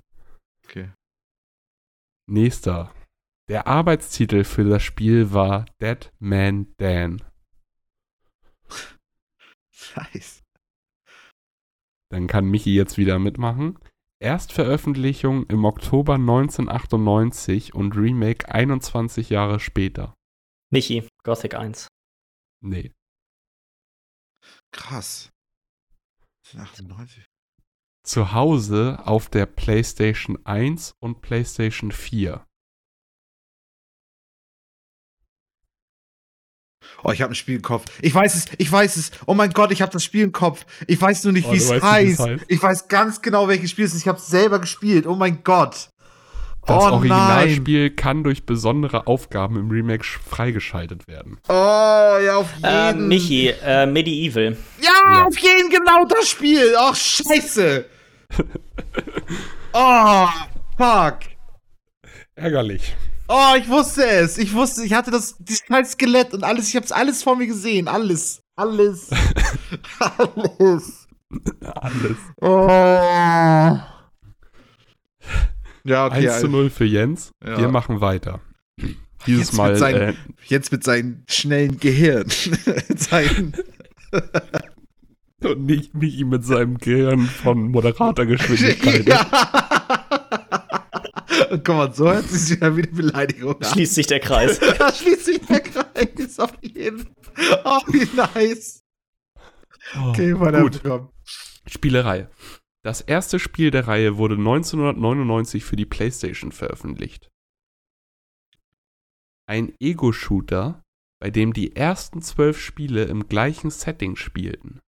Okay. Nächster. Der Arbeitstitel für das Spiel war Dead Man Dan. Nice. Dann kann Michi jetzt wieder mitmachen. Erstveröffentlichung im Oktober 1998 und Remake 21 Jahre später. Michi, Gothic 1. Nee. Krass. 98. Zu Hause auf der PlayStation 1 und PlayStation 4. Oh, ich habe ein Spiel im Kopf. Ich weiß es, ich weiß es. Oh mein Gott, ich habe das Spiel im Kopf. Ich weiß nur nicht, Oh, wie es heißt. heißt. Ich weiß ganz genau, welches Spiel es ist. Ich habe es selber gespielt. Oh mein Gott. Das Oh Originalspiel kann durch besondere Aufgaben im Remake sch- freigeschaltet werden. Oh, ja, auf Äh, jeden. Michi, äh, Medieval. Ja, Ja. auf jeden genau das Spiel. Ach, scheiße. oh, fuck. Ärgerlich. Oh, ich wusste es. Ich wusste, ich hatte das, dieses Skelett und alles. Ich hab's alles vor mir gesehen. Alles. Alles. alles. Alles. Oh. Ja, okay. 1 zu 0 für Jens. Ja. Wir machen weiter. Dieses Jetzt mit Mal seinen- äh, Jetzt mit seinem schnellen Gehirn. Sein. Und nicht Michi mit seinem Gehirn von Moderatorgeschwindigkeit. ja. Und guck mal, so hört sich wieder wie eine Beleidigung an. Schließt sich der Kreis. Da schließt sich der Kreis auf jeden Fall. Oh, wie nice. Okay, weiter Gut. Spielerei. Das erste Spiel der Reihe wurde 1999 für die PlayStation veröffentlicht. Ein Ego-Shooter, bei dem die ersten zwölf Spiele im gleichen Setting spielten.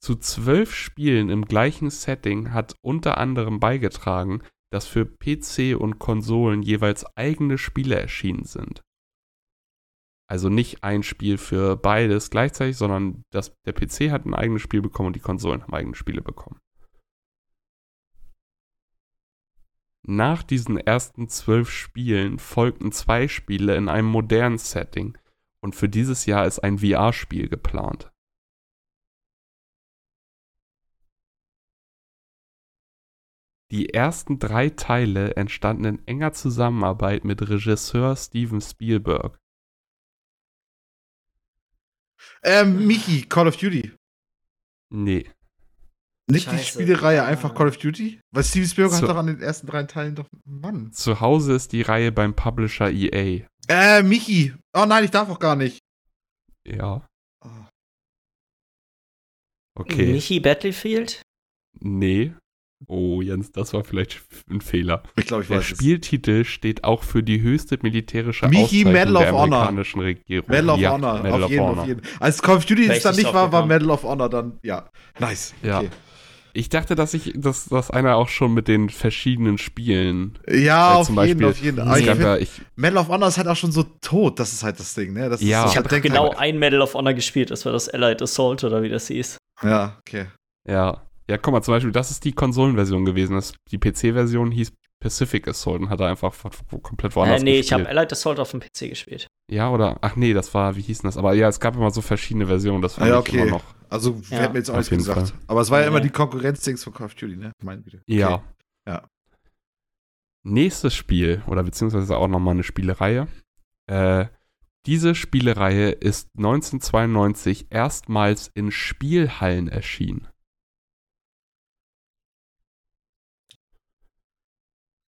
Zu zwölf Spielen im gleichen Setting hat unter anderem beigetragen, dass für PC und Konsolen jeweils eigene Spiele erschienen sind. Also nicht ein Spiel für beides gleichzeitig, sondern das, der PC hat ein eigenes Spiel bekommen und die Konsolen haben eigene Spiele bekommen. Nach diesen ersten zwölf Spielen folgten zwei Spiele in einem modernen Setting und für dieses Jahr ist ein VR-Spiel geplant. Die ersten drei Teile entstanden in enger Zusammenarbeit mit Regisseur Steven Spielberg. Ähm, Miki, Call of Duty. Nee. Nicht die Scheiße. Spielereihe, einfach Call of Duty? Weil Steven Spielberg So- hat doch an den ersten drei Teilen doch. Mann. Zu Hause ist die Reihe beim Publisher EA. Äh, Miki. Oh nein, ich darf auch gar nicht. Ja, Oh. okay. Michi Battlefield? Nee. Oh, Jens, das war vielleicht ein Fehler. Ich glaube, ich Der weiß es. Spieltitel steht auch für die höchste militärische Michi, Auszeichnung Medal der of Honor. amerikanischen Regierung. Medal of ja, Honor. Medal auf of jeden, Honor. auf jeden. Als Call of Duty es dann nicht war, war. Medal of Honor dann, ja. Nice. Ja. Okay. Ich dachte, dass ich, dass, dass einer auch schon mit den verschiedenen Spielen. Ja, Weil auf zum jeden, Beispiel- auf jeden. Es find, ja, ich, Medal of Honor ist halt auch schon so tot. Das ist halt das Ding, ne? Das Ja. ist, Ich habe genau halt- ein Medal of Honor gespielt. Das war das Allied Assault oder wie das hieß. Ja, okay. ja. Ja, guck mal, zum Beispiel, das ist die Konsolenversion gewesen. Das, die PC-Version hieß Pacific Assault und hat er einfach komplett woanders Äh, nee, ich gespielt. habe Allied Assault auf dem PC gespielt. Ja, oder? Ach nee, das war, wie hieß denn das? Aber ja, es gab immer so verschiedene Versionen, das Ah, fand ja, ich okay. immer noch. Also, Ja. hätte mir jetzt auch jeden gesagt. Fall. Aber es war ja Nee, immer nee. die Konkurrenzdings von Call of Duty, ne? Meine Güte. Ja. Okay. Ja. Nächstes Spiel, oder beziehungsweise auch nochmal eine Spielereihe. Äh, diese Spielereihe ist 1992 erstmals in Spielhallen erschienen.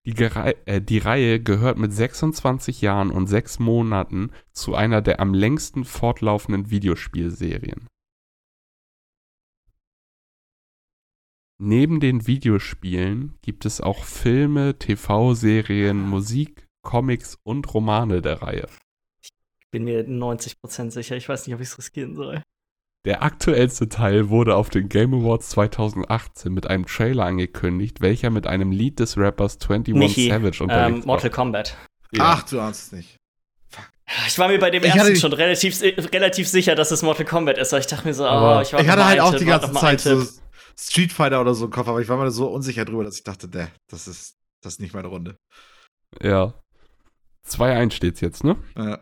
Die, Gerei äh, die Reihe gehört mit 26 Jahren und 6 Monaten zu einer der am längsten fortlaufenden Videospielserien. Neben den Videospielen gibt es auch Filme, TV-Serien, Musik, Comics und Romane der Reihe. Bin mir 90% sicher. Ich weiß nicht, ob ich es riskieren soll. Der aktuellste Teil wurde auf den Game Awards 2018 mit einem Trailer angekündigt, welcher mit einem Lied des Rappers 21 Michi, Savage ähm, unterlegt Mortal war. Kombat. Ja. Ach, du ahnst es nicht. Ich war mir bei dem Ich hatte ersten schon relativ, relativ sicher, dass es Mortal Kombat ist. Aber ich dachte mir so, Aber oh, ich war Ich hatte halt auch Tipp, die ganze Zeit so. Street Fighter oder so im Kopf, aber ich war mir so unsicher drüber, dass ich dachte, ne, das ist, das ist nicht meine Runde. Ja. 2-1 steht's jetzt, ne? Ja.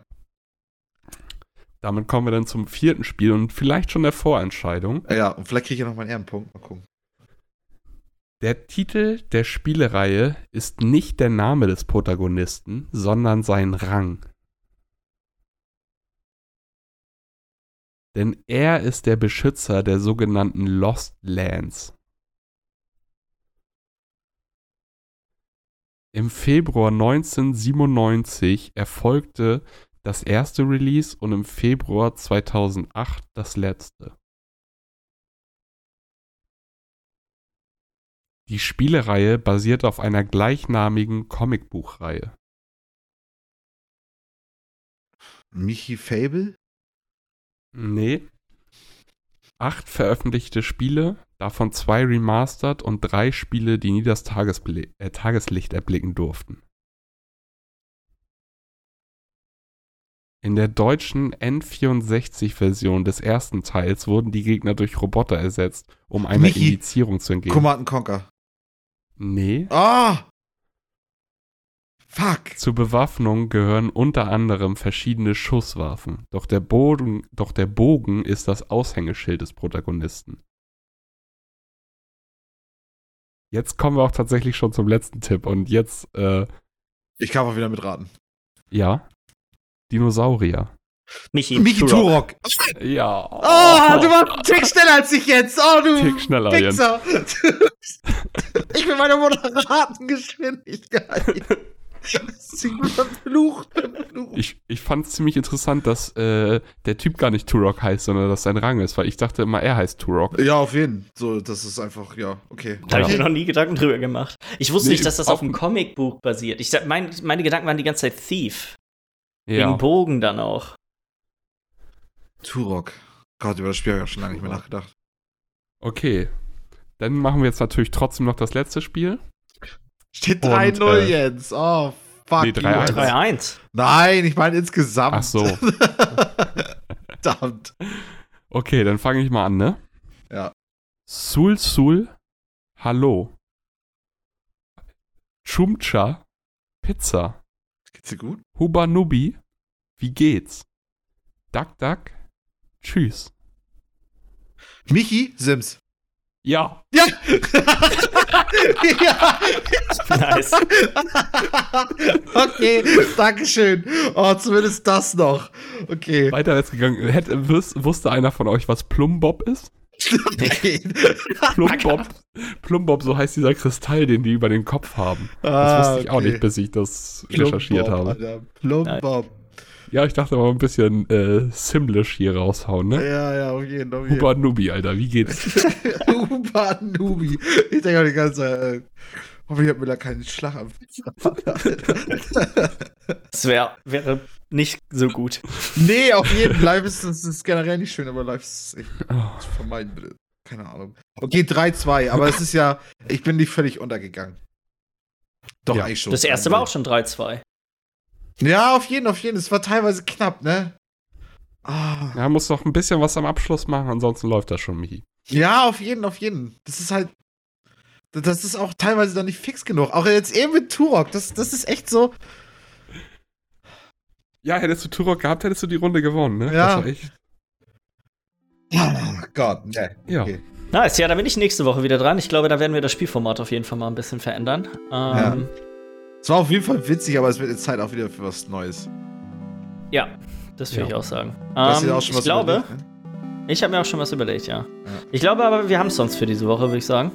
Damit kommen wir dann zum vierten Spiel und vielleicht schon der Vorentscheidung. ja, und vielleicht kriege ich ja noch meinen Ehrenpunkt. Mal gucken. Der Titel der Spielereihe ist nicht der Name des Protagonisten, sondern sein Rang. Denn er ist der Beschützer der sogenannten Lost Lands. Im Februar 1997 erfolgte das erste Release und im Februar 2008 das letzte. Die Spielereihe basiert auf einer gleichnamigen Comicbuchreihe. Michi Fable? Nee. Acht veröffentlichte Spiele, Davon zwei remastered und drei Spiele, die nie das Tagesble äh, Tageslicht erblicken durften. In der deutschen N64-Version des ersten Teils wurden die Gegner durch Roboter ersetzt, um einer Michi, Indizierung zu entgehen. Command Conquer. Nee. Ah! Fuck. Zur Bewaffnung gehören unter anderem verschiedene Schusswaffen. Doch der, Bogen, doch der Bogen ist das Aushängeschild des Protagonisten. Jetzt kommen wir auch tatsächlich schon zum letzten Tipp und jetzt, äh, Ich kann auch wieder mitraten. ja, Dinosaurier. Michi, Michi Turok. Turok. Ja. Oh, du warst einen Tick schneller als ich jetzt. Oh, du Tick schneller, Jens. Wichser. ich bin meiner Moderatengeschwindigkeit. Sie verflucht, verflucht. Ich, ich fand es ziemlich interessant, dass äh, der Typ gar nicht Turok heißt, sondern dass sein Rang ist, weil ich dachte immer, er heißt Turok. Ja, auf jeden. So, das ist einfach, ja, okay. Da habe ich Ja. mir noch nie Gedanken drüber gemacht. Ich wusste Nee, nicht, dass das auf einem Comicbuch basiert. Ich, mein, meine Gedanken waren die ganze Zeit Thief. Ja. Wegen Bogen dann auch. Turok. Gott, über das Spiel habe ich auch schon lange nicht mehr nachgedacht. Okay. Dann machen wir jetzt natürlich trotzdem noch das letzte Spiel. Steht Und, 3-0 äh, jetzt. Oh, fuck. nee, 3-1. you. 3-1. Nein, ich meine insgesamt. Ach so. Verdammt. Okay, dann fange ich mal an, ne? Ja. Sul Sul, hallo. Chumcha, Pizza. Geht's dir gut? Huba Nubi, wie geht's? Duck Duck, tschüss. Michi Sims. Ja. Ja! ja! Nice. okay, Dankeschön. Oh, zumindest das noch. Okay. Weiter jetzt gegangen. Hätte, wüs, wusste einer von euch, was Plumbob ist? Okay. Plumbob, Plumbob, so heißt dieser Kristall, den die über den Kopf haben. Das Ah, wusste ich auch okay. nicht, bis ich das recherchiert Plumbob, habe. Alter. Plumbob. Ja, ich dachte mal ein bisschen äh, Simlish hier raushauen, ne? Ja, ja, auf jeden Fall. Huba Nubi, Alter, wie geht's? Uba Nubi. Ich denke auch die ganze Zeit, äh, hoffentlich hat Müller keinen Schlag am Das wär, wäre nicht so gut. Nee, auf jeden Fall. Live ist das ist generell nicht schön, aber live ist echt Oh, zu vermeiden, bitte. Keine Ahnung. Okay, 3-2, aber es ist ja, ich bin nicht völlig untergegangen. Doch, Ja. eigentlich schon. Das erste war auch schon 3-2. Ja, auf jeden, auf jeden. Es war teilweise knapp, ne? Ah. ja, muss doch ein bisschen was am Abschluss machen, ansonsten läuft das schon, Michi. Ja, auf jeden, auf jeden. Das ist halt. Das ist auch teilweise dann nicht fix genug. Auch jetzt eben mit Turok. Das, das ist echt so. Ja, hättest du Turok gehabt, hättest du die Runde gewonnen, ne? Ja. Das war echt. Oh Gott, ne. Ja. Okay. Nice, ja, da bin ich nächste Woche wieder dran. Ich glaube, da werden wir das Spielformat auf jeden Fall mal ein bisschen verändern. Ähm, Es war auf jeden Fall witzig, aber es wird jetzt Zeit auch wieder für was Neues. ja. das würde Ja. ich auch sagen. Ähm, auch schon ich was glaube, überlegt, ne? Ich habe mir auch schon was überlegt, ja. Ich glaube aber, wir haben es sonst für diese Woche, würde ich sagen.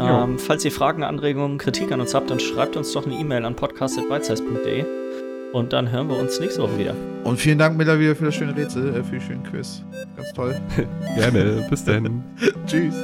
Ähm, falls ihr Fragen, Anregungen, Kritik an uns habt, dann schreibt uns doch eine E-Mail an podcast.weizheis.de und dann hören wir uns nächste Woche wieder. Und vielen Dank, Miller, wieder für das schöne Rätsel, äh, für den schönen Quiz. Ganz toll. Gerne. Bis dann. Tschüss.